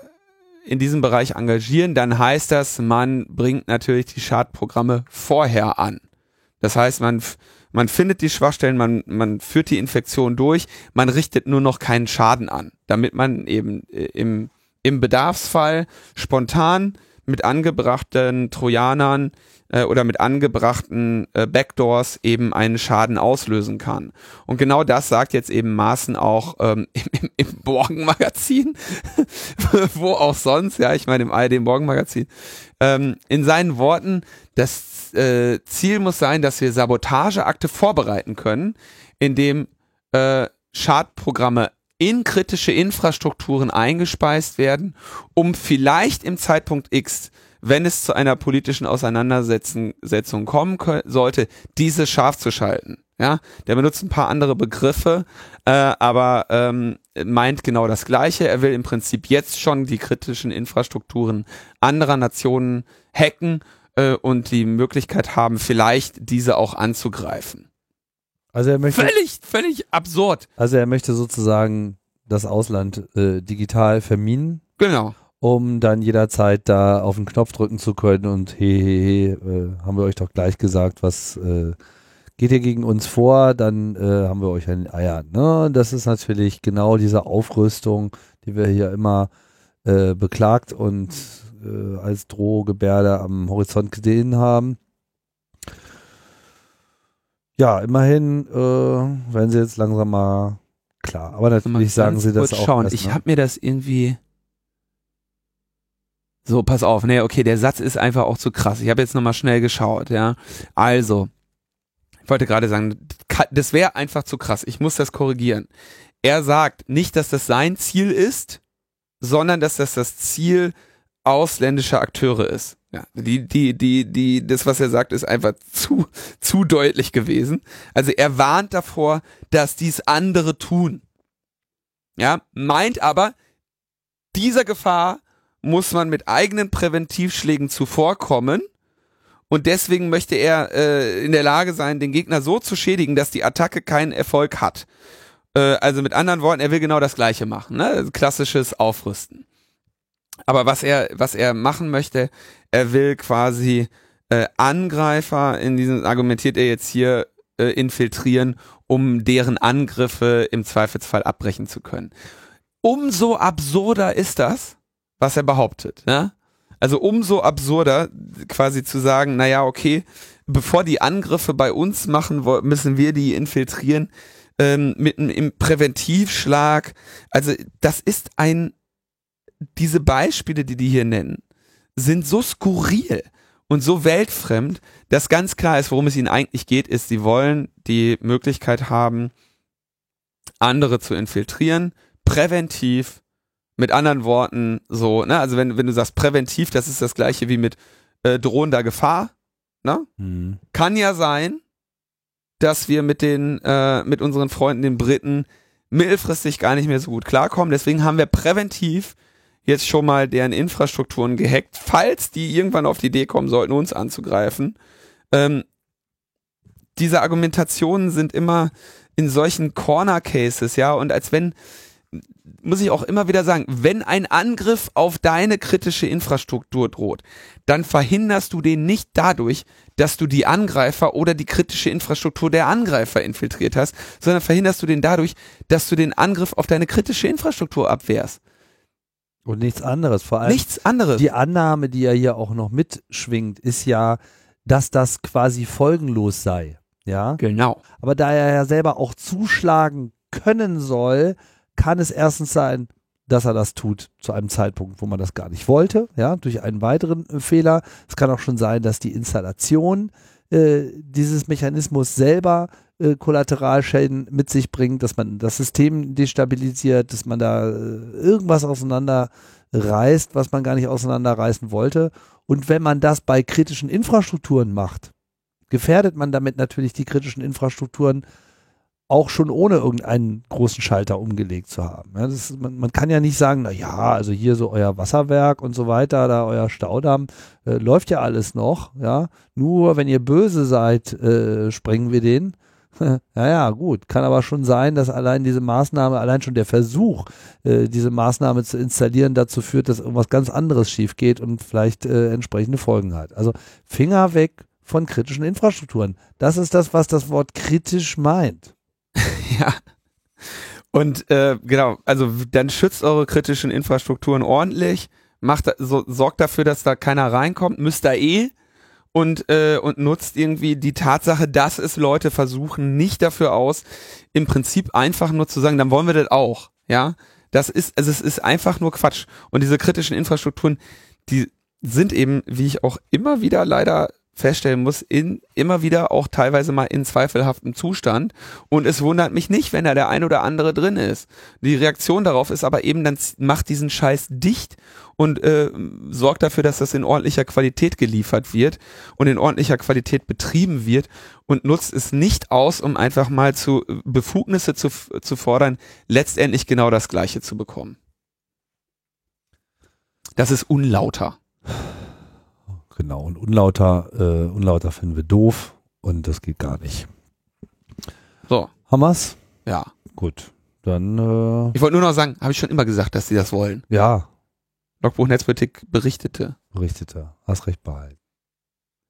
in diesem Bereich engagieren, dann heißt das, man bringt natürlich die Schadprogramme vorher an. Das heißt, man, man findet die Schwachstellen, man, man führt die Infektion durch, man richtet nur noch keinen Schaden an, damit man eben äh, im, im Bedarfsfall spontan mit angebrachten Trojanern äh, oder mit angebrachten äh, Backdoors eben einen Schaden auslösen kann. Und genau das sagt jetzt eben Maaßen auch ähm, im, im, im Morgenmagazin, wo auch sonst, ja, ich meine im ARD Morgenmagazin, ähm, in seinen Worten, das äh, Ziel muss sein, dass wir Sabotageakte vorbereiten können, indem äh, Schadprogramme in kritische Infrastrukturen eingespeist werden, um vielleicht im Zeitpunkt X, wenn es zu einer politischen Auseinandersetzung kommen sollte, diese scharf zu schalten. Ja, der benutzt ein paar andere Begriffe, äh, aber ähm, meint genau das Gleiche. Er will im Prinzip jetzt schon die kritischen Infrastrukturen anderer Nationen hacken äh, und die Möglichkeit haben, vielleicht diese auch anzugreifen. Also er möchte, Völlig, völlig absurd. also er möchte sozusagen das Ausland äh, digital verminen, Genau. um dann jederzeit da auf den Knopf drücken zu können und he, he, he, äh, haben wir euch doch gleich gesagt, was äh, geht ihr gegen uns vor, dann äh, haben wir euch ein Eier. Ne? Das ist natürlich genau diese Aufrüstung, die wir hier immer äh, beklagt und äh, als Drohgebärde am Horizont gesehen haben. Ja, immerhin äh, werden sie jetzt langsam mal klar. Aber natürlich sagen sie das auch. Schauen. erst, Ich ne? habe mir das irgendwie. So, pass auf. Nee, okay, der Satz ist einfach auch zu krass. Ich habe jetzt nochmal schnell geschaut, ja. Also, ich wollte gerade sagen, das wäre einfach zu krass. Ich muss das korrigieren. Er sagt nicht, dass das sein Ziel ist, sondern dass das das Ziel ausländischer Akteure ist. Ja, die, die, die, die, das, was er sagt, ist einfach zu, zu deutlich gewesen. Also er warnt davor, dass dies andere tun. Ja, meint aber, dieser Gefahr muss man mit eigenen Präventivschlägen zuvorkommen. Und deswegen möchte er äh, in der Lage sein, den Gegner so zu schädigen, dass die Attacke keinen Erfolg hat. Äh, also mit anderen Worten, er will genau das Gleiche machen. Ne? Klassisches Aufrüsten. Aber was er, was er machen möchte, er will quasi äh, Angreifer, in diesem argumentiert er jetzt hier, äh, infiltrieren, um deren Angriffe im Zweifelsfall abbrechen zu können. Umso absurder ist das, was er behauptet. Ja? Also umso absurder quasi zu sagen, naja, okay, bevor die Angriffe bei uns machen, müssen wir die infiltrieren ähm, mit einem Präventivschlag. Also das ist ein, diese Beispiele, die die hier nennen, sind so skurril und so weltfremd, dass ganz klar ist, worum es ihnen eigentlich geht, ist, sie wollen die Möglichkeit haben, andere zu infiltrieren, präventiv, mit anderen Worten, so, ne, also wenn, wenn du sagst präventiv, das ist das gleiche wie mit äh, drohender Gefahr, ne? Hm. Kann ja sein, dass wir mit den, äh, mit unseren Freunden, den Briten, mittelfristig gar nicht mehr so gut klarkommen. Deswegen haben wir präventiv jetzt schon mal deren Infrastrukturen gehackt, falls die irgendwann auf die Idee kommen sollten, uns anzugreifen. Ähm, diese Argumentationen sind immer in solchen Corner Cases, ja, und als wenn muss ich auch immer wieder sagen, wenn ein Angriff auf deine kritische Infrastruktur droht, dann verhinderst du den nicht dadurch, dass du die Angreifer oder die kritische Infrastruktur der Angreifer infiltriert hast, sondern verhinderst du den dadurch, dass du den Angriff auf deine kritische Infrastruktur abwehrst. Und nichts anderes. Vor allem Nichts anderes. die Annahme, die ja hier auch noch mitschwingt, ist ja, dass das quasi folgenlos sei. Ja. Genau. Aber da er ja selber auch zuschlagen können soll, kann es erstens sein, dass er das tut zu einem Zeitpunkt, wo man das gar nicht wollte, ja, durch einen weiteren Fehler. Es kann auch schon sein, dass die Installation äh, dieses Mechanismus selber äh, Kollateralschäden mit sich bringt, dass man das System destabilisiert, dass man da äh, irgendwas auseinanderreißt, was man gar nicht auseinanderreißen wollte. Und wenn man das bei kritischen Infrastrukturen macht, gefährdet man damit natürlich die kritischen Infrastrukturen auch schon ohne irgendeinen großen Schalter umgelegt zu haben. Ja, ist, man, man kann ja nicht sagen, na ja, also hier so euer Wasserwerk und so weiter, da euer Staudamm, äh, läuft ja alles noch, ja. Nur wenn ihr böse seid, äh, sprengen wir den. ja, ja, gut. Kann aber schon sein, dass allein diese Maßnahme, allein schon der Versuch, äh, diese Maßnahme zu installieren, dazu führt, dass irgendwas ganz anderes schief geht und vielleicht äh, entsprechende Folgen hat. Also Finger weg von kritischen Infrastrukturen. Das ist das, was das Wort kritisch meint. Ja. Und äh, genau, also dann schützt eure kritischen Infrastrukturen ordentlich, macht so, sorgt dafür, dass da keiner reinkommt, müsst da eh und äh, und nutzt irgendwie die Tatsache, dass es Leute versuchen, nicht dafür aus, im Prinzip einfach nur zu sagen, dann wollen wir das auch, ja. Das ist, also es ist einfach nur Quatsch. Und diese kritischen Infrastrukturen, die sind eben, wie ich auch immer wieder leider feststellen muss, in immer wieder auch teilweise mal in zweifelhaftem Zustand. Und es wundert mich nicht, wenn da der ein oder andere drin ist. Die Reaktion darauf ist aber eben, dann macht diesen Scheiß dicht und äh, sorgt dafür, dass das in ordentlicher Qualität geliefert wird und in ordentlicher Qualität betrieben wird und nutzt es nicht aus, um einfach mal zu Befugnisse zu, zu fordern, letztendlich genau das Gleiche zu bekommen. Das ist unlauter. Genau, und unlauter, äh, unlauter finden wir doof und das geht gar nicht. So, Hammers? ja. Gut. Dann, äh, Ich wollte nur noch sagen, habe ich schon immer gesagt, dass sie das wollen. ja, Logbuch Netzpolitik berichtete. berichtete. Hast recht behalten.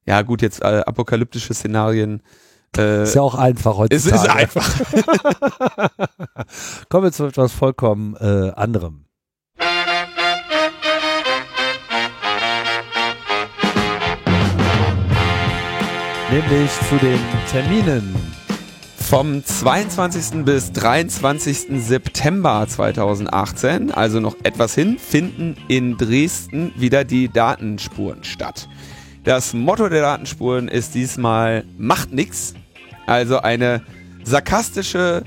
Ja, gut, jetzt äh, apokalyptische Szenarien. Äh, Ist ja auch einfach es heutzutage. ist einfach. Kommen wir zu etwas vollkommen äh, anderem. Nämlich zu den Terminen. Vom 22. bis 23. September 2018, also noch etwas hin, finden in Dresden wieder die Datenspuren statt. Das Motto der Datenspuren ist diesmal Macht nix, also eine sarkastische,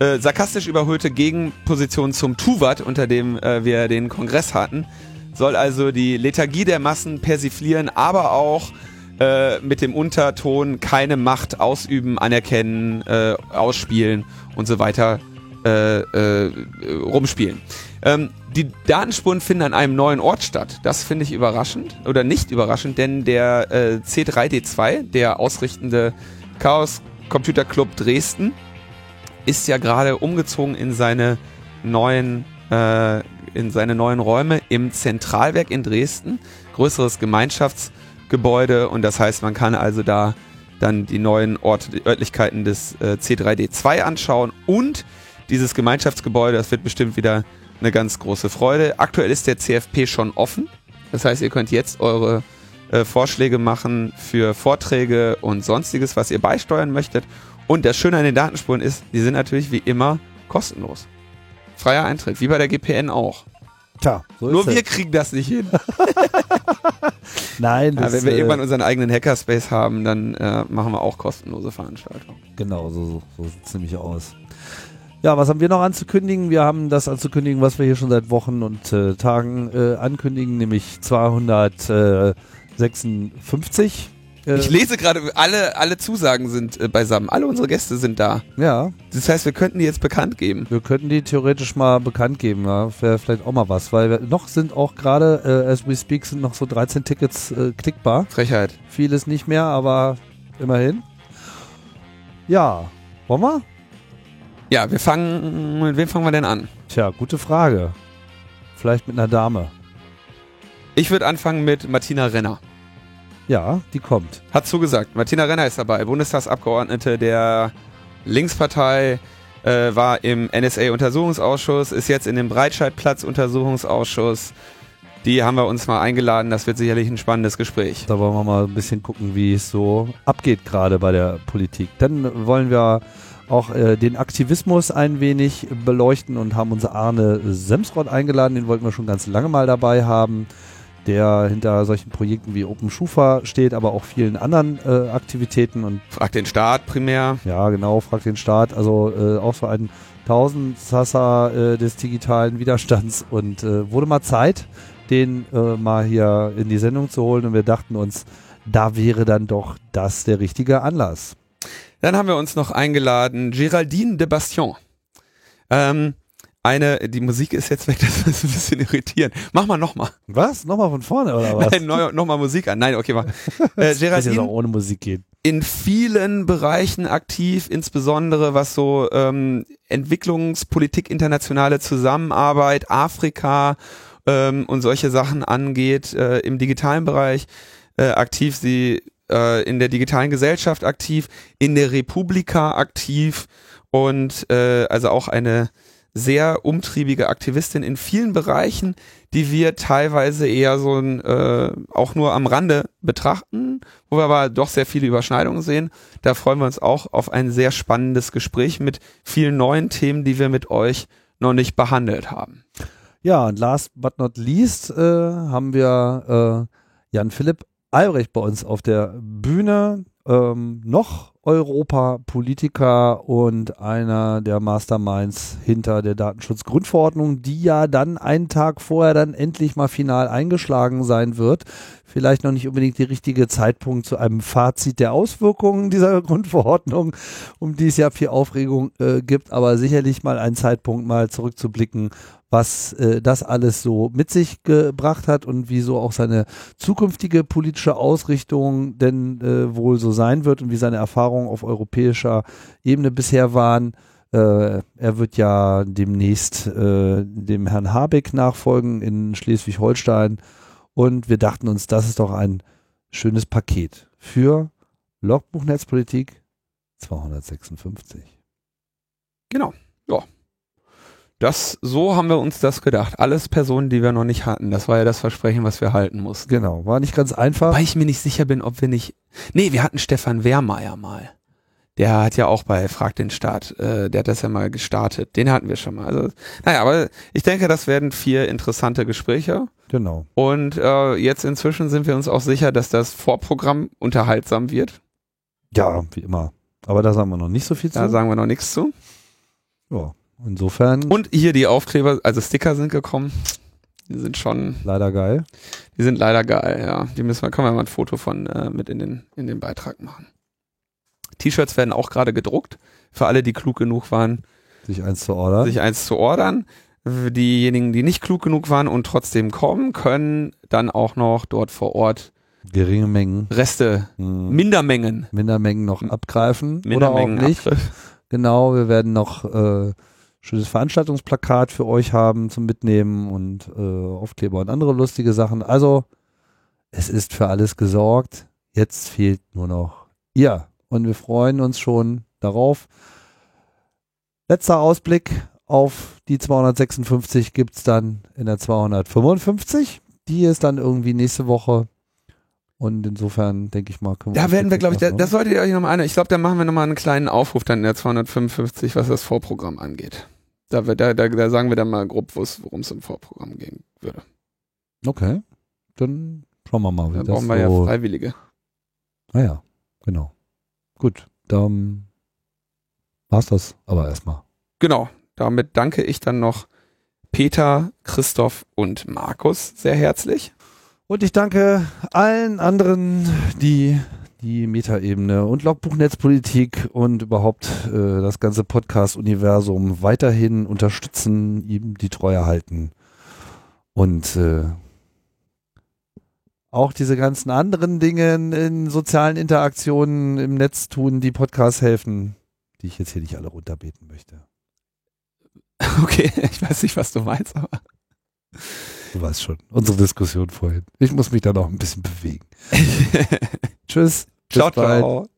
äh, sarkastisch überhöhte Gegenposition zum Tuvat, unter dem äh, wir den Kongress hatten, soll also die Lethargie der Massen persiflieren, aber auch äh, mit dem Unterton keine Macht ausüben, anerkennen, äh, ausspielen und so weiter äh, äh, rumspielen. Ähm, die Datenspuren finden an einem neuen Ort statt. Das finde ich überraschend oder nicht überraschend, denn der äh, C3D2, der ausrichtende Chaos Computer Club Dresden, ist ja gerade umgezogen in seine neuen äh, in seine neuen Räume im Zentralwerk in Dresden, größeres Gemeinschaftsgebäude und das heißt, man kann also da dann die neuen die Örtlichkeiten des äh, C3D2 anschauen und dieses Gemeinschaftsgebäude, das wird bestimmt wieder eine ganz große Freude. Aktuell ist der CFP schon offen, das heißt, ihr könnt jetzt eure äh, Vorschläge machen für Vorträge und sonstiges, was ihr beisteuern möchtet. Und das Schöne an den Datenspuren ist, die sind natürlich wie immer kostenlos. Freier Eintritt, wie bei der GPN auch. Tja, so Nur wir es. kriegen das nicht hin. Nein, Ja, das, wenn wir äh, irgendwann unseren eigenen Hackerspace haben, dann äh, machen wir auch kostenlose Veranstaltungen. Genau, so, so, so sieht es nämlich aus. Ja, was haben wir noch anzukündigen? Wir haben das anzukündigen, was wir hier schon seit Wochen und äh, Tagen äh, ankündigen, nämlich 256. Äh, Ich lese gerade, alle, alle Zusagen sind äh, beisammen. Alle unsere Gäste sind da. ja, Das heißt, wir könnten die jetzt bekannt geben. wir könnten die theoretisch mal bekannt geben. Ja? Wäre vielleicht auch mal was, weil wir, noch sind auch gerade, äh, as we speak, sind noch so 13 Tickets äh, klickbar. Frechheit. Vieles nicht mehr, aber immerhin. Ja, wollen wir? Ja, wir fangen, mit wem fangen wir denn an? Tja, gute Frage. Vielleicht mit einer Dame. Ich würde anfangen mit Martina Renner. Ja, die kommt. Hat zugesagt. Martina Renner ist dabei, Bundestagsabgeordnete der Linkspartei, äh, war im NSA-Untersuchungsausschuss, ist jetzt in dem Breitscheidplatz-Untersuchungsausschuss. Die haben wir uns mal eingeladen. Das wird sicherlich ein spannendes Gespräch. Da wollen wir mal ein bisschen gucken, wie es so abgeht gerade bei der Politik. Dann wollen wir auch äh, den Aktivismus ein wenig beleuchten und haben uns Arne Semsrott eingeladen. Den wollten wir schon ganz lange mal dabei haben, der hinter solchen Projekten wie Open Schufa steht, aber auch vielen anderen äh, Aktivitäten und Frag den Staat primär. ja, genau, fragt den Staat. Also äh, auch so ein Tausendsasser äh, des digitalen Widerstands und äh, wurde mal Zeit, den äh, mal hier in die Sendung zu holen und wir dachten uns, da wäre dann doch das der richtige Anlass. Dann haben wir uns noch eingeladen Géraldine de Bastion. Ähm, eine, die Musik ist jetzt weg, das ist ein bisschen irritierend. Mach mal nochmal. Was? Nochmal von vorne oder was? Nein, neu, nochmal Musik an. Nein, okay, mal. Äh, jetzt auch ohne Musik gehen. in vielen Bereichen aktiv, insbesondere was so ähm, Entwicklungspolitik, internationale Zusammenarbeit, Afrika ähm, und solche Sachen angeht, äh, im digitalen Bereich äh, aktiv. Sie äh, in der digitalen Gesellschaft aktiv, in der Republika aktiv und äh, also auch eine sehr umtriebige Aktivistin in vielen Bereichen, die wir teilweise eher so äh, auch nur am Rande betrachten, wo wir aber doch sehr viele Überschneidungen sehen. Da freuen wir uns auch auf ein sehr spannendes Gespräch mit vielen neuen Themen, die wir mit euch noch nicht behandelt haben. Ja, und last but not least äh, haben wir äh, Jan Philipp Albrecht bei uns auf der Bühne. Ähm, noch Europapolitiker und einer der Masterminds hinter der Datenschutzgrundverordnung, die ja dann einen Tag vorher dann endlich mal final eingeschlagen sein wird. Vielleicht noch nicht unbedingt der richtige Zeitpunkt zu einem Fazit der Auswirkungen dieser Grundverordnung, um die es ja viel Aufregung äh, gibt, aber sicherlich mal ein Zeitpunkt mal zurückzublicken, was äh, das alles so mit sich gebracht hat und wieso auch seine zukünftige politische Ausrichtung denn äh, wohl so sein wird und wie seine Erfahrungen auf europäischer Ebene bisher waren. Äh, er wird ja demnächst äh, dem Herrn Habeck nachfolgen in Schleswig-Holstein und wir dachten uns, das ist doch ein schönes Paket für Logbuch Netzpolitik 256. Genau. Ja. Das, so haben wir uns das gedacht. Alles Personen, die wir noch nicht hatten. Das war ja das Versprechen, was wir halten mussten. Genau, war nicht ganz einfach. Weil ich mir nicht sicher bin, ob wir nicht. Nee, wir hatten Stefan Wehrmeier mal. Der hat ja auch bei Frag den Staat, äh, der hat das ja mal gestartet. Den hatten wir schon mal. Also, naja, aber ich denke, das werden vier interessante Gespräche. Genau. Und äh, jetzt inzwischen sind wir uns auch sicher, dass das Vorprogramm unterhaltsam wird. Ja, wie immer. Aber da sagen wir noch nicht so viel zu. Da sagen wir noch nichts zu. ja, insofern Und hier die Aufkleber, also Sticker sind gekommen. Die sind schon, leider geil. die sind leider geil, ja. Die müssen wir, können wir mal ein Foto von äh, mit in den, in den Beitrag machen. T-Shirts werden auch gerade gedruckt. Für alle, die klug genug waren, Sich eins zu ordern. sich eins zu ordern. Diejenigen, die nicht klug genug waren und trotzdem kommen, können dann auch noch dort vor Ort Geringe Mengen. Reste, Hm. Mindermengen, Mindermengen noch abgreifen Mindermengen oder auch nicht. Abgriff. Genau, wir werden noch äh, schönes Veranstaltungsplakat für euch haben zum Mitnehmen und äh, Aufkleber und andere lustige Sachen. Also es ist für alles gesorgt. Jetzt fehlt nur noch ihr. Und wir freuen uns schon darauf. Letzter Ausblick auf die 256 gibt's dann in der 255. Die ist dann irgendwie nächste Woche. Und insofern denke ich mal, können Da werden wir, glaube ich, da, das solltet ihr euch nochmal an. Ich glaube, da machen wir nochmal einen kleinen Aufruf dann in der 255, was das Vorprogramm angeht. Da, da, da, da sagen wir dann mal grob, worum es im Vorprogramm gehen würde. Okay, dann schauen wir mal, wie Da das brauchen wir so ja Freiwillige. Naja, genau. Gut, dann war's das aber erstmal. Genau. Damit danke ich dann noch Peter, Christoph und Markus sehr herzlich. Und ich danke allen anderen, die die Metaebene und Logbuchnetzpolitik und überhaupt äh, das ganze Podcast-Universum weiterhin unterstützen, ihm die Treue halten. Und äh, auch diese ganzen anderen Dinge in sozialen Interaktionen im Netz tun, die Podcasts helfen, die ich jetzt hier nicht alle runterbeten möchte. Okay, ich weiß nicht, was du meinst, aber. Du weißt schon, unsere Diskussion vorhin. Ich muss mich da noch ein bisschen bewegen. Tschüss. Ciao, ciao.